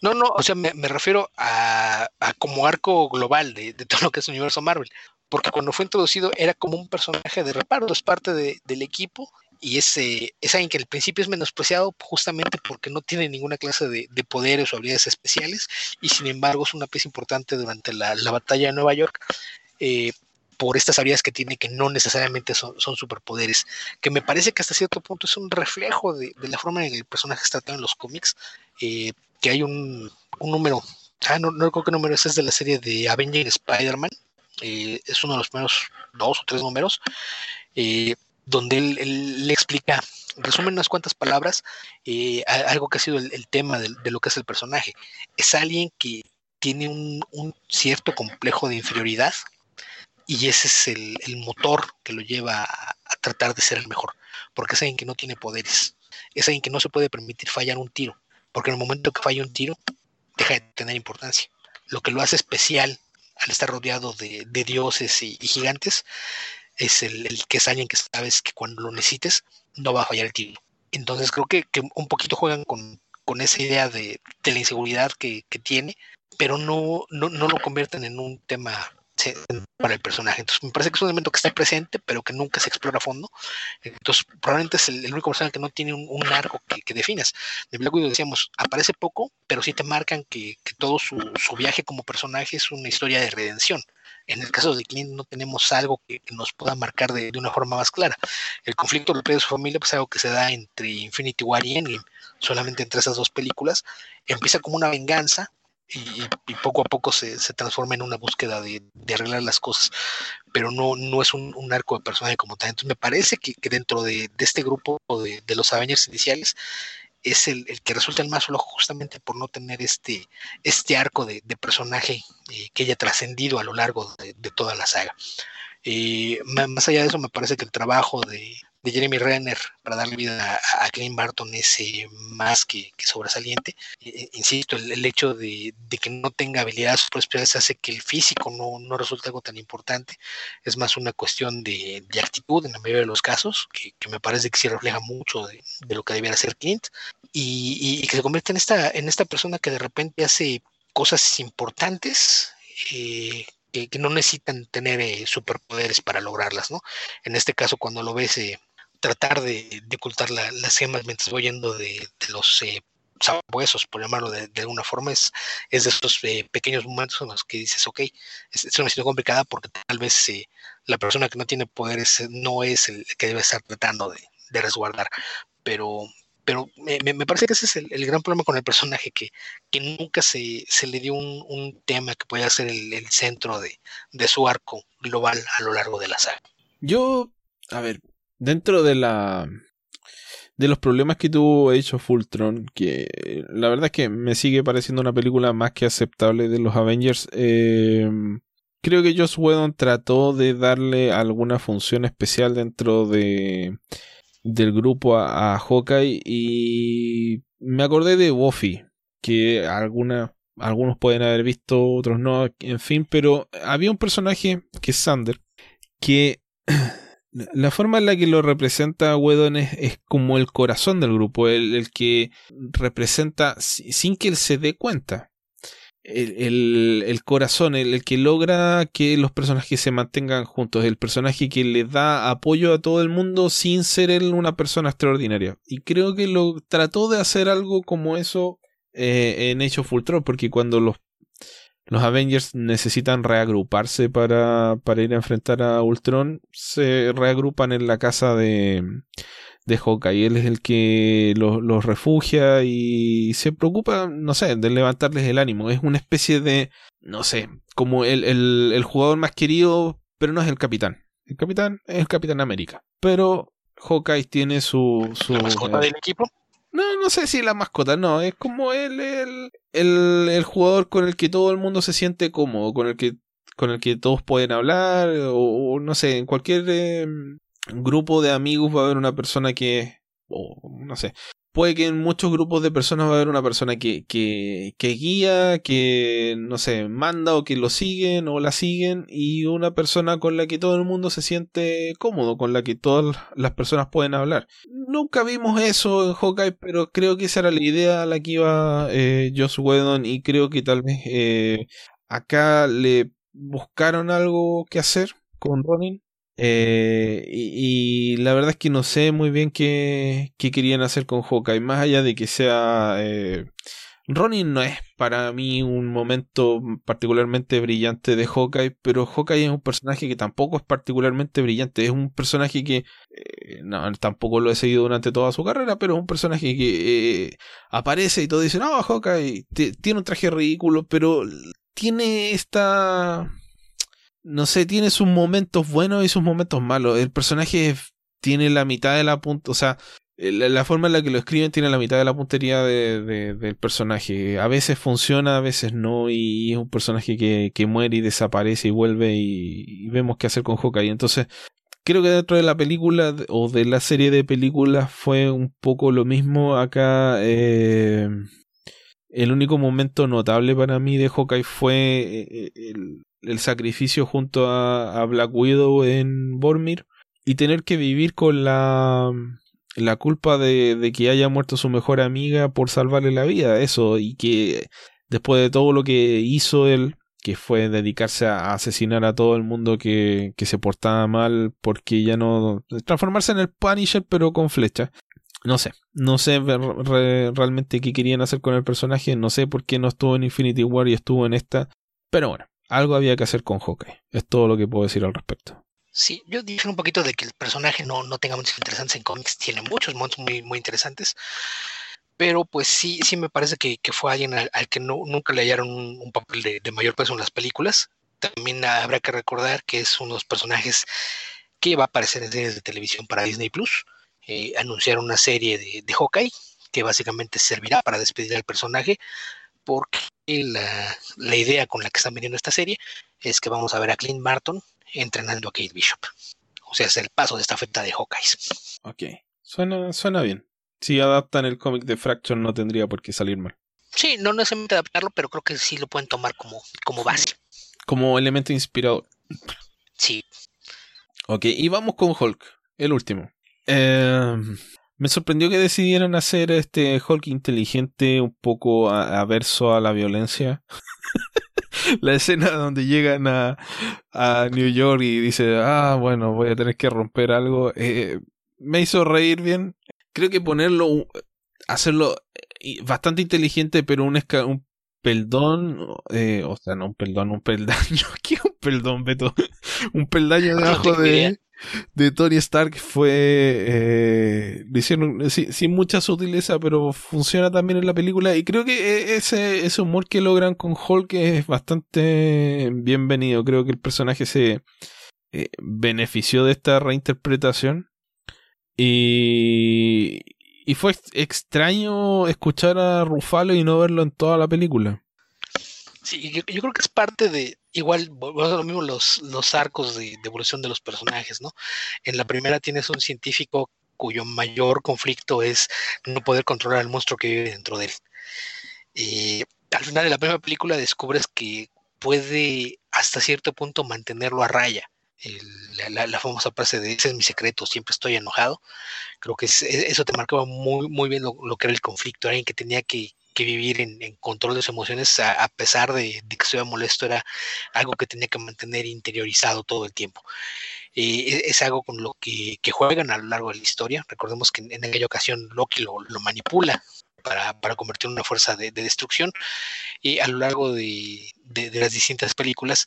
No, no, o sea, me, refiero a, como arco global de, todo lo que es el universo Marvel. Porque cuando fue introducido era como un personaje de reparto, es parte del equipo y ese es alguien que al principio es menospreciado justamente porque no tiene ninguna clase de, poderes o habilidades especiales y sin embargo es una pieza importante durante la, batalla de Nueva York eh, por estas habilidades que tiene que no necesariamente son, superpoderes, que me parece que hasta cierto punto es un reflejo de, la forma en que el personaje está tratado en los cómics, eh, que hay un, número, ah, no, no recuerdo qué número es, es de la serie de Avenger Spider-Man, eh, es uno de los primeros dos o tres números, donde él, le explica, resume unas cuantas palabras, eh, algo que ha sido el, tema de, lo que es el personaje. Es alguien que tiene un, cierto complejo de inferioridad y ese es el, motor que lo lleva a, tratar de ser el mejor, porque es alguien que no tiene poderes, es alguien que no se puede permitir fallar un tiro, porque en el momento que falla un tiro, deja de tener importancia. Lo que lo hace especial al estar rodeado de, dioses y, gigantes es el, que es alguien que sabes que cuando lo necesites no va a fallar el tiro. Entonces creo que, un poquito juegan con, esa idea de, la inseguridad que, tiene, pero no, no, no, lo convierten en un tema para el personaje. Entonces me parece que es un elemento que está presente, pero que nunca se explora a fondo. Entonces probablemente es el, único personaje que no tiene un, arco que, que, definas. De Black Widow decíamos, aparece poco, pero sí te marcan que, todo su, su, viaje como personaje es una historia de redención. En el caso de Clint no tenemos algo que, nos pueda marcar de, una forma más clara. El conflicto de su familia pues, es algo que se da entre Infinity War y Endgame, solamente entre esas dos películas. Empieza como una venganza y, poco a poco se, transforma en una búsqueda de, arreglar las cosas, pero no, no es un, arco de personaje como tal. Entonces me parece que, dentro de, este grupo de, de los Avengers iniciales es el, que resulta el más flojo justamente por no tener este, este arco de, personaje eh, que haya trascendido a lo largo de, toda la saga. Eh, más allá de eso, me parece que el trabajo de, de Jeremy Renner para darle vida a, Clint Barton es más que, sobresaliente. Eh, eh, insisto, el, hecho de, que no tenga habilidades superespeciales hace que el físico no, no resulte algo tan importante. Es más una cuestión de, actitud en la mayoría de los casos, que, me parece que sí refleja mucho de, lo que debiera ser Clint, y, que se convierte en esta, en esta persona que de repente hace cosas importantes. Eh, que, no necesitan tener superpoderes para lograrlas, ¿no? En este caso, cuando lo ves tratar de, ocultar las gemas mientras voy yendo de, los eh, sabuesos, por llamarlo de, alguna forma, es, es de esos eh, pequeños momentos en los que dices, ok, es, una situación complicada porque tal vez eh, la persona que no tiene poderes no es el que debe estar tratando de, resguardar, pero, pero me, parece que ese es el, gran problema con el personaje, que, que nunca se, se le dio un, tema que pueda ser el, centro de, de su arco global a lo largo de la saga. Yo, a ver, dentro de la de los problemas que tuvo hecho Fultron, que la verdad es que me sigue pareciendo una película más que aceptable de los Avengers, eh, creo que Joss Whedon trató de darle alguna función especial dentro de del grupo a, a Hawkeye y me acordé de Buffy, que alguna, algunos pueden haber visto, otros no, en fin, pero había un personaje que es Sander, que la forma en la que lo representa Wedon es, como el corazón del grupo, el, que representa sin que él se dé cuenta. El, corazón, el, que logra que los personajes se mantengan juntos, el personaje que le da apoyo a todo el mundo sin ser él una persona extraordinaria. Y creo que lo trató de hacer algo como eso eh, en Age of Ultron, porque cuando los los Avengers necesitan reagruparse para, para ir a enfrentar a Ultron, se reagrupan en la casa de, de Hawkeye. Él es el que los, refugia y se preocupa, no sé, de levantarles el ánimo. Es una especie de, no sé, como el, el, el jugador más querido, pero no es el capitán. El capitán es el Capitán América. Pero Hawkeye tiene su... su ¿La del equipo? No, no sé si la mascota, no, es como el, el, el, jugador con el que todo el mundo se siente cómodo, con el que, con el que todos pueden hablar, o, no sé, en cualquier em, grupo de amigos va a haber una persona que, o no sé, puede que en muchos grupos de personas va a haber una persona que, que, guía, que, no sé, manda o que lo siguen o la siguen, y una persona con la que todo el mundo se siente cómodo, con la que todas las personas pueden hablar. Nunca vimos eso en Hawkeye, pero creo que esa era la idea a la que iba eh, Joss Whedon, y creo que tal vez eh, acá le buscaron algo que hacer con Ronin eh, y, la verdad es que no sé muy bien qué, qué querían hacer con Hawkeye. Más allá de que sea. Eh, Ronin no es para mí un momento particularmente brillante de Hawkeye, pero Hawkeye es un personaje que tampoco es particularmente brillante. Es un personaje que. Eh, no, tampoco lo he seguido durante toda su carrera, pero es un personaje que eh, aparece y todos dicen: No, Hawkeye tiene un traje ridículo, pero tiene esta no sé, tiene sus momentos buenos y sus momentos malos. El personaje tiene la mitad de la punta, o sea, la, forma en la que lo escriben tiene la mitad de la puntería de, del personaje. A veces funciona, a veces no, y es un personaje que, que muere y desaparece y vuelve y, vemos qué hacer con Hawkeye. Entonces, creo que dentro de la película o de la serie de películas fue un poco lo mismo. Acá eh, el único momento notable para mí de Hawkeye fue eh, el, el sacrificio junto a, Black Widow en Bormir y tener que vivir con la, la culpa de, que haya muerto su mejor amiga por salvarle la vida, eso, y que después de todo lo que hizo él, que fue dedicarse a asesinar a todo el mundo que, que se portaba mal porque ya no transformarse en el Punisher pero con flecha. No sé, no sé realmente qué querían hacer con el personaje, no sé por qué no estuvo en Infinity War y estuvo en esta, pero bueno, algo había que hacer con Hawkeye. Es todo lo que puedo decir al respecto. Sí, yo dije un poquito de que el personaje no, no tenga muchos interesantes en cómics, tiene muchos momentos muy, muy interesantes, pero pues sí, sí me parece que, fue alguien al, que no, nunca le hallaron un, papel de, mayor peso en las películas. También habrá que recordar que es uno de los personajes que va a aparecer en series de televisión para Disney Plus. Eh, anunciaron una serie de, de Hawkeye que básicamente servirá para despedir al personaje, porque la, la, idea con la que están viniendo esta serie es que vamos a ver a Clint Martin entrenando a Kate Bishop. o sea, es el paso de esta feta de Hawkeye. Ok, suena, suena bien. Si adaptan el cómic de Fracture no tendría por qué salir mal. Sí, no necesariamente adaptarlo, pero creo que sí lo pueden tomar como, como base. Como elemento inspirador. Sí. Ok, y vamos con Hulk, el último. Eh, me sorprendió que decidieran hacer este Hulk inteligente un poco averso a la violencia. la escena donde llegan a, a, New York y dice, ah, bueno, voy a tener que romper algo, eh, me hizo reír bien. Creo que ponerlo, hacerlo eh, bastante inteligente, pero un, un peldón, eh, o sea, no un peldón, un peldaño. ¿Qué un peldón, Beto? un peldaño debajo de, de Tony Stark fue. Eh, lo hicieron sin, mucha sutileza, pero funciona también en la película. Y creo que e, ese, humor que logran con Hulk es bastante bienvenido. Creo que el personaje se eh, benefició de esta reinterpretación. Y, y fue extraño escuchar a Rufalo y no verlo en toda la película. Sí, yo, creo que es parte de, igual, lo mismo, los, los arcos de, evolución de los personajes, ¿no? En la primera tienes un científico cuyo mayor conflicto es no poder controlar al monstruo que vive dentro de él. Y al final de la primera película descubres que puede hasta cierto punto mantenerlo a raya la, famosa frase de ese es mi secreto, siempre estoy enojado. Creo que e, eso te marcaba muy, muy bien lo, que era el conflicto, alguien que tenía que, vivir en, control de sus emociones a, pesar de, que estuviera molesto, era algo que tenía que mantener interiorizado todo el tiempo. Eh, es, algo con lo que, juegan a lo largo de la historia. Recordemos que en, aquella ocasión Loki lo, manipula para, convertir en una fuerza de, destrucción y a lo largo de, las distintas películas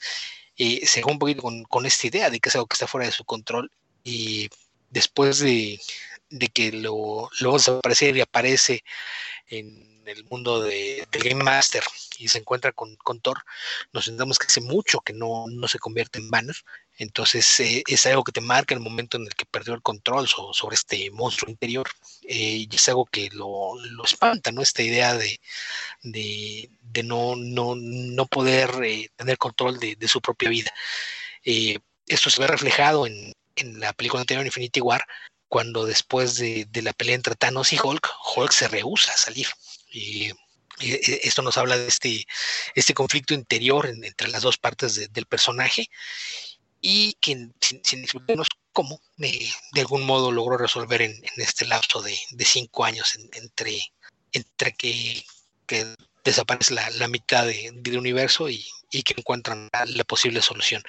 y se un poquito con, esta idea de que es algo que está fuera de su control y después de, que lo, lo vamos a aparecer y aparece en el mundo de, del Game Master y se encuentra con, Thor, nos sentamos que hace mucho que no, no se convierte en Banner. Entonces eh, es algo que te marca el momento en el que perdió el control sobre este monstruo interior. Eh, y es algo que lo, espanta, ¿no? Esta idea de, de, no, no, no, poder eh, tener control de, su propia vida. esto se ve reflejado en, en la película anterior, Infinity War, cuando después de, de, la pelea entre Thanos y Hulk, Hulk se rehúsa a salir. Y, esto nos habla de este, este conflicto interior entre las dos partes del personaje y que sin, explicarnos cómo de, algún modo logró resolver en, este lapso de, cinco años entre, entre que, desaparece la, mitad del universo y, que encuentran la, posible solución.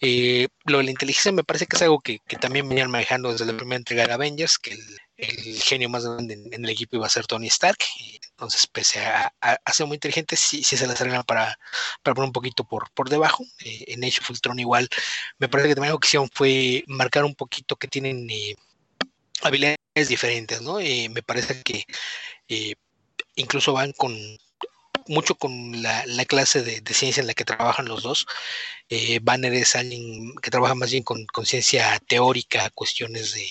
Eh, lo de la inteligencia me parece que es algo que, también venían manejando desde la primera entrega de Avengers, que el, genio más grande en, el equipo iba a ser Tony Stark. Entonces, pese a, ser muy inteligente, sí, se las arreglan para, para poner un poquito por, por debajo. Eh, en Age of Ultron igual, me parece que también la ocasión fue marcar un poquito que tienen eh, habilidades diferentes, ¿no? me parece que incluso van con mucho con la, clase de, ciencia en la que trabajan los dos. Eh, Banner es alguien que trabaja más bien con, ciencia teórica, cuestiones de,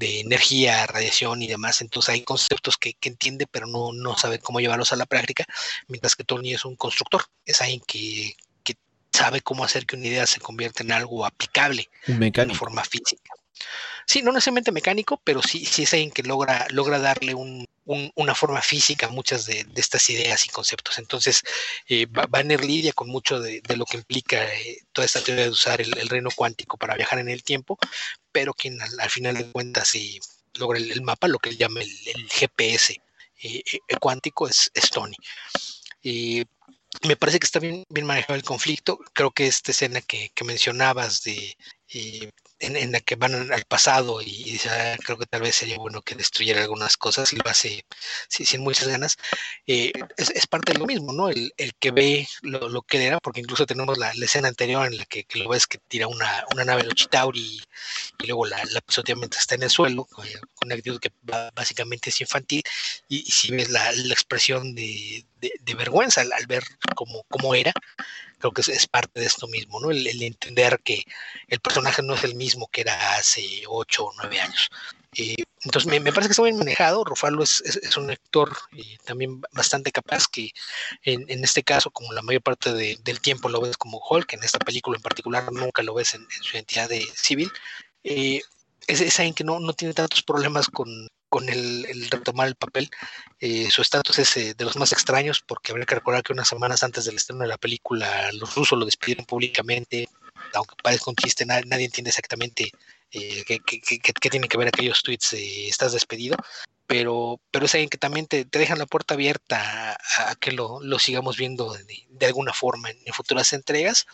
energía, radiación y demás. Entonces hay conceptos que, entiende, pero no, no sabe cómo llevarlos a la práctica, mientras que Tony es un constructor, es alguien que, sabe cómo hacer que una idea se convierta en algo aplicable de forma física. Sí, no necesariamente mecánico, pero sí, sí es alguien que logra, logra darle una forma física muchas de, estas ideas y conceptos. Entonces, eh, Banner lidia con mucho de, lo que implica eh, toda esta teoría de usar el, reino cuántico para viajar en el tiempo, pero quien al, final de cuentas sí logra el, mapa, lo que él llama el, GPS eh, cuántico, es, Tony. me parece que está bien, bien manejado el conflicto. Creo que esta escena que, que mencionabas de en, la que van al pasado y, ah, creo que tal vez sería bueno que destruyera algunas cosas y lo hace sin muchas ganas, eh, es, parte de lo mismo, ¿no? El, que ve lo, que era, porque incluso tenemos la, escena anterior en la que, lo ves que tira una, una nave Lochitauri y, y luego la, la mientras está en el suelo, con una actitud que básicamente es infantil, y, si ves la, expresión de, vergüenza al, ver cómo, cómo era, creo que es, parte de esto mismo, ¿no? El, entender que el personaje no es el mismo que era hace ocho o nueve años. Eh, entonces me, parece que está bien manejado. Rufalo es, un actor eh, también bastante capaz que en, este caso, como la mayor parte del tiempo lo ves como Hulk, en esta película en particular nunca lo ves en, su identidad de civil. Eh, es, es, alguien que no, no tiene tantos problemas con, con el, el, retomar el papel. Eh, su estatus es eh, de los más extraños porque habría que recordar que unas semanas antes del estreno de la película los rusos lo despidieron públicamente, aunque parezca un chiste, nadie, nadie entiende exactamente eh, qué, qué, qué, qué, tienen que ver aquellos tweets de estás despedido, pero, pero es alguien que también te, te dejan la puerta abierta a, a que lo, lo, sigamos viendo de, de, alguna forma en, en futuras entregas,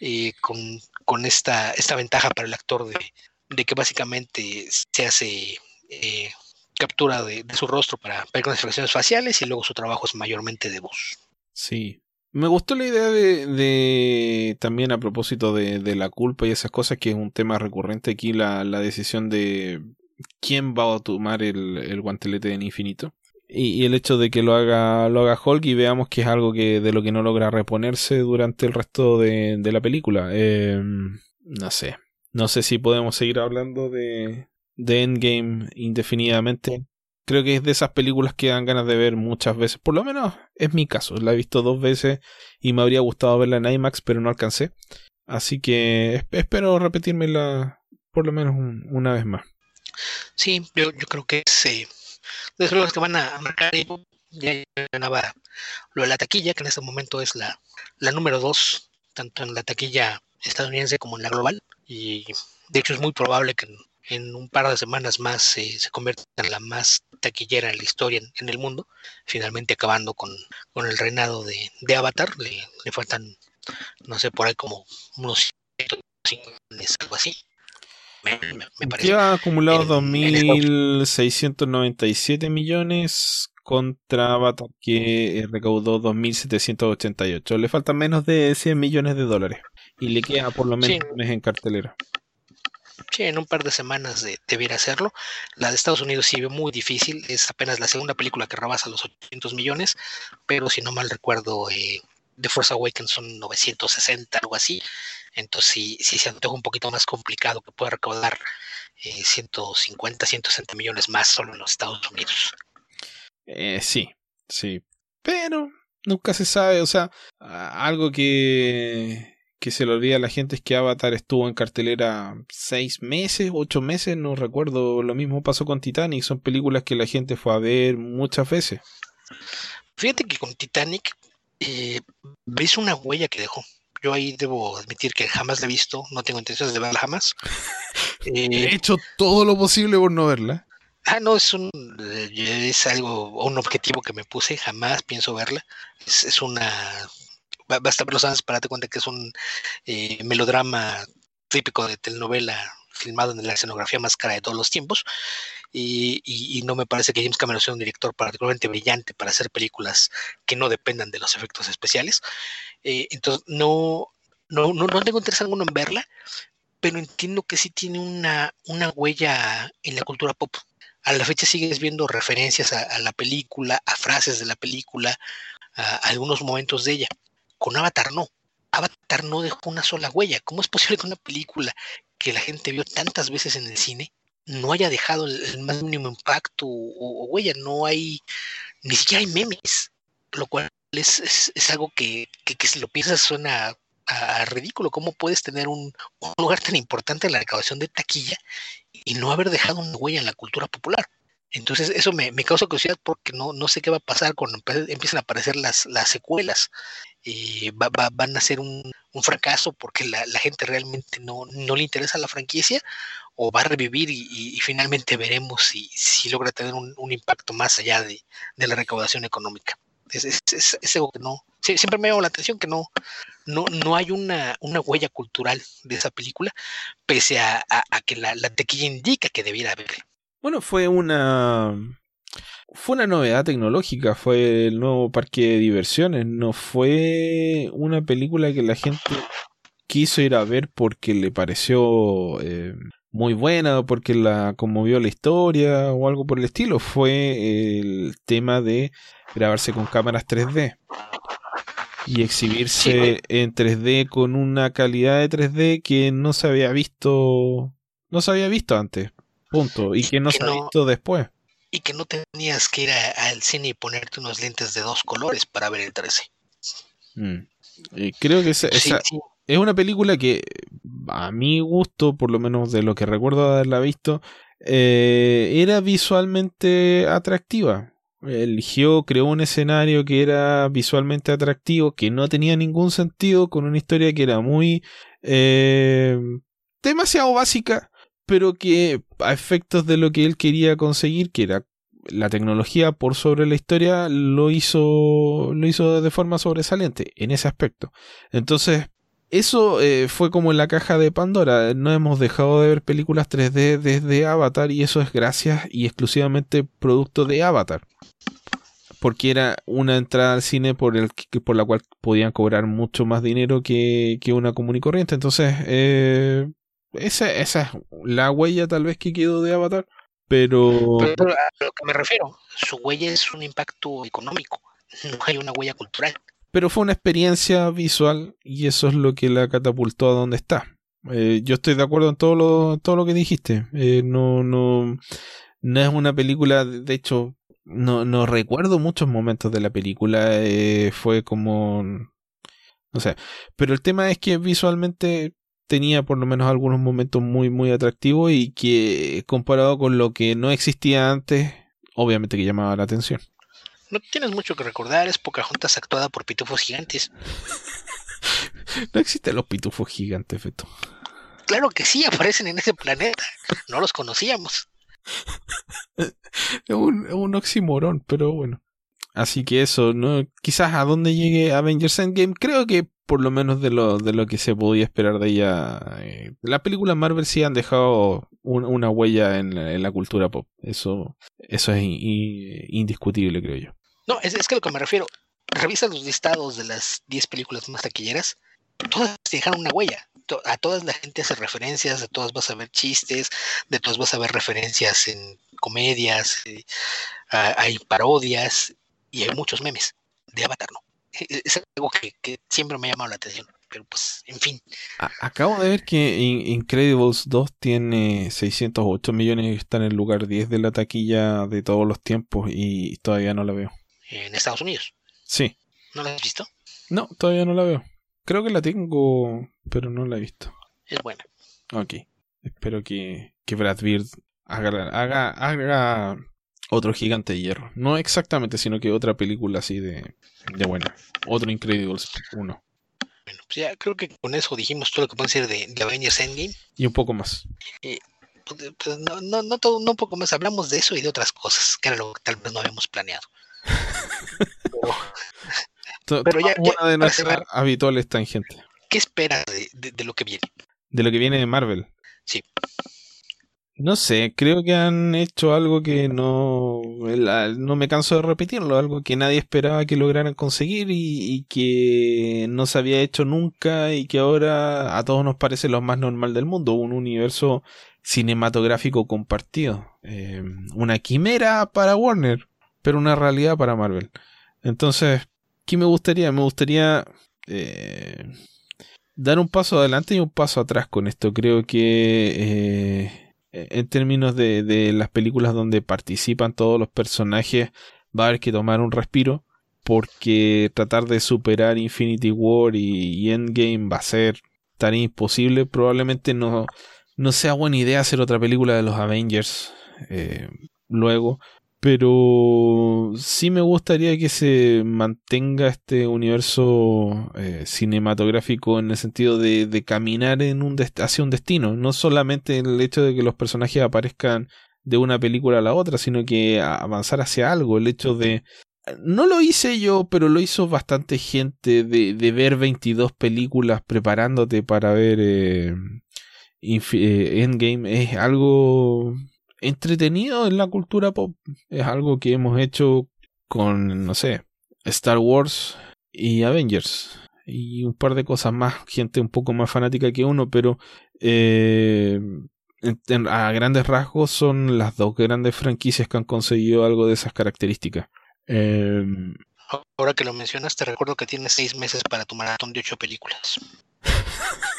eh, con, con esta, esta ventaja para el actor de, de que básicamente se hace eh, captura de, su rostro para ver con expresiones faciales y luego su trabajo es mayormente de voz. Sí. Me gustó la idea de, también a propósito de, la culpa y esas cosas, que es un tema recurrente aquí, la, la decisión de quién va a tomar el, el guantelete en infinito. Y, el hecho de que lo haga, lo haga Hulk y veamos que es algo que de lo que no logra reponerse durante el resto de, la película. Eh, no sé. No sé si podemos seguir hablando de, de Endgame indefinidamente. Creo que es de esas películas que dan ganas de ver muchas veces. Por lo menos es mi caso. La he visto dos veces y me habría gustado verla en IMAX, pero no alcancé. Así que espero repetírmela por lo menos un, una vez más. Sí, yo, creo que es eh, de los que van a marcar. Ya mencionaba lo de la taquilla, que en este momento es la, la número dos, tanto en la taquilla estadounidense como en la global. Y de hecho es muy probable que en un par de semanas más eh, se convierta en la más taquillera en la historia en, en el mundo, finalmente acabando con, con el reinado de, de Avatar. Le, le, faltan, no sé, por ahí como unos 105 millones, algo así. Me, me, parece. Lleva acumulado 2.697 millones contra Avatar que recaudó 2.788. Le faltan menos de 100 millones de dólares. Y le queda por lo menos sí. un mes en cartelera. Sí, en un par de semanas de, debiera hacerlo. La de Estados Unidos sí muy difícil. Es apenas la segunda película que rebasa los 800 millones, pero si no mal recuerdo, eh, The Force Awakens son 960, algo así. Entonces sí, sí se antoja un poquito más complicado que pueda recaudar eh, 150, 160 millones más solo en los Estados Unidos. Eh, sí, sí. Pero nunca se sabe, o sea, algo que que se le olvida a la gente es que Avatar estuvo en cartelera seis meses, ocho meses, no recuerdo. Lo mismo pasó con Titanic. Son películas que la gente fue a ver muchas veces. Fíjate que con Titanic eh, ves una huella que dejó. Yo ahí debo admitir que jamás la he visto, no tengo intenciones de verla jamás. eh, he hecho todo lo posible por no verla. Ah, no, es un es algo, un objetivo que me puse, jamás pienso verla. Es, es una basta ver los años para darte cuenta que es un eh, melodrama típico de telenovela filmado en la escenografía más cara de todos los tiempos y, no me parece que James Cameron sea un director particularmente brillante para hacer películas que no dependan de los efectos especiales. Eh, entonces no, no, no, no tengo interés alguno en verla pero entiendo que sí tiene una, una huella en la cultura pop. A la fecha sigues viendo referencias a, la película, a frases de la película, a algunos momentos de ella con Avatar no. Avatar no dejó una sola huella. ¿Cómo es posible que una película que la gente vio tantas veces en el cine no haya dejado el, más mínimo impacto o, huella? No hay, ni siquiera hay memes, lo cual es, es, algo que, que, si lo piensas suena a, ridículo. ¿Cómo puedes tener un, un, lugar tan importante en la recaudación de taquilla y no haber dejado una huella en la cultura popular? Entonces eso me, me causa curiosidad porque no, no, sé qué va a pasar cuando empiezan a aparecer las, las secuelas. Eh, va, va, van a ser un, un fracaso porque la, la, gente realmente no, no le interesa la franquicia o va a revivir y, finalmente veremos si, si logra tener un, un impacto más allá de, de, la recaudación económica. Es, es, es, algo que no, siempre me llama la atención que no, no, no hay una, una huella cultural de esa película, pese a, a, a que la, la tequilla indica que debiera haber. Bueno, fue una fue una novedad tecnológica, fue el nuevo parque de diversiones, no fue una película que la gente quiso ir a ver porque le pareció eh, muy buena o porque la conmovió la historia o algo por el estilo, fue el tema de grabarse con cámaras 3D y exhibirse en 3D con una calidad de 3D que no se había visto no se había visto antes, punto, y que no se ha visto después y que no tenías que ir al cine y ponerte unos lentes de dos colores para ver el 13. Mm. creo que esa, esa sí, sí. es una película que a mi gusto, por lo menos de lo que recuerdo haberla visto, eh, era visualmente atractiva. Eligió, creó un escenario que era visualmente atractivo, que no tenía ningún sentido, con una historia que era muy eh, demasiado básica, pero que a efectos de lo que él quería conseguir, que era la tecnología por sobre la historia, lo hizo, lo hizo de forma sobresaliente en ese aspecto. Entonces, eso eh, fue como en la caja de Pandora. No hemos dejado de ver películas 3D desde Avatar y eso es gracias y exclusivamente producto de Avatar. Porque era una entrada al cine por, el, por la cual podían cobrar mucho más dinero que, que una común y corriente. Entonces, eh, esa, esa es la huella tal vez que quedó de Avatar. Pero... pero... a lo que me refiero, su huella es un impacto económico, no hay una huella cultural pero fue una experiencia visual y eso es lo que la catapultó a donde está. Eh, yo estoy de acuerdo en todo lo, todo lo que dijiste. Eh, no, no, no es una película, de hecho, no, no recuerdo muchos momentos de la película. Eh, fue como, no sé, pero el tema es que visualmente tenía por lo menos algunos momentos muy, muy atractivos y que comparado con lo que no existía antes, obviamente que llamaba la atención. No tienes mucho que recordar, es Pocahontas actuada por pitufos gigantes. no existen los pitufos gigantes, Feto. Claro que sí, aparecen en ese planeta. No los conocíamos. es, un, un oximorón, pero bueno. Así que eso, ¿no? Quizás a dónde llegue Avengers Endgame, creo que por lo menos de lo, de lo que se podía esperar de ella. Eh, las películas Marvel sí han dejado una huella en la, cultura pop. Eso, eso es indiscutible, creo yo. No, es, es que a lo que me refiero. Revisa los listados de las 10 películas más taquilleras. Todas dejan una huella. A todas la gente hace referencias, de todas vas a ver chistes, de todas vas a ver referencias en comedias, eh, hay parodias y hay muchos memes. De Avatar no. E, es algo que, siempre me ha llamado la atención. Pero pues, en fin. acabo de ver que Incredibles 2 tiene 608 millones y está en el lugar 10 de la taquilla de todos los tiempos y todavía no la veo. ¿En Estados Unidos? Sí. ¿No la has visto? No, todavía no la veo. Creo que la tengo, pero no la he visto. Es buena. Ok. Espero que, que Brad Beard haga, haga, haga otro gigante de hierro. No exactamente, sino que otra película así de, de buena. Otro Incredibles 1. Bueno, pues ya creo que con eso dijimos todo lo que puede ser de, de Avengers Endgame. Y un poco más. Eh, pues, pues, no, no, no, todo, no un poco más. Hablamos de eso y de otras cosas, que era lo que tal vez no habíamos planeado. pero, ya, una de nuestras habituales tangentes. ¿Qué esperas de, de lo que viene? De lo que viene de Marvel. Sí. No sé, creo que han hecho algo que no, no me canso de repetirlo, algo que nadie esperaba que lograran conseguir y, que no se había hecho nunca y que ahora a todos nos parece lo más normal del mundo, un universo cinematográfico compartido, eh, una quimera para Warner, pero una realidad para Marvel. Entonces, ¿qué me gustaría? Me gustaría eh, dar un paso adelante y un paso atrás con esto. Creo que... Eh, en términos de, las películas donde participan todos los personajes, va a haber que tomar un respiro. Porque tratar de superar Infinity War y, Endgame va a ser tan imposible. Probablemente no, no sea buena idea hacer otra película de los Avengers eh, luego. Pero sí me gustaría que se mantenga este universo eh, cinematográfico en el sentido de, caminar en un hacia un destino. No solamente el hecho de que los personajes aparezcan de una película a la otra, sino que avanzar hacia algo. El hecho de... No lo hice yo, pero lo hizo bastante gente de, de ver 22 películas preparándote para ver eh, eh, Endgame. Es algo entretenido en la cultura pop. Es algo que hemos hecho con, no sé, Star Wars y Avengers. Y un par de cosas más, gente un poco más fanática que uno, pero eh, a grandes rasgos son las dos grandes franquicias que han conseguido algo de esas características. Em, Ahora que lo mencionas, te recuerdo que tienes seis meses para tu maratón de ocho películas.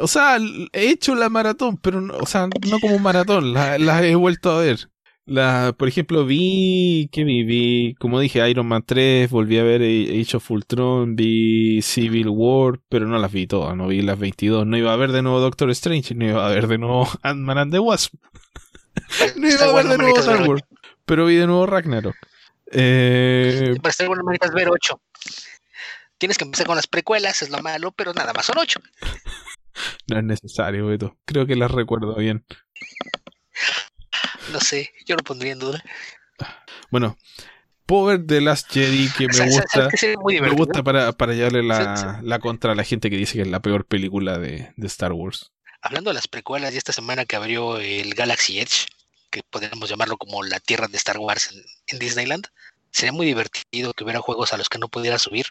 O sea, he hecho la maratón, pero no, o sea, no como maratón, la, he vuelto a ver. La, por ejemplo, vi, ¿qué vi? Vi, como dije, Iron Man 3, volví a ver Age of Ultron, vi Civil War, pero no las vi todas, no vi las 22. No iba a ver de nuevo Doctor Strange, no iba a ver de nuevo Ant-Man and the Wasp. no iba a ver de nuevo Star Wars, pero vi de nuevo Ragnarok. Eh... Para estar bueno, necesitas ver 8. Tienes que empezar con las precuelas, es lo malo, pero nada más son 8. no es necesario, Beto. Creo que las recuerdo bien. No sé, yo lo pondría en duda. Bueno, Power The Last Jedi que me gusta. me gusta para, para llevarle la, la, contra a la gente que dice que es la peor película de, de, Star Wars. Hablando de las precuelas, y esta semana que abrió el Galaxy Edge, que podríamos llamarlo como la tierra de Star Wars en, en Disneyland, sería muy divertido que hubiera juegos a los que no pudiera subir,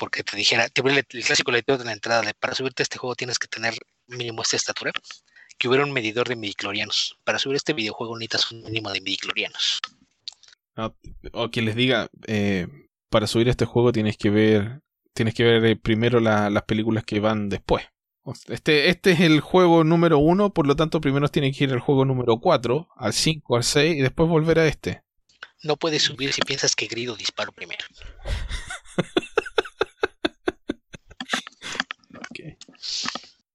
porque te dijera, te el, el clásico letrero de la entrada de para subirte a este juego tienes que tener mínimo esta estatura que hubiera un medidor de midiclorianos. Para subir este videojuego necesitas un mínimo de midiclorianos. o quien les diga, eh, para subir este juego tienes que ver, tienes que ver eh, primero las películas que van después. Este, este es el juego número uno, por lo tanto primero tiene que ir al juego número 4, al 5, al 6 y después volver a este. No puedes subir si piensas que grido disparo primero.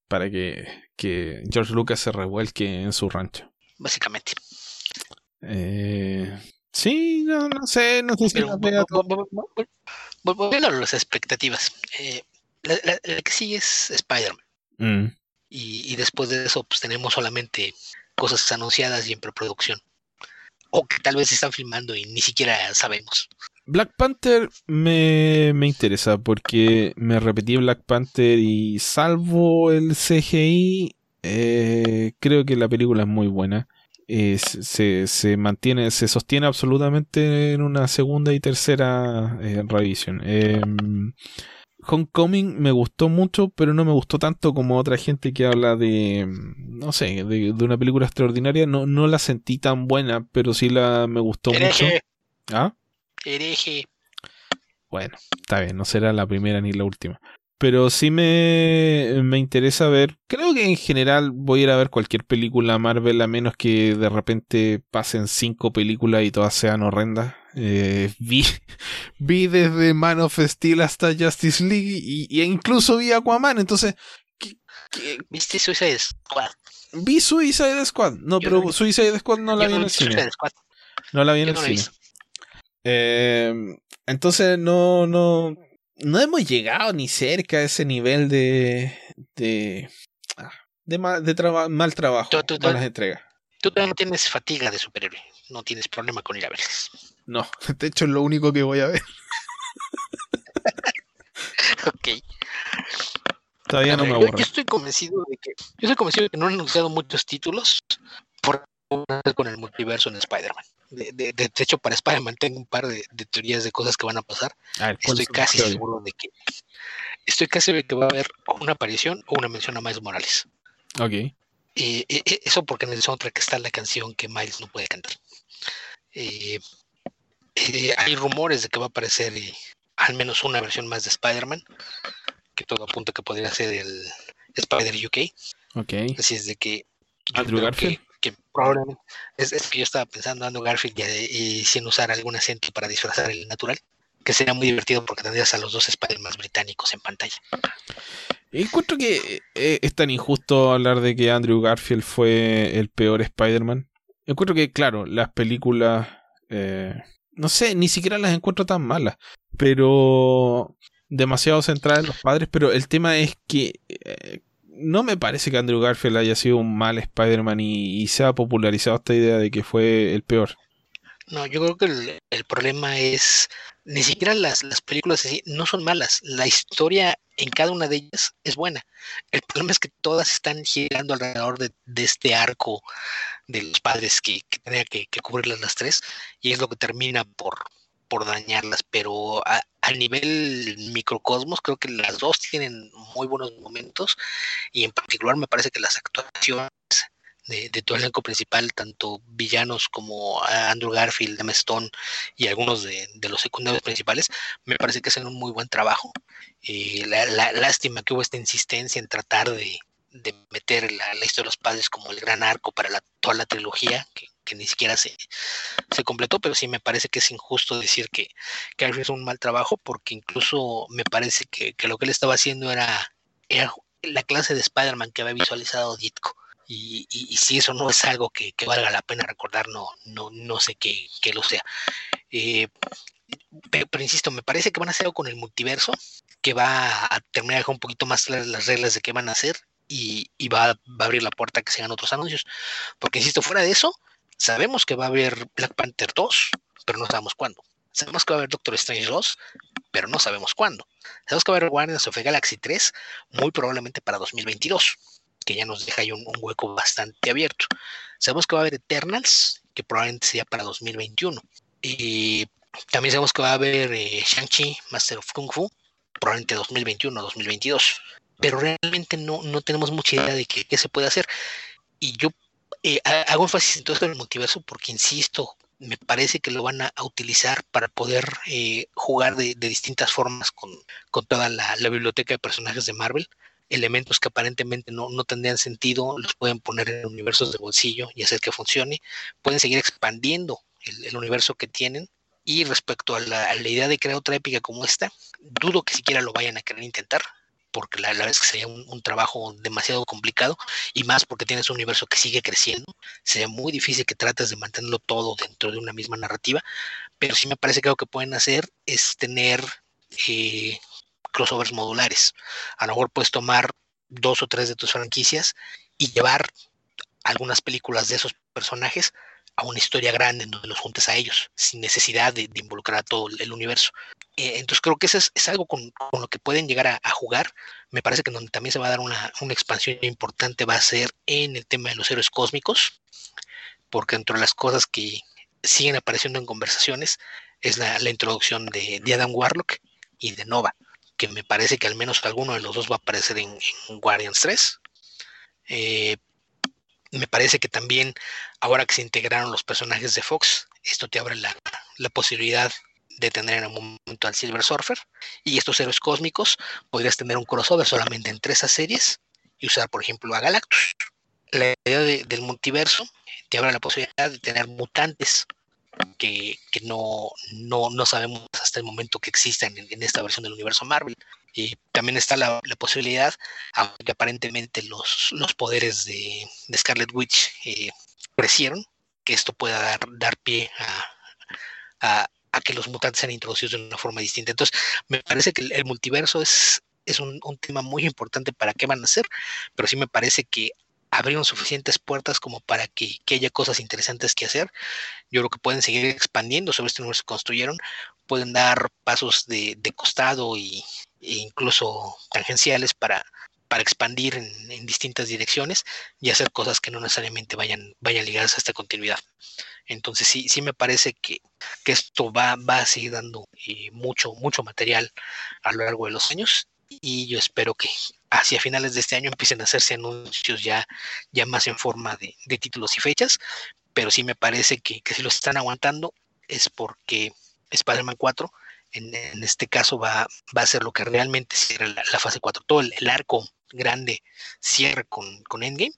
para que, que George Lucas se revuelque en su rancho. Básicamente. Eh, sí, no, no sé, no sé si Volviendo a las expectativas. Eh, la, que sigue es Spider-Man. Mm. Y, y, después de eso, pues tenemos solamente cosas anunciadas y en preproducción. O que tal vez se están filmando y ni siquiera sabemos. Black Panther me, me, interesa porque me repetí Black Panther y salvo el CGI, eh, creo que la película es muy buena. se, se, mantiene, se sostiene absolutamente en una segunda y tercera eh, revisión. Em, Homecoming me gustó mucho, pero no me gustó tanto como otra gente que habla de, no sé, de, una película extraordinaria. No, no la sentí tan buena, pero sí la me gustó mucho. ¿Ah? Hereje. Bueno, está bien, no será la primera ni la última. Pero sí me, me interesa ver. Creo que en general voy a ir a ver cualquier película Marvel, a menos que de repente pasen cinco películas y todas sean horrendas. Eh, vi, vi desde Man of Steel hasta Justice League y, incluso vi Aquaman, entonces. ¿Viste Suicide Squad? Vi Suicide Squad. No, pero Suicide Squad no la vi en el cine. No la vi en el cine. Eh, entonces no, no, no hemos llegado ni cerca a ese nivel de, de, ah, de, mal, de mal trabajo con las entregas. Tú no tienes fatiga de superhéroe, no tienes problema con ir a verles. No, de hecho es lo único que voy a ver. ok. Todavía no me aburro. Yo, estoy convencido de que yo estoy convencido de que no han anunciado muchos títulos por con el multiverso en Spider-Man. De, de, hecho, para Spider-Man tengo un par de, teorías de cosas que van a pasar. estoy casi seguro de que estoy casi seguro de que va a haber una aparición o una mención a Miles Morales. Ok. Eh, eh, eso porque en el soundtrack está la canción que Miles no puede cantar. Eh, hay rumores de que va a aparecer al menos una versión más de Spider-Man, que todo apunta que podría ser el Spider UK. Ok. Así es de que Andrew Garfield que probablemente es, que yo estaba pensando Andrew Garfield y, sin usar algún acento para disfrazar el natural, que sería muy divertido porque tendrías a los dos Spider-Man británicos en pantalla. Encuentro que eh, es tan injusto hablar de que Andrew Garfield fue el peor Spider-Man. Encuentro que, claro, las películas, eh, no sé, ni siquiera las encuentro tan malas, pero demasiado centradas en los padres, pero el tema es que eh, no me parece que Andrew Garfield haya sido un mal Spider-Man y, se ha popularizado esta idea de que fue el peor. No, yo creo que el, problema es, ni siquiera las, las películas así no son malas, la historia en cada una de ellas es buena. El problema es que todas están girando alrededor de, este arco de los padres que, que tenía que, cubrirlas las tres y es lo que termina por, por dañarlas, pero nivel microcosmos creo que las dos tienen muy buenos momentos y en particular me parece que las actuaciones de, todo el elenco principal, tanto villanos como Andrew Garfield, Emma Stone y algunos de, los secundarios principales, me parece que hacen un muy buen trabajo. Eh, la, lástima que hubo esta insistencia en tratar de, meter la, historia de los padres como el gran arco para toda la trilogía, que que ni siquiera se, se completó, pero sí me parece que es injusto decir que, que hizo un mal trabajo, porque incluso me parece que, que lo que él estaba haciendo era, era la clase de Spider-Man que había visualizado Ditko. Y, y, si eso no es algo que, que, valga la pena recordar, no, no, no sé qué, qué lo sea. Eh, pero, insisto, me parece que van a hacer algo con el multiverso, que va a terminar un poquito más claras las reglas de qué van a hacer y, y va, va, a abrir la puerta a que se hagan otros anuncios. Porque, insisto, fuera de eso, sabemos que va a haber Black Panther 2, pero no sabemos cuándo. Sabemos que va a haber Doctor Strange 2, pero no sabemos cuándo. Sabemos que va a haber Guardians of the Galaxy 3, muy probablemente para 2022 que ya nos deja ahí un, hueco bastante abierto. Sabemos que va a haber Eternals, que probablemente sería para 2021. Y también sabemos que va a haber eh, Shang-Chi, Master of Kung Fu, probablemente 2021 o 2022. Pero realmente no, no tenemos mucha idea de qué, qué se puede hacer. Y yo eh, hago énfasis en todo esto del multiverso porque, insisto, me parece que lo van a, utilizar para poder eh, jugar de, distintas formas con, toda la, biblioteca de personajes de Marvel. Elementos que aparentemente no, no, tendrían sentido, los pueden poner en universos de bolsillo y hacer que funcione, pueden seguir expandiendo el, el universo que tienen. Y respecto a la, idea de crear otra épica como esta, dudo que siquiera lo vayan a querer intentar, porque la, la verdad que sería un, un, trabajo demasiado complicado, y más porque tienes un universo que sigue creciendo, sería muy difícil que trates de mantenerlo todo dentro de una misma narrativa, pero sí me parece que lo que pueden hacer es tener eh, crossovers modulares. A lo mejor puedes tomar dos o tres de tus franquicias y llevar algunas películas de esos personajes a una historia grande en donde los juntes a ellos, sin necesidad de, involucrar a todo el, universo. Eh, entonces creo que eso es, algo con, lo que pueden llegar a, jugar. Me parece que donde también se va a dar una, expansión importante va a ser en el tema de los héroes cósmicos, porque entre las cosas que siguen apareciendo en conversaciones es la, introducción de, de Adam Warlock y de Nova que me parece que al menos alguno de los dos va a aparecer en, en Guardians 3. Eh, me parece que también, ahora que se integraron los personajes de Fox, esto te abre la, posibilidad de tener en un momento al Silver Surfer y estos héroes cósmicos podrías tener un crossover solamente entre esas series y usar, por ejemplo, a Galactus. La idea de, del multiverso te abre la posibilidad de tener mutantes que, que no, no, no, sabemos hasta el momento que existen en, en, esta versión del universo Marvel. Y también está la, posibilidad, aunque aparentemente los, los poderes de, de, Scarlet Witch eh, crecieron, que esto pueda dar, dar pie a, a, que los mutantes sean introducidos de una forma distinta. Entonces, me parece que el, el multiverso es, es un, un, tema muy importante para qué van a hacer, pero sí me parece que abrieron suficientes puertas como para que, que, haya cosas interesantes que hacer. Yo creo que pueden seguir expandiendo sobre este universo que construyeron, pueden dar pasos de, de costado y, e incluso tangenciales para, para expandir en, distintas direcciones y hacer cosas que no necesariamente vayan, vayan ligadas a esta continuidad. Entonces sí, sí me parece que, que esto va, va a seguir dando eh, mucho, mucho material a lo largo de los años y yo espero que hacia finales de este año empiecen a hacerse anuncios ya, ya más en forma de, de títulos y fechas, pero sí me parece que, que, si los están aguantando es porque Spider-Man 4 en, este caso va, va a ser lo que realmente cierre la, fase 4, todo el, arco grande cierre con, con Endgame,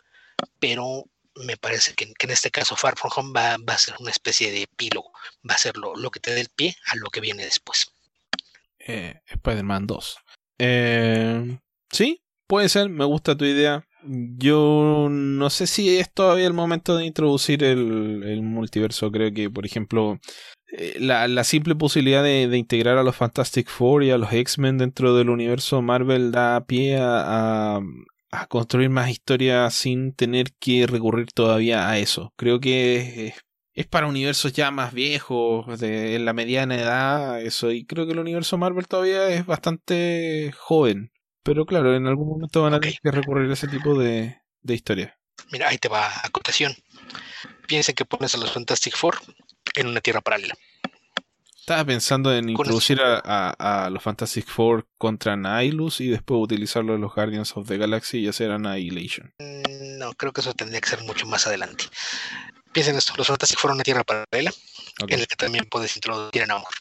pero me parece que, que, en este caso Far From Home va, va a ser una especie de epílogo, va a ser lo, lo, que te dé el pie a lo que viene después. Eh, Spider-Man 2. Eh, sí, puede ser, me gusta tu idea. Yo no sé si es todavía el momento de introducir el, multiverso. Creo que, por ejemplo, eh, la, simple posibilidad de, integrar a los Fantastic Four y a los X-Men dentro del universo Marvel da pie a, construir más historias sin tener que recurrir todavía a eso. Creo que es, es para universos ya más viejos, de, en la mediana edad, eso. Y creo que el universo Marvel todavía es bastante joven. Pero claro, en algún momento van a okay. tener que recurrir a ese tipo de, de historia. Mira, ahí te va a acotación. Piensen que pones a los Fantastic Four en una tierra paralela. Estaba pensando en introducir a, a, a, los Fantastic Four contra Nihilus y después utilizarlo en los Guardians of the Galaxy y hacer Annihilation. Mm, no, creo que eso tendría que ser mucho más adelante. Piensen esto, los Fantastic Four en una tierra paralela okay. en la que también puedes introducir a Namor.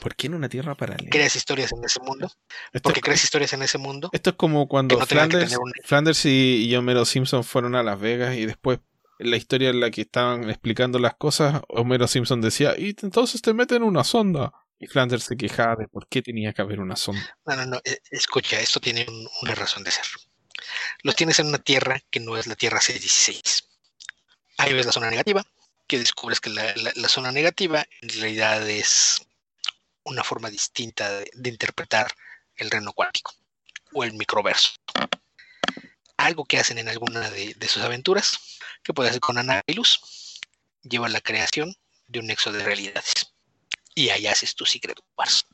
¿Por qué en una tierra paralela? Creas historias en ese mundo. Esto porque creas historias en ese mundo. Esto es como cuando no Flanders, un... Flanders y, y, Homero Simpson fueron a Las Vegas y después en la historia en la que estaban explicando las cosas, Homero Simpson decía, y entonces te meten una sonda. Y Flanders se quejaba de por qué tenía que haber una sonda. No, no, no, eh, escucha, esto tiene una razón de ser. Los tienes en una tierra que no es la Tierra 616. Ahí ves la zona negativa, que descubres que la, zona negativa en realidad es una forma distinta de, interpretar el reino cuántico o el microverso. Algo que hacen en alguna de, sus aventuras, que puede hacer con Anilus, lleva a la creación de un nexo de realidades y ahí haces tu Secret Wars.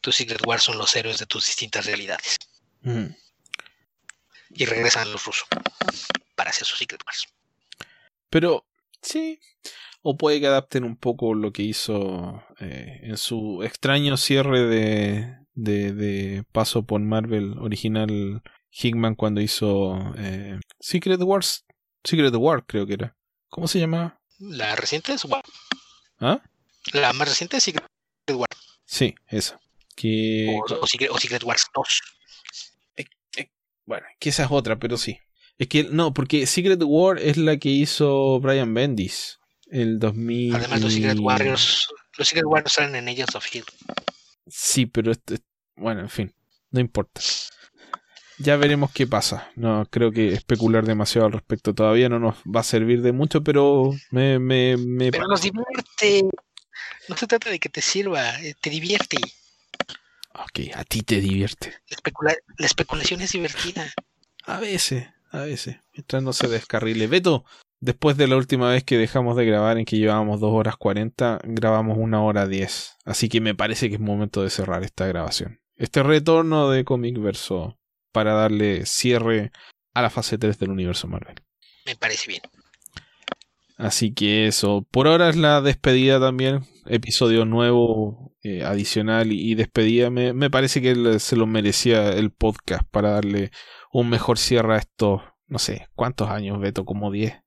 Tu Secret Wars son los héroes de tus distintas realidades. Mm. Y regresan los rusos para hacer su Secret Wars. Pero, sí. O puede que adapten un poco lo que hizo eh, en su extraño cierre de, de, paso por Marvel original Hickman cuando hizo eh, Secret Wars. Secret War, creo que era. ¿Cómo se llama? La reciente es War. ¿Ah? La más reciente es Secret Wars. Sí, esa. Que... O, Secret, Wars 2. Eh, eh, bueno, que esa es otra, pero sí. Es que no, porque Secret War es la que hizo Brian Bendis el 2000. Además, los Secret Warriors, los Secret Warriors salen en Agents of Hill. Sí, pero este, bueno, en fin, no importa. Ya veremos qué pasa. No creo que especular demasiado al respecto todavía no nos va a servir de mucho, pero me, me, me pero nos divierte. No se trata de que te sirva, eh, te divierte. Ok, a ti te divierte. La, especulación es divertida. A veces, a veces, mientras no se descarrile. Beto, después de la última vez que dejamos de grabar en que llevábamos 2 horas 40, grabamos una hora 10. Así que me parece que es momento de cerrar esta grabación. Este retorno de Comic Verso para darle cierre a la fase 3 del universo Marvel. Me parece bien. Así que eso, por ahora es la despedida también, episodio nuevo, eh, adicional y, despedida. Me, me, parece que se lo merecía el podcast para darle un mejor cierre a estos, no sé, ¿cuántos años, Beto? ¿Como 10?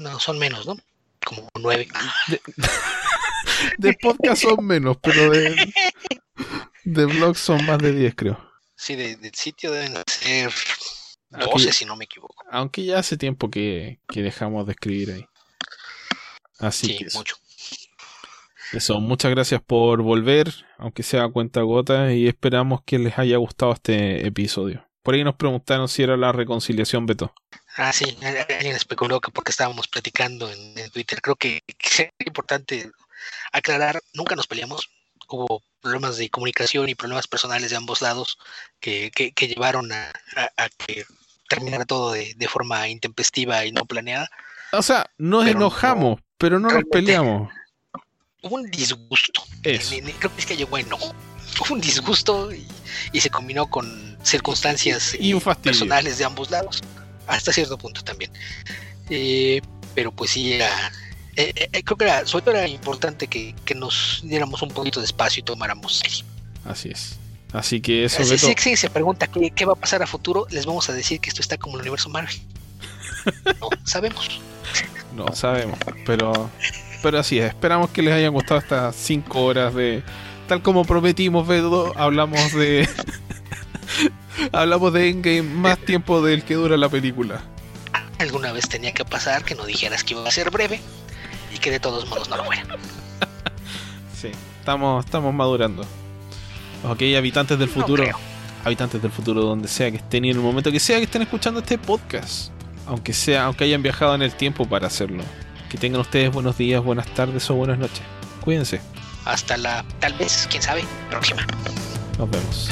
No, son menos, ¿no? Como 9. De, podcast son menos, pero de, de blog son más de 10, creo. Sí, de, sitio deben ser 12, si no me equivoco. Aunque ya hace tiempo que, que dejamos de escribir ahí. Así sí, mucho. Eso, muchas gracias por volver, aunque sea a cuenta gota, y esperamos que les haya gustado este episodio. Por ahí nos preguntaron si era la reconciliación, Beto. Ah, sí, alguien especuló que porque estábamos platicando en, Twitter. Creo que, es importante aclarar, nunca nos peleamos. Hubo problemas de comunicación y problemas personales de ambos lados que, que, llevaron a, a, que terminara todo de, de, forma intempestiva y no planeada. O sea, nos enojamos, pero no nos peleamos. Hubo un disgusto. creo que es que llegó no. Hubo un disgusto y, se combinó con circunstancias y personales de ambos lados, hasta cierto punto también. Eh, pero pues sí, era, eh, eh, creo que era, sobre todo era importante que, nos diéramos un poquito de espacio y tomáramos serio. Así es. Así que eso. Si sí, se pregunta ¿qué, qué va a pasar a futuro, les vamos a decir que esto está como el universo Marvel. no sabemos. No sabemos, pero, pero así es. Esperamos que les hayan gustado estas 5 horas de. Tal como prometimos, Bedo, hablamos de. hablamos de Endgame más tiempo del que dura la película. Alguna vez tenía que pasar que no dijeras que iba a ser breve y que de todos modos no lo fuera. sí, estamos, estamos madurando. Ok, habitantes del futuro. habitantes del futuro, donde sea que estén y en el momento que sea que estén escuchando este podcast aunque sea, aunque hayan viajado en el tiempo para hacerlo. Que tengan ustedes buenos días, buenas tardes o buenas noches. Cuídense. Hasta la, tal vez, quién sabe, próxima. Nos vemos.